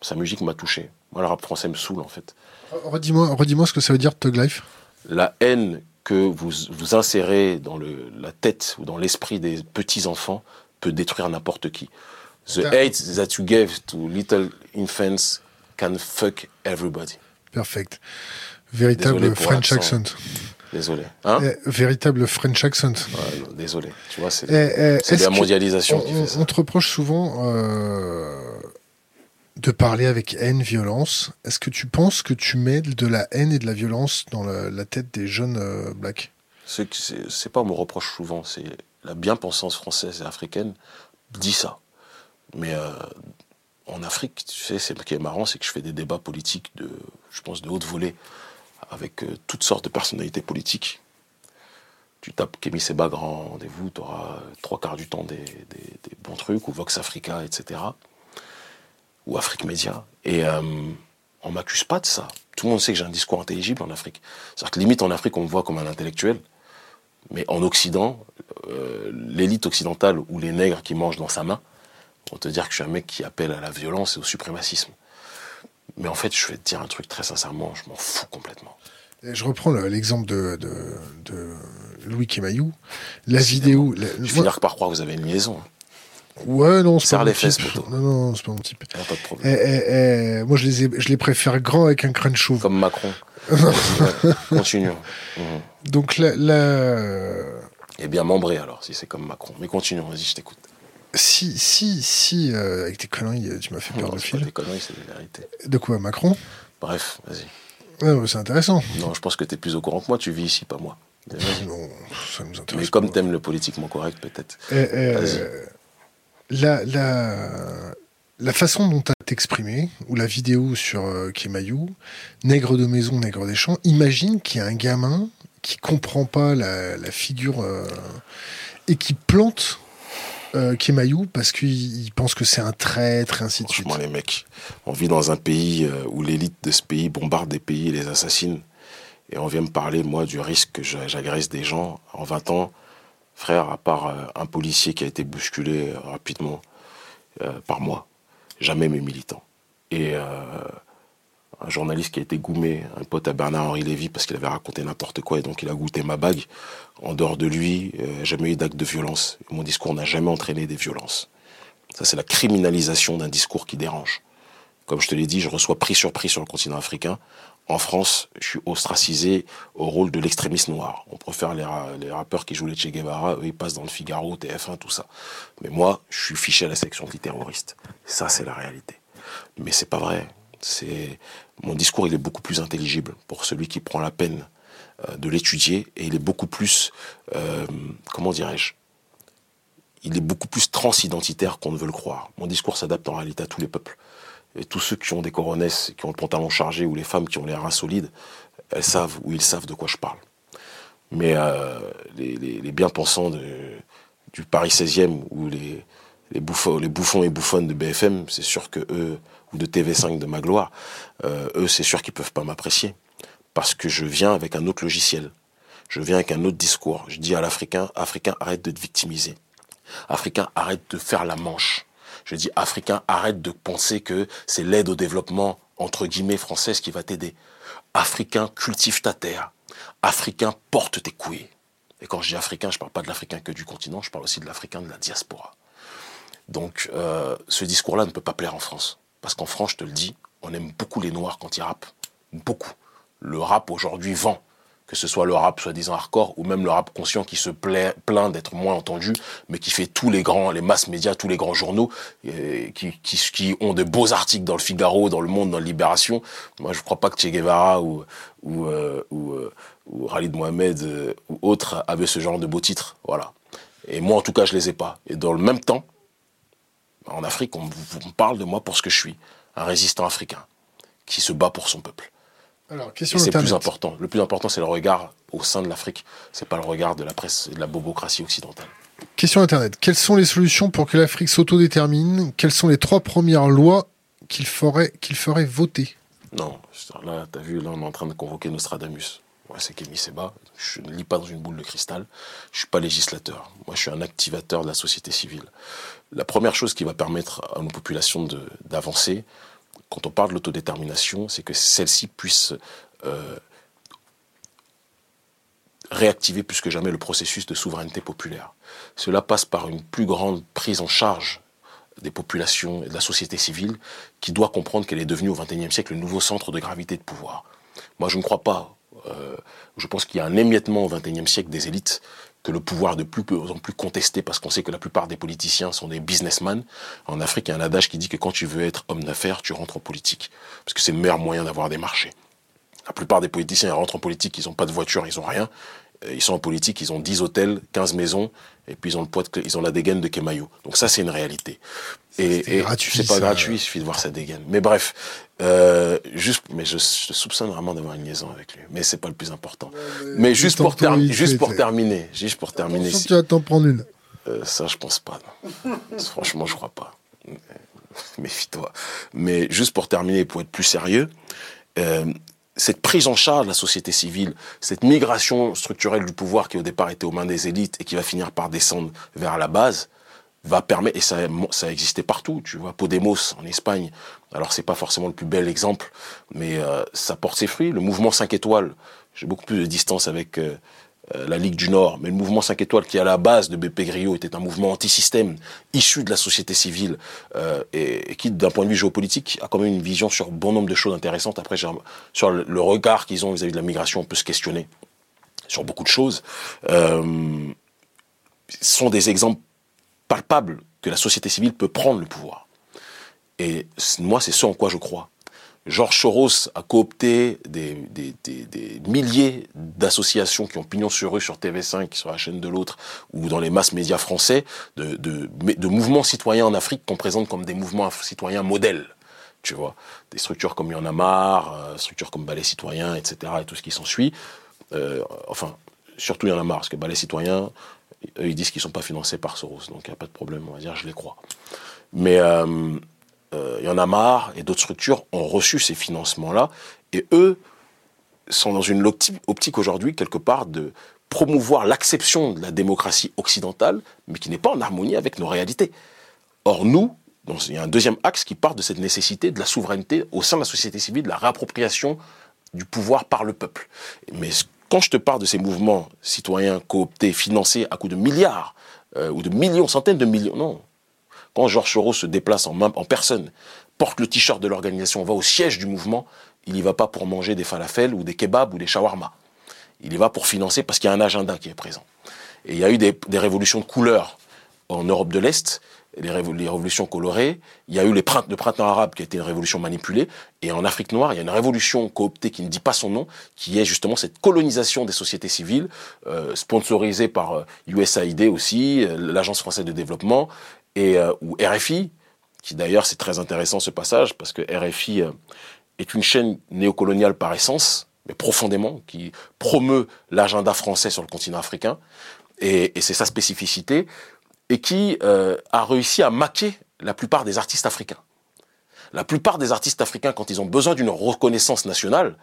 sa musique m'a touché. Moi, le rap français me saoule en fait. Redis-moi redis ce que ça veut dire Tug Life. La haine que vous, vous insérez dans le, la tête ou dans l'esprit des petits-enfants peut détruire n'importe qui. The hate that you gave to little infants can fuck everybody. Perfect. Véritable French accent. Désolé. Hein eh, véritable French accent. désolé. Tu vois, c'est eh, eh, la mondialisation on, qui fait On te reproche souvent euh, de parler avec haine, violence. Est-ce que tu penses que tu mets de la haine et de la violence dans la, tête des jeunes euh, blacks? C'est pas on me reproche souvent, c'est la bien-pensance française et africaine dit ça. Mais euh, en Afrique, tu sais, ce qui est marrant, c'est que je fais des débats politiques de, je pense, de haute volée avec euh, toutes sortes de personnalités politiques. Tu tapes Kémy Seba grand rendez-vous, tu auras trois quarts du temps des, bons trucs, ou Vox Africa, etc. Ou Afrique Média. Et euh, on m'accuse pas de ça. Tout le monde sait que j'ai un discours intelligible en Afrique. C'est-à-dire que limite en Afrique, on me voit comme un intellectuel. Mais en Occident, euh, l'élite occidentale ou les nègres qui mangent dans sa main vont te dire que je suis un mec qui appelle à la violence et au suprémacisme. Mais en fait, je vais te dire un truc très sincèrement, je m'en fous complètement. je reprends l'exemple de, de, Louis Kemayou. La vidéo. je vais finir par croire que vous avez une liaison. Ouais, non, c'est pas, mon type. Non, non, c'est pas mon type. pas de problème. Eh, eh, eh, moi, je les, je les préfère grands avec un crâne chauve. Comme Macron. continuons. Donc, la, la... Eh bien, membré alors, si c'est comme Macron. Mais continuons, vas-y, je t'écoute. Si, si, si, euh, avec tes conneries, tu m'as fait perdre le fil. Pas des conneries, c'est des vérités. De quoi, Macron? Bref, vas-y. c'est intéressant. Non, je pense que tu es plus au courant que moi, tu vis ici, pas moi. Non, ça nous intéresse. Mais comme t'aimes le politiquement correct, peut-être. Eh, eh, la, la, la façon dont tu as exprimé, ou la vidéo sur euh, Kemayou, nègre de maison, nègre des champs, imagine qu'il y a un gamin qui comprend pas la, figure euh, et qui plante euh, Kemayou parce qu'il pense que c'est un traître, et ainsi de suite. les mecs, on vit dans un pays euh, où l'élite de ce pays bombarde des pays et les assassine. Et on vient me parler, moi, du risque que j'agresse des gens. En 20 ans, frère, à part euh, un policier qui a été bousculé euh, rapidement par moi, jamais mes militants. Et un journaliste qui a été goumé, un pote à Bernard-Henri Lévy parce qu'il avait raconté n'importe quoi et donc il a goûté ma bague. En dehors de lui, euh, jamais eu d'acte de violence. Mon discours n'a jamais entraîné des violences. Ça, c'est la criminalisation d'un discours qui dérange. Comme je te l'ai dit, je reçois prix sur prix sur le continent africain. En France, je suis ostracisé au rôle de l'extrémiste noir. On préfère les, les, rappeurs qui jouent les Che Guevara, eux, ils passent dans le Figaro, TF1, tout ça. Mais moi, je suis fiché à la section antiterroriste. Ça, c'est la réalité. Mais c'est pas vrai. C'est mon discours, il est beaucoup plus intelligible pour celui qui prend la peine euh, de l'étudier et il est beaucoup plus, euh, comment dirais-je, il est beaucoup plus transidentitaire qu'on ne veut le croire. Mon discours s'adapte en réalité à tous les peuples. Et tous ceux qui ont des coronesses, qui ont le pantalon chargé, ou les femmes qui ont les reins solides, elles savent ou ils savent de quoi je parle. Mais euh, les, bien-pensants du Paris 16e ou les, bouffons, et bouffonnes de BFM, c'est sûr que eux, ou de TV5 de ma gloire, euh, eux, c'est sûr qu'ils peuvent pas m'apprécier. Parce que je viens avec un autre logiciel. Je viens avec un autre discours. Je dis à l'Africain, Africain, arrête de te victimiser. Africain, arrête de faire la manche. Je dis, Africain, arrête de penser que c'est l'aide au développement, entre guillemets, française qui va t'aider. Africain, cultive ta terre. Africain, porte tes couilles. Et quand je dis africain, je ne parle pas de l'africain que du continent, je parle aussi de l'africain de la diaspora. Donc, euh, ce discours-là ne peut pas plaire en France. Parce qu'en France, je te le dis, on aime beaucoup les Noirs quand ils rappent. Beaucoup. Le rap aujourd'hui vend. Que ce soit le rap soi-disant hardcore ou même le rap conscient qui se plaint d'être moins entendu, mais qui fait tous les grands, les masses médias, tous les grands journaux, qui, qui, ont de beaux articles dans le Figaro, dans le Monde, dans Libération. Moi, je crois pas que Che Guevara ou, ou, euh, ou, euh, ou Khalid Mohamed euh, ou autres avaient ce genre de beaux titres. Voilà. Et moi, en tout cas, je les ai pas. Et dans le même temps, en Afrique, on, parle de moi pour ce que je suis, un résistant africain qui se bat pour son peuple. Alors, question c'est plus important. Le plus important, c'est le regard au sein de l'Afrique. C'est pas le regard de la presse et de la bobocratie occidentale. Question Internet. Quelles sont les solutions pour que l'Afrique s'autodétermine? Quelles sont les trois premières lois qu'il ferait, qu'il ferait voter? Non, là, tu as vu, là, on est en train de convoquer Nostradamus. Moi, c'est Kémy Seba. Je ne lis pas dans une boule de cristal. Je suis pas législateur. Moi, je suis un activateur de la société civile. La première chose qui va permettre à nos populations d'avancer, quand on parle de l'autodétermination, c'est que celle-ci puisse euh, réactiver plus que jamais le processus de souveraineté populaire. Cela passe par une plus grande prise en charge des populations et de la société civile qui doit comprendre qu'elle est devenue au XXIe siècle le nouveau centre de gravité de pouvoir. Moi, je ne crois pas. Euh, je pense qu'il y a un émiettement au XXIe siècle des élites le pouvoir de plus en plus contesté parce qu'on sait que la plupart des politiciens sont des businessmen. En Afrique, il y a un adage qui dit que quand tu veux être homme d'affaires, tu rentres en politique. Parce que c'est le meilleur moyen d'avoir des marchés. La plupart des politiciens rentrent en politique, ils n'ont pas de voiture, ils n'ont rien. Euh, ils sont en politique, ils ont 10 hôtels, 15 maisons, et puis ils ont le poids de, ils ont la dégaine de Kemayo. Donc ça, c'est une réalité. Et, et c'est pas gratuit, il suffit de voir sa dégaine. Mais bref, euh, juste, mais je, je soupçonne vraiment d'avoir une liaison avec lui. Mais c'est pas le plus important. mais, juste pour, juste pour terminer, juste pour terminer. Si, tu vas t'en prendre une. Euh, ça, je pense pas. Franchement, je crois pas. Méfie-toi. Mais juste pour terminer, pour être plus sérieux, euh, cette prise en charge de la société civile, cette migration structurelle du pouvoir qui au départ était aux mains des élites et qui va finir par descendre vers la base, va permettre, et ça, ça a existé partout, tu vois, Podemos en Espagne, alors c'est pas forcément le plus bel exemple, mais euh, ça porte ses fruits. Le mouvement 5 étoiles, j'ai beaucoup plus de distance avec euh, euh, la Ligue du Nord, mais le mouvement 5 étoiles qui à la base de BP Grio était un mouvement anti-système issu de la société civile et, qui d'un point de vue géopolitique a quand même une vision sur bon nombre de choses intéressantes. Après, sur le regard qu'ils ont vis-à-vis de la migration, on peut se questionner sur beaucoup de choses. Euh, sont des exemples palpable que la société civile peut prendre le pouvoir. Et moi, c'est ce en quoi je crois. Georges Soros a coopté des, des, des, milliers d'associations qui ont pignon sur eux sur TV5, sur la chaîne de l'autre, ou dans les masses médias français, de, de, de mouvements citoyens en Afrique qu'on présente comme des mouvements citoyens modèles. Tu vois, des structures comme Y euh, structures comme Ballet Citoyen, etc., et tout ce qui s'ensuit. Euh, enfin, surtout Y parce que Ballet Citoyen, eux, ils disent qu'ils ne sont pas financés par Soros, donc il n'y a pas de problème, on va dire, je les crois. Mais euh, euh, il y en a marre, et d'autres structures ont reçu ces financements-là, et eux sont dans une optique aujourd'hui, quelque part, de promouvoir l'acception de la démocratie occidentale, mais qui n'est pas en harmonie avec nos réalités. Or, nous, il y a un deuxième axe qui part de cette nécessité de la souveraineté au sein de la société civile, de la réappropriation du pouvoir par le peuple. Mais quand je te parle de ces mouvements citoyens cooptés, financés à coups de milliards, euh, ou de millions, centaines de millions, non. Quand Georges Soros se déplace en, personne, porte le t-shirt de l'organisation, va au siège du mouvement, il n'y va pas pour manger des falafels ou des kebabs ou des shawarma. Il y va pour financer parce qu'il y a un agenda qui est présent. Et il y a eu des révolutions de couleur en Europe de l'Est les, révolutions colorées. Il y a eu les printemps, le printemps arabe qui a été une révolution manipulée. Et en Afrique noire, il y a une révolution cooptée qui ne dit pas son nom, qui est justement cette colonisation des sociétés civiles, euh, sponsorisée par USAID euh, aussi, euh, l'Agence française de développement, et ou RFI, qui d'ailleurs c'est très intéressant ce passage, parce que RFI est une chaîne néocoloniale par essence, mais profondément, qui promeut l'agenda français sur le continent africain. Et, et c'est sa spécificité et qui euh, a réussi à maquer la plupart des artistes africains. La plupart des artistes africains, quand ils ont besoin d'une reconnaissance nationale,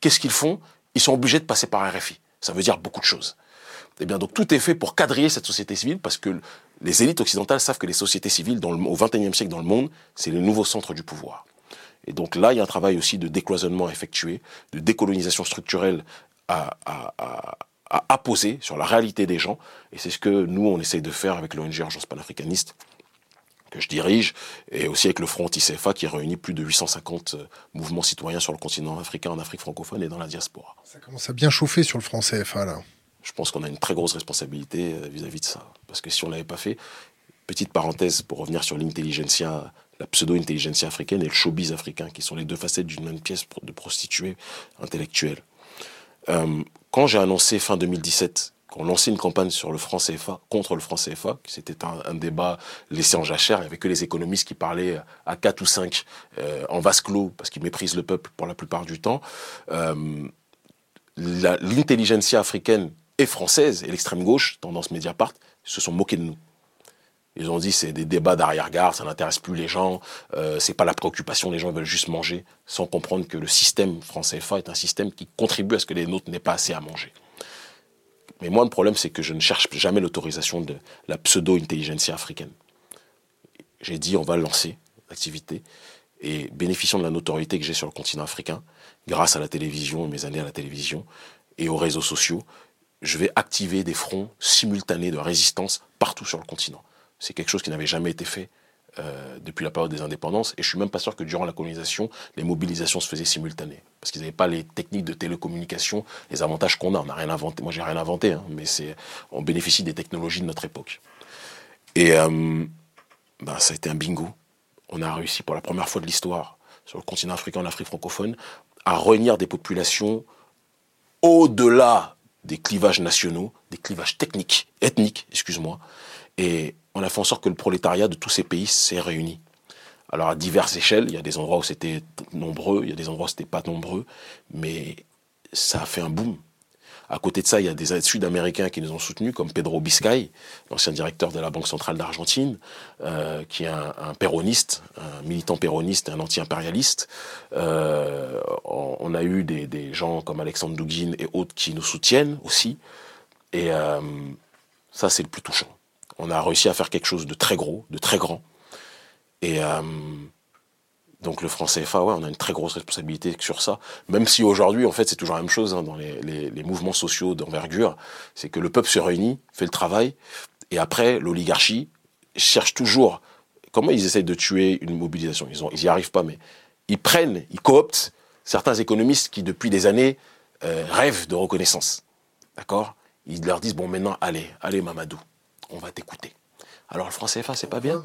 qu'est-ce qu'ils font? Ils sont obligés de passer par RFI. Ça veut dire beaucoup de choses. Eh bien, donc tout est fait pour quadriller cette société civile parce que les élites occidentales savent que les sociétés civiles au XXIe siècle dans le monde, c'est le nouveau centre du pouvoir. Et donc là, il y a un travail aussi de décloisonnement effectué, de décolonisation structurelle à, à apposer sur la réalité des gens. Et c'est ce que nous, on essaye de faire avec l'ONG Urgence panafricaniste que je dirige, et aussi avec le Front anti-CFA qui réunit plus de 850 euh, mouvements citoyens sur le continent africain, en Afrique francophone et dans la diaspora. Ça commence à bien chauffer sur le Front CFA, là. Je pense qu'on a une très grosse responsabilité euh, vis-à-vis de ça. Parce que si on ne l'avait pas fait, petite parenthèse pour revenir sur l'intelligentsia, la pseudo-intelligentsia africaine et le showbiz africain, qui sont les deux facettes d'une même pièce de prostituée intellectuelle. Euh, quand j'ai annoncé fin 2017 qu'on lançait une campagne sur le franc CFA, contre le franc CFA, c'était un, débat laissé en jachère, il n'y avait que les économistes qui parlaient à 4 ou 5 euh, en vase clos, parce qu'ils méprisent le peuple pour la plupart du temps. Euh, L'intelligentsia africaine et française, et l'extrême gauche, tendance Mediapart, se sont moqués de nous. Ils ont dit c'est des débats d'arrière-garde, ça n'intéresse plus les gens, euh, c'est pas la préoccupation, les gens veulent juste manger, sans comprendre que le système français CFA est un système qui contribue à ce que les nôtres n'aient pas assez à manger. Mais moi, le problème, c'est que je ne cherche jamais l'autorisation de la pseudo-intelligentsia africaine. J'ai dit on va lancer l'activité et bénéficiant de la notoriété que j'ai sur le continent africain, grâce à la télévision, mes années à la télévision et aux réseaux sociaux, je vais activer des fronts simultanés de résistance partout sur le continent. C'est quelque chose qui n'avait jamais été fait euh, depuis la période des indépendances. Et je suis même pas sûr que durant la colonisation, les mobilisations se faisaient simultanées. Parce qu'ils n'avaient pas les techniques de télécommunication, les avantages qu'on a. On n'a rien inventé. Moi, j'ai rien inventé, hein, mais on bénéficie des technologies de notre époque. Et euh, ben, ça a été un bingo. On a réussi pour la première fois de l'histoire, sur le continent africain, en Afrique francophone, à réunir des populations au-delà des clivages nationaux, des clivages techniques, ethniques, excuse-moi. On a fait en sorte que le prolétariat de tous ces pays s'est réuni. Alors à diverses échelles, il y a des endroits où c'était nombreux, il y a des endroits où c'était pas nombreux, mais ça a fait un boom. À côté de ça, il y a des Sud-Américains qui nous ont soutenus, comme Pedro Biscay, l'ancien directeur de la Banque centrale d'Argentine, euh, qui est un, péroniste, un militant péroniste, un anti-impérialiste. Euh, on a eu des, gens comme Alexandre Douguin et autres qui nous soutiennent aussi. Et euh, ça, c'est le plus touchant. On a réussi à faire quelque chose de très gros, de très grand. Et donc le franc CFA, ouais, on a une très grosse responsabilité sur ça. Même si aujourd'hui, en fait, c'est toujours la même chose hein, dans les, mouvements sociaux d'envergure, c'est que le peuple se réunit, fait le travail, et après, l'oligarchie cherche toujours comment ils essayent de tuer une mobilisation? Ils, ont, ils arrivent pas, mais ils prennent, ils cooptent certains économistes qui, depuis des années, euh, rêvent de reconnaissance. D'accord? Ils leur disent, bon, maintenant, allez, allez, Mamadou, on va t'écouter. Alors le franc CFA, c'est pas bien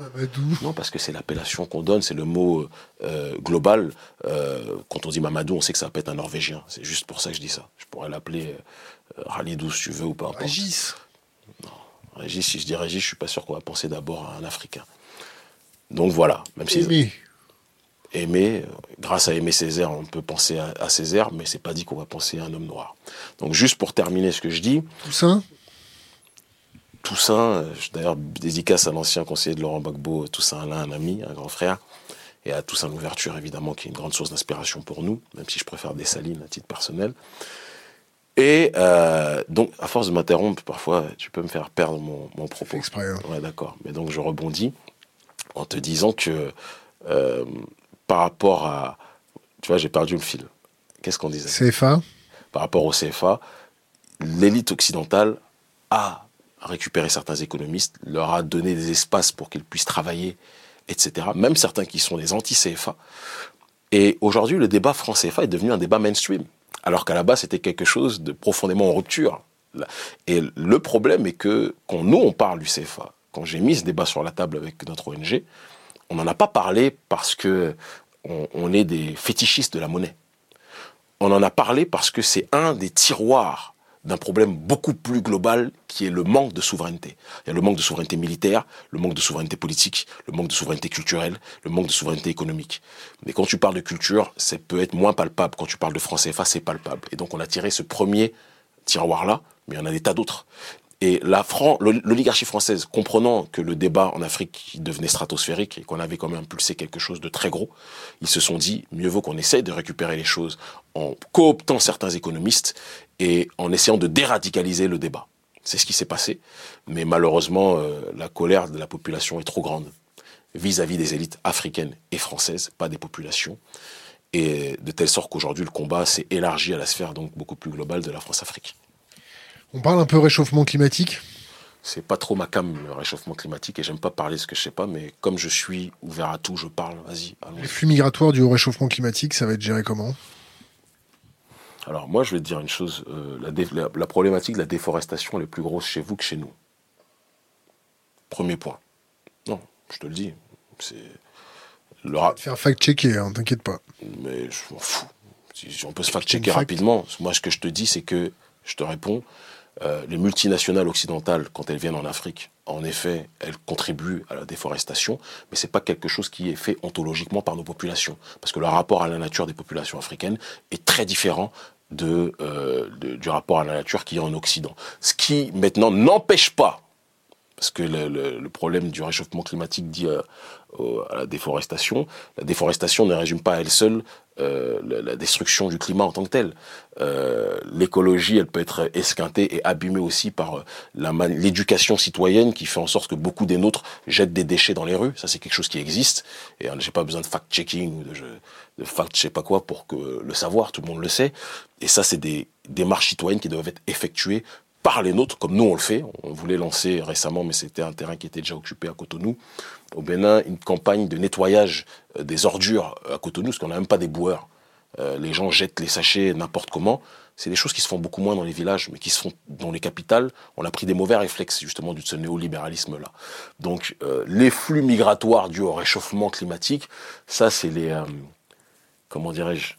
Non, parce que c'est l'appellation qu'on donne, c'est le mot euh, global. Euh, quand on dit Mamadou, on sait que ça peut être un Norvégien. C'est juste pour ça que je dis ça. Je pourrais l'appeler euh, Ralidou si tu veux ou pas. Régis. Non, Régis, si je dis Régis, je suis pas sûr qu'on va penser d'abord à un Africain. Donc voilà, même si Aimé. Aimé, grâce à Aimé Césaire, on peut penser à, à Césaire, mais c'est pas dit qu'on va penser à un homme noir. Donc juste pour terminer ce que je dis. Toussaint? Toussaint, euh, d'ailleurs dédicace à l'ancien conseiller de Laurent Gbagbo, Toussaint Alain, un ami, un grand frère, et à Toussaint l'ouverture évidemment qui est une grande source d'inspiration pour nous, même si je préfère Dessalines à titre personnel. Et euh, donc, à force de m'interrompre, parfois, tu peux me faire perdre mon, propos. Exprès. Hein. Ouais, d'accord. Mais donc, je rebondis en te disant que euh, par rapport à. Tu vois, j'ai perdu le fil. Qu'est-ce qu'on disait? CFA Par rapport au CFA, l'élite occidentale a récupérer certains économistes, leur a donné des espaces pour qu'ils puissent travailler, etc. Même certains qui sont des anti-CFA. Et aujourd'hui, le débat France-CFA est devenu un débat mainstream, alors qu'à la base, c'était quelque chose de profondément en rupture. Et le problème est que quand nous, on parle du CFA, quand j'ai mis ce débat sur la table avec notre ONG, on n'en a pas parlé parce que on est des fétichistes de la monnaie. On en a parlé parce que c'est un des tiroirs d'un problème beaucoup plus global qui est le manque de souveraineté. Il y a le manque de souveraineté militaire, le manque de souveraineté politique, le manque de souveraineté culturelle, le manque de souveraineté économique. Mais quand tu parles de culture, ça peut être moins palpable. Quand tu parles de français CFA, c'est palpable. Et donc on a tiré ce premier tiroir-là, mais il y en a des tas d'autres. Et la l'oligarchie française, comprenant que le débat en Afrique devenait stratosphérique et qu'on avait quand même impulsé quelque chose de très gros, ils se sont dit, mieux vaut qu'on essaye de récupérer les choses en cooptant certains économistes et en essayant de déradicaliser le débat. C'est ce qui s'est passé. Mais malheureusement, euh, la colère de la population est trop grande vis-à-vis -vis des élites africaines et françaises, pas des populations. Et de telle sorte qu'aujourd'hui, le combat s'est élargi à la sphère donc beaucoup plus globale de la France-Afrique. On parle un peu réchauffement climatique c'est pas trop ma cam, le réchauffement climatique, et j'aime pas parler de ce que je sais pas, mais comme je suis ouvert à tout, je parle, vas-y. Les flux migratoires du réchauffement climatique, ça va être géré comment? Alors, moi, je vais te dire une chose euh, la, problématique de la déforestation, elle est plus grosse chez vous que chez nous. Premier point. Non, je te le dis. C'est. Le faire fact-checker, hein, t'inquiète pas. Mais je m'en fous. Si on peut se fact-checker rapidement, moi, ce que je te dis, c'est que je te réponds, euh, les multinationales occidentales, quand elles viennent en Afrique, en effet, elles contribuent à la déforestation, mais ce n'est pas quelque chose qui est fait ontologiquement par nos populations, parce que le rapport à la nature des populations africaines est très différent de, euh, du rapport à la nature qui est en Occident. Ce qui maintenant n'empêche pas, parce que le, problème du réchauffement climatique dit euh, à la déforestation, la déforestation ne résume pas à elle seule euh, la, destruction du climat en tant que tel. Euh, l'écologie, elle peut être esquintée et abîmée aussi par l'éducation citoyenne qui fait en sorte que beaucoup des nôtres jettent des déchets dans les rues. Ça, c'est quelque chose qui existe. Et j'ai pas besoin de fact-checking ou de, de fact je sais pas quoi pour que le savoir, tout le monde le sait. Et ça, c'est des démarches citoyennes qui doivent être effectuées par les nôtres, comme nous on le fait. On voulait lancer récemment, mais c'était un terrain qui était déjà occupé à Cotonou, au Bénin, une campagne de nettoyage euh, des ordures à Cotonou, parce qu'on n'a même pas des boueurs. Euh, les gens jettent les sachets n'importe comment. C'est des choses qui se font beaucoup moins dans les villages, mais qui se font dans les capitales. On a pris des mauvais réflexes justement de ce néolibéralisme-là. Donc euh, les flux migratoires dus au réchauffement climatique, ça c'est les... comment dirais-je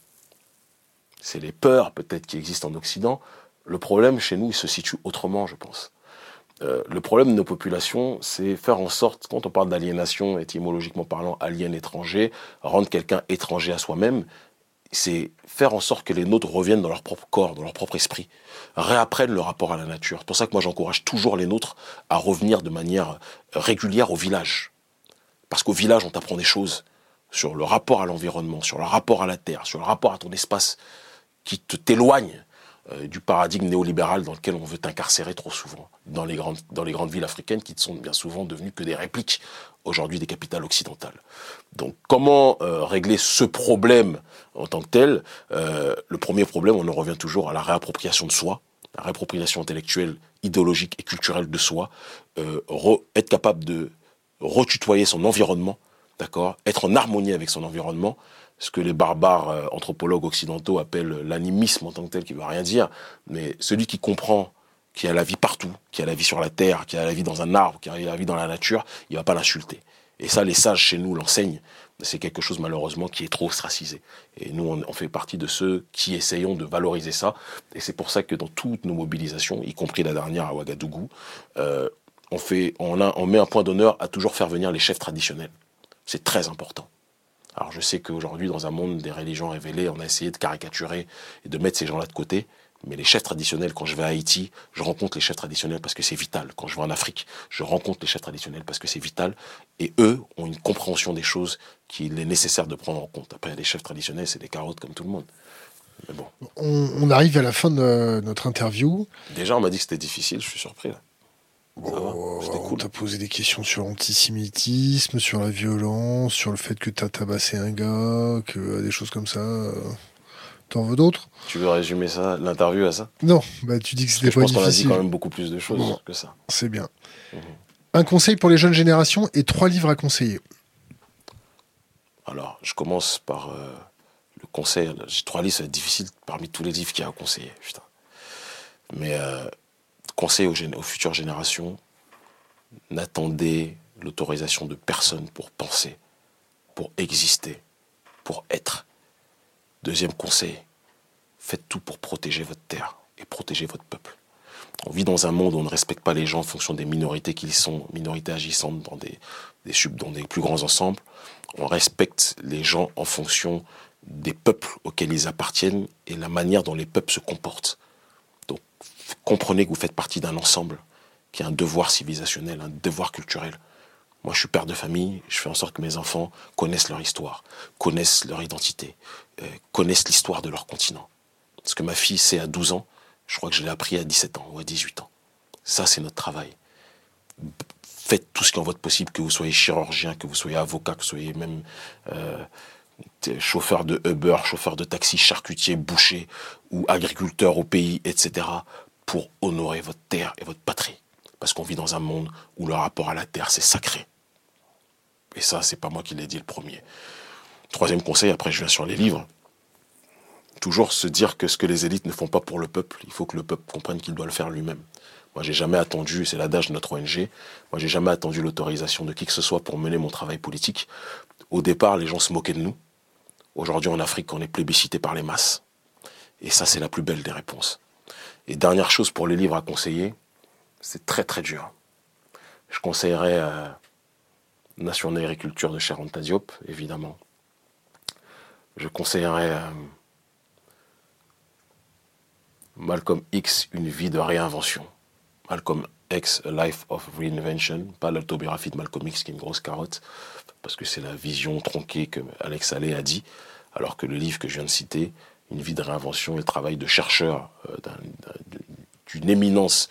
C'est les peurs peut-être qui existent en Occident le problème chez nous, il se situe autrement, je pense. Euh, le problème de nos populations, c'est faire en sorte, quand on parle d'aliénation, étymologiquement parlant, alien étranger, rendre quelqu'un étranger à soi-même, c'est faire en sorte que les nôtres reviennent dans leur propre corps, dans leur propre esprit, réapprennent le rapport à la nature. C'est pour ça que moi j'encourage toujours les nôtres à revenir de manière régulière au village. Parce qu'au village, on t'apprend des choses sur le rapport à l'environnement, sur le rapport à la terre, sur le rapport à ton espace qui te t'éloigne euh, du paradigme néolibéral dans lequel on veut t'incarcérer trop souvent dans les, grandes, dans les grandes villes africaines qui sont bien souvent devenues que des répliques aujourd'hui des capitales occidentales. Donc comment euh, régler ce problème en tant que tel? Euh, Le premier problème, on en revient toujours à la réappropriation de soi, la réappropriation intellectuelle, idéologique et culturelle de soi, être capable de retutoyer son environnement, d'accord, être en harmonie avec son environnement, ce que les barbares euh, anthropologues occidentaux appellent l'animisme en tant que tel, qui veut rien dire, mais celui qui comprend qu'il y a la vie partout, qu'il y a la vie sur la terre, qu'il y a la vie dans un arbre, qu'il y a la vie dans la nature, il va pas l'insulter. Et ça, les sages chez nous l'enseignent. C'est quelque chose malheureusement qui est trop ostracisé. Et nous, on, fait partie de ceux qui essayons de valoriser ça. Et c'est pour ça que dans toutes nos mobilisations, y compris la dernière à Ouagadougou, euh, on, fait, on met un point d'honneur à toujours faire venir les chefs traditionnels. C'est très important. Alors je sais qu'aujourd'hui, dans un monde des religions révélées, on a essayé de caricaturer et de mettre ces gens-là de côté. Mais les chefs traditionnels, quand je vais à Haïti, je rencontre les chefs traditionnels parce que c'est vital. Quand je vais en Afrique, je rencontre les chefs traditionnels parce que c'est vital. Et eux ont une compréhension des choses qu'il est nécessaire de prendre en compte. Après, les chefs traditionnels, c'est des carottes comme tout le monde. Mais bon. On, on, arrive à la fin de notre interview. Déjà, on m'a dit que c'était difficile, je suis surpris. Là on t'a posé des questions sur l'antisémitisme, sur la violence, sur le fait que t'as tabassé un gars, que euh, des choses comme ça. Euh, t'en veux d'autres? Tu veux résumer ça, l'interview à ça? Non, bah tu dis que c'était pas. Je pense qu'on a dit quand même beaucoup plus de choses que ça. C'est bien. Mhm. Un conseil pour les jeunes générations et trois livres à conseiller. Alors, je commence par euh, le conseil. J'ai trois livres, c'est difficile parmi tous les livres qu'il y a à conseiller. Putain. Mais conseil aux, futures générations, n'attendez l'autorisation de personne pour penser, pour exister, pour être. Deuxième conseil, faites tout pour protéger votre terre et protéger votre peuple. On vit dans un monde où on ne respecte pas les gens en fonction des minorités qu'ils sont, minorités agissantes dans des, des, dans des plus grands ensembles. On respecte les gens en fonction des peuples auxquels ils appartiennent et la manière dont les peuples se comportent comprenez que vous faites partie d'un ensemble qui a un devoir civilisationnel, un devoir culturel. Moi, je suis père de famille, je fais en sorte que mes enfants connaissent leur histoire, connaissent leur identité, euh, connaissent l'histoire de leur continent. Ce que ma fille sait à 12 ans, je crois que je l'ai appris à 17 ans ou à 18 ans. Ça, c'est notre travail. Faites tout ce qui est en votre possible, que vous soyez chirurgien, que vous soyez avocat, que vous soyez même euh, chauffeur de Uber, chauffeur de taxi, charcutier, boucher ou agriculteur au pays, etc pour honorer votre terre et votre patrie. Parce qu'on vit dans un monde où le rapport à la terre, c'est sacré. Et ça, c'est pas moi qui l'ai dit le premier. Troisième conseil, après je viens sur les livres. Toujours se dire que ce que les élites ne font pas pour le peuple, il faut que le peuple comprenne qu'il doit le faire lui-même. Moi, j'ai jamais attendu, c'est l'adage de notre ONG, moi, j'ai jamais attendu l'autorisation de qui que ce soit pour mener mon travail politique. Au départ, les gens se moquaient de nous. Aujourd'hui, en Afrique, on est plébiscité par les masses. Et ça, c'est la plus belle des réponses. Et dernière chose pour les livres à conseiller, c'est très très dur. Je conseillerais euh, Nation d'agriculture de Sharon Diop, évidemment. Je conseillerais euh, Malcolm X, Une vie de réinvention. Malcolm X, A Life of Reinvention, pas l'autobiographie de Malcolm X qui est une grosse carotte, parce que c'est la vision tronquée que Alex Allais a dit, alors que le livre que je viens de citer, une vie de réinvention et le travail de chercheur euh, d'une éminence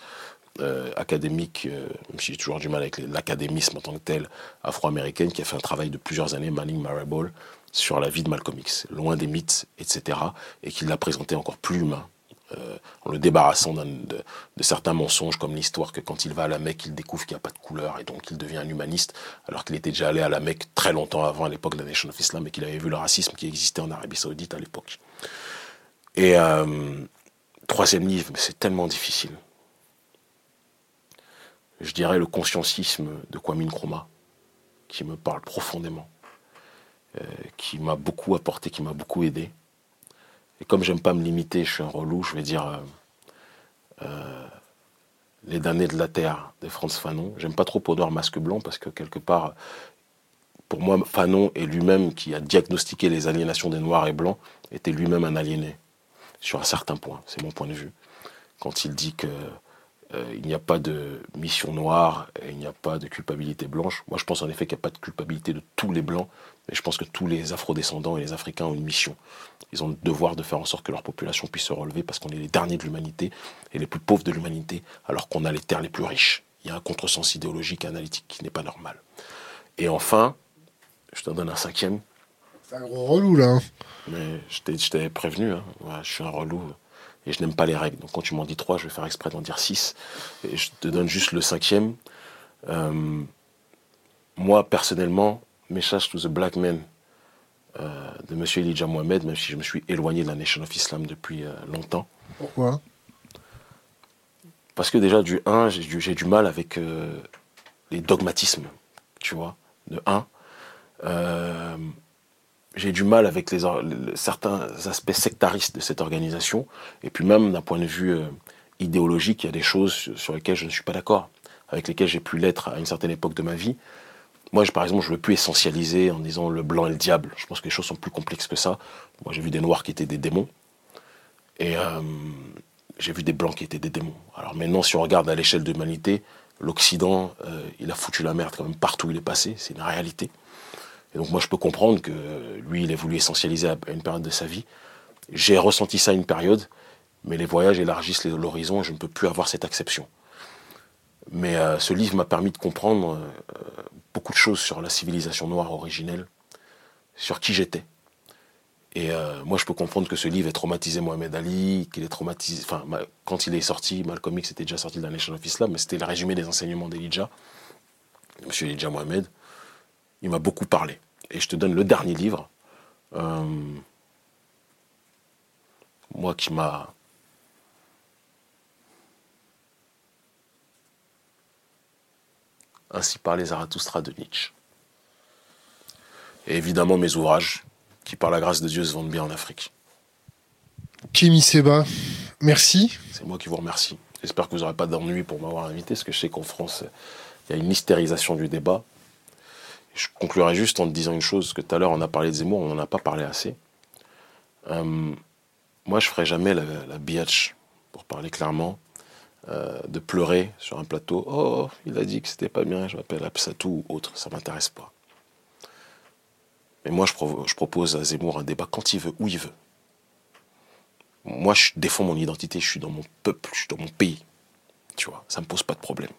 euh, académique, euh, même si j'ai toujours du mal avec l'académisme en tant que tel, afro-américaine, qui a fait un travail de plusieurs années, Manning Marable, sur la vie de Malcolm X, loin des mythes, etc., et qui l'a présenté encore plus humain, euh, en le débarrassant de, de, certains mensonges, comme l'histoire que quand il va à la Mecque, il découvre qu'il n'y a pas de couleur et donc il devient un humaniste, alors qu'il était déjà allé à la Mecque très longtemps avant, à l'époque de la Nation of Islam, et qu'il avait vu le racisme qui existait en Arabie Saoudite à l'époque. Et euh, troisième livre, c'est tellement difficile. Je dirais le consciencisme de Kwame Nkrumah, qui me parle profondément, euh, qui m'a beaucoup apporté, qui m'a beaucoup aidé. Et comme j'aime pas me limiter, je suis un relou, je vais dire euh, Les damnés de la terre de Franz Fanon. J'aime pas trop noire, masque blanc parce que quelque part, pour moi, Fanon est lui-même qui a diagnostiqué les aliénations des noirs et blancs, était lui-même un aliéné sur un certain point. C'est mon point de vue. Quand il dit que euh, il n'y a pas de mission noire et il n'y a pas de culpabilité blanche. Moi, je pense en effet qu'il n'y a pas de culpabilité de tous les blancs, mais je pense que tous les afrodescendants et les Africains ont une mission. Ils ont le devoir de faire en sorte que leur population puisse se relever parce qu'on est les derniers de l'humanité et les plus pauvres de l'humanité, alors qu'on a les terres les plus riches. Il y a un contresens idéologique et analytique qui n'est pas normal. Et enfin, je te donne un cinquième. C'est un gros relou là. Hein. Mais je t'avais prévenu, hein. je suis un relou et je n'aime pas les règles. Donc quand tu m'en dis trois, je vais faire exprès d'en dire six. Et je te donne juste le cinquième. Euh, moi, personnellement, Message to the Black Men euh, de M. Elijah Mohamed, même si je me suis éloigné de la Nation of Islam depuis euh, longtemps. Pourquoi? Parce que déjà, du 1, j'ai du, mal avec les dogmatismes, tu vois. De 1 j'ai du mal avec certains aspects sectaristes de cette organisation. Et puis même d'un point de vue euh, idéologique, il y a des choses sur lesquelles je ne suis pas d'accord, avec lesquelles j'ai pu l'être à une certaine époque de ma vie. Moi, par exemple, je ne veux plus essentialiser en disant le blanc et le diable. Je pense que les choses sont plus complexes que ça. Moi, j'ai vu des noirs qui étaient des démons. Et euh, j'ai vu des blancs qui étaient des démons. Alors maintenant, si on regarde à l'échelle de l'humanité, l'Occident, euh, il a foutu la merde quand même partout où il est passé. C'est une réalité. Et donc moi je peux comprendre que lui il a voulu essentialiser à une période de sa vie. J'ai ressenti ça à une période, mais les voyages élargissent l'horizon et je ne peux plus avoir cette acception. Mais euh, ce livre m'a permis de comprendre euh, beaucoup de choses sur la civilisation noire originelle, sur qui j'étais. Et euh, moi, je peux comprendre que ce livre ait traumatisé Mohamed Ali, qu'il est traumatisé. Enfin, quand il est sorti, Malcolm X était déjà sorti de la Nation of mais c'était le résumé des enseignements d'Elijah, Monsieur Elijah Mohamed il m'a beaucoup parlé. Et je te donne le dernier livre, euh, moi qui m'a... Ainsi parlait Zarathustra de Nietzsche. Et évidemment mes ouvrages, qui par la grâce de Dieu se vendent bien en Afrique. Kimi Seba, merci. C'est moi qui vous remercie. J'espère que vous n'aurez pas d'ennui pour m'avoir invité, parce que je sais qu'en France, il y a une hystérisation du débat. Je conclurai juste en te disant une chose, que tout à l'heure on a parlé de Zemmour, on n'en a pas parlé assez. Euh, moi je ferai jamais la, biatch, pour parler clairement, euh, de pleurer sur un plateau. Oh, il a dit que c'était pas bien, je m'appelle Absatou ou autre, ça m'intéresse pas. Mais moi je, je, propose à Zemmour un débat quand il veut, où il veut. Moi je défends mon identité, je suis dans mon peuple, je suis dans mon pays. Tu vois, ça me pose pas de problème.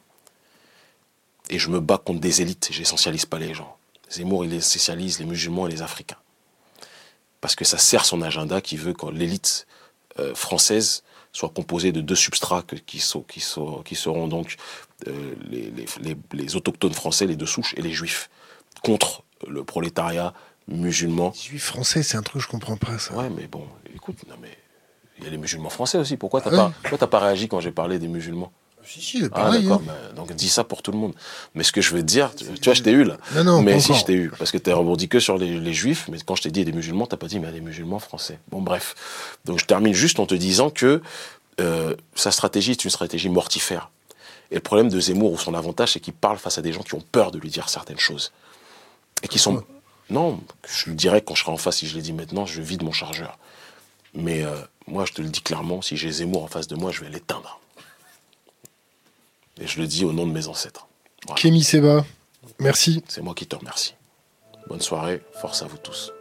Et je me bats contre des élites, j'essentialise pas les gens. Zemmour, il essentialise les musulmans et les Africains. Parce que ça sert son agenda qui veut que l'élite euh, française soit composée de deux substrats qui, sont, qui, sont, qui seront donc euh, les, les, les, autochtones français, les deux souches, et les juifs, contre le prolétariat musulman. Les juifs français, c'est un truc que je comprends pas, ça. Ouais, mais bon, écoute, non mais il y a les musulmans français aussi. Pourquoi t'as ah pas, pas réagi quand j'ai parlé des musulmans? Si, si, ah, d'accord. Hein. Donc dis ça pour tout le monde. Mais ce que je veux dire, tu, vois, je t'ai eu là. Non, non, mais si je t'ai eu, parce que t'as rebondi que sur les, juifs, mais quand je t'ai dit des musulmans, t'as pas dit mais des musulmans français. Bon bref. Donc je termine juste en te disant que euh, sa stratégie est une stratégie mortifère. Et le problème de Zemmour ou son avantage, c'est qu'il parle face à des gens qui ont peur de lui dire certaines choses et qui sont. Non, je le dirais quand je serai en face. Si je l'ai dit maintenant, je vide mon chargeur. Mais euh, moi, je te le dis clairement, si j'ai Zemmour en face de moi, je vais l'éteindre. Et je le dis au nom de mes ancêtres. Kémy Seba, merci. C'est moi qui te remercie. Bonne soirée, force à vous tous.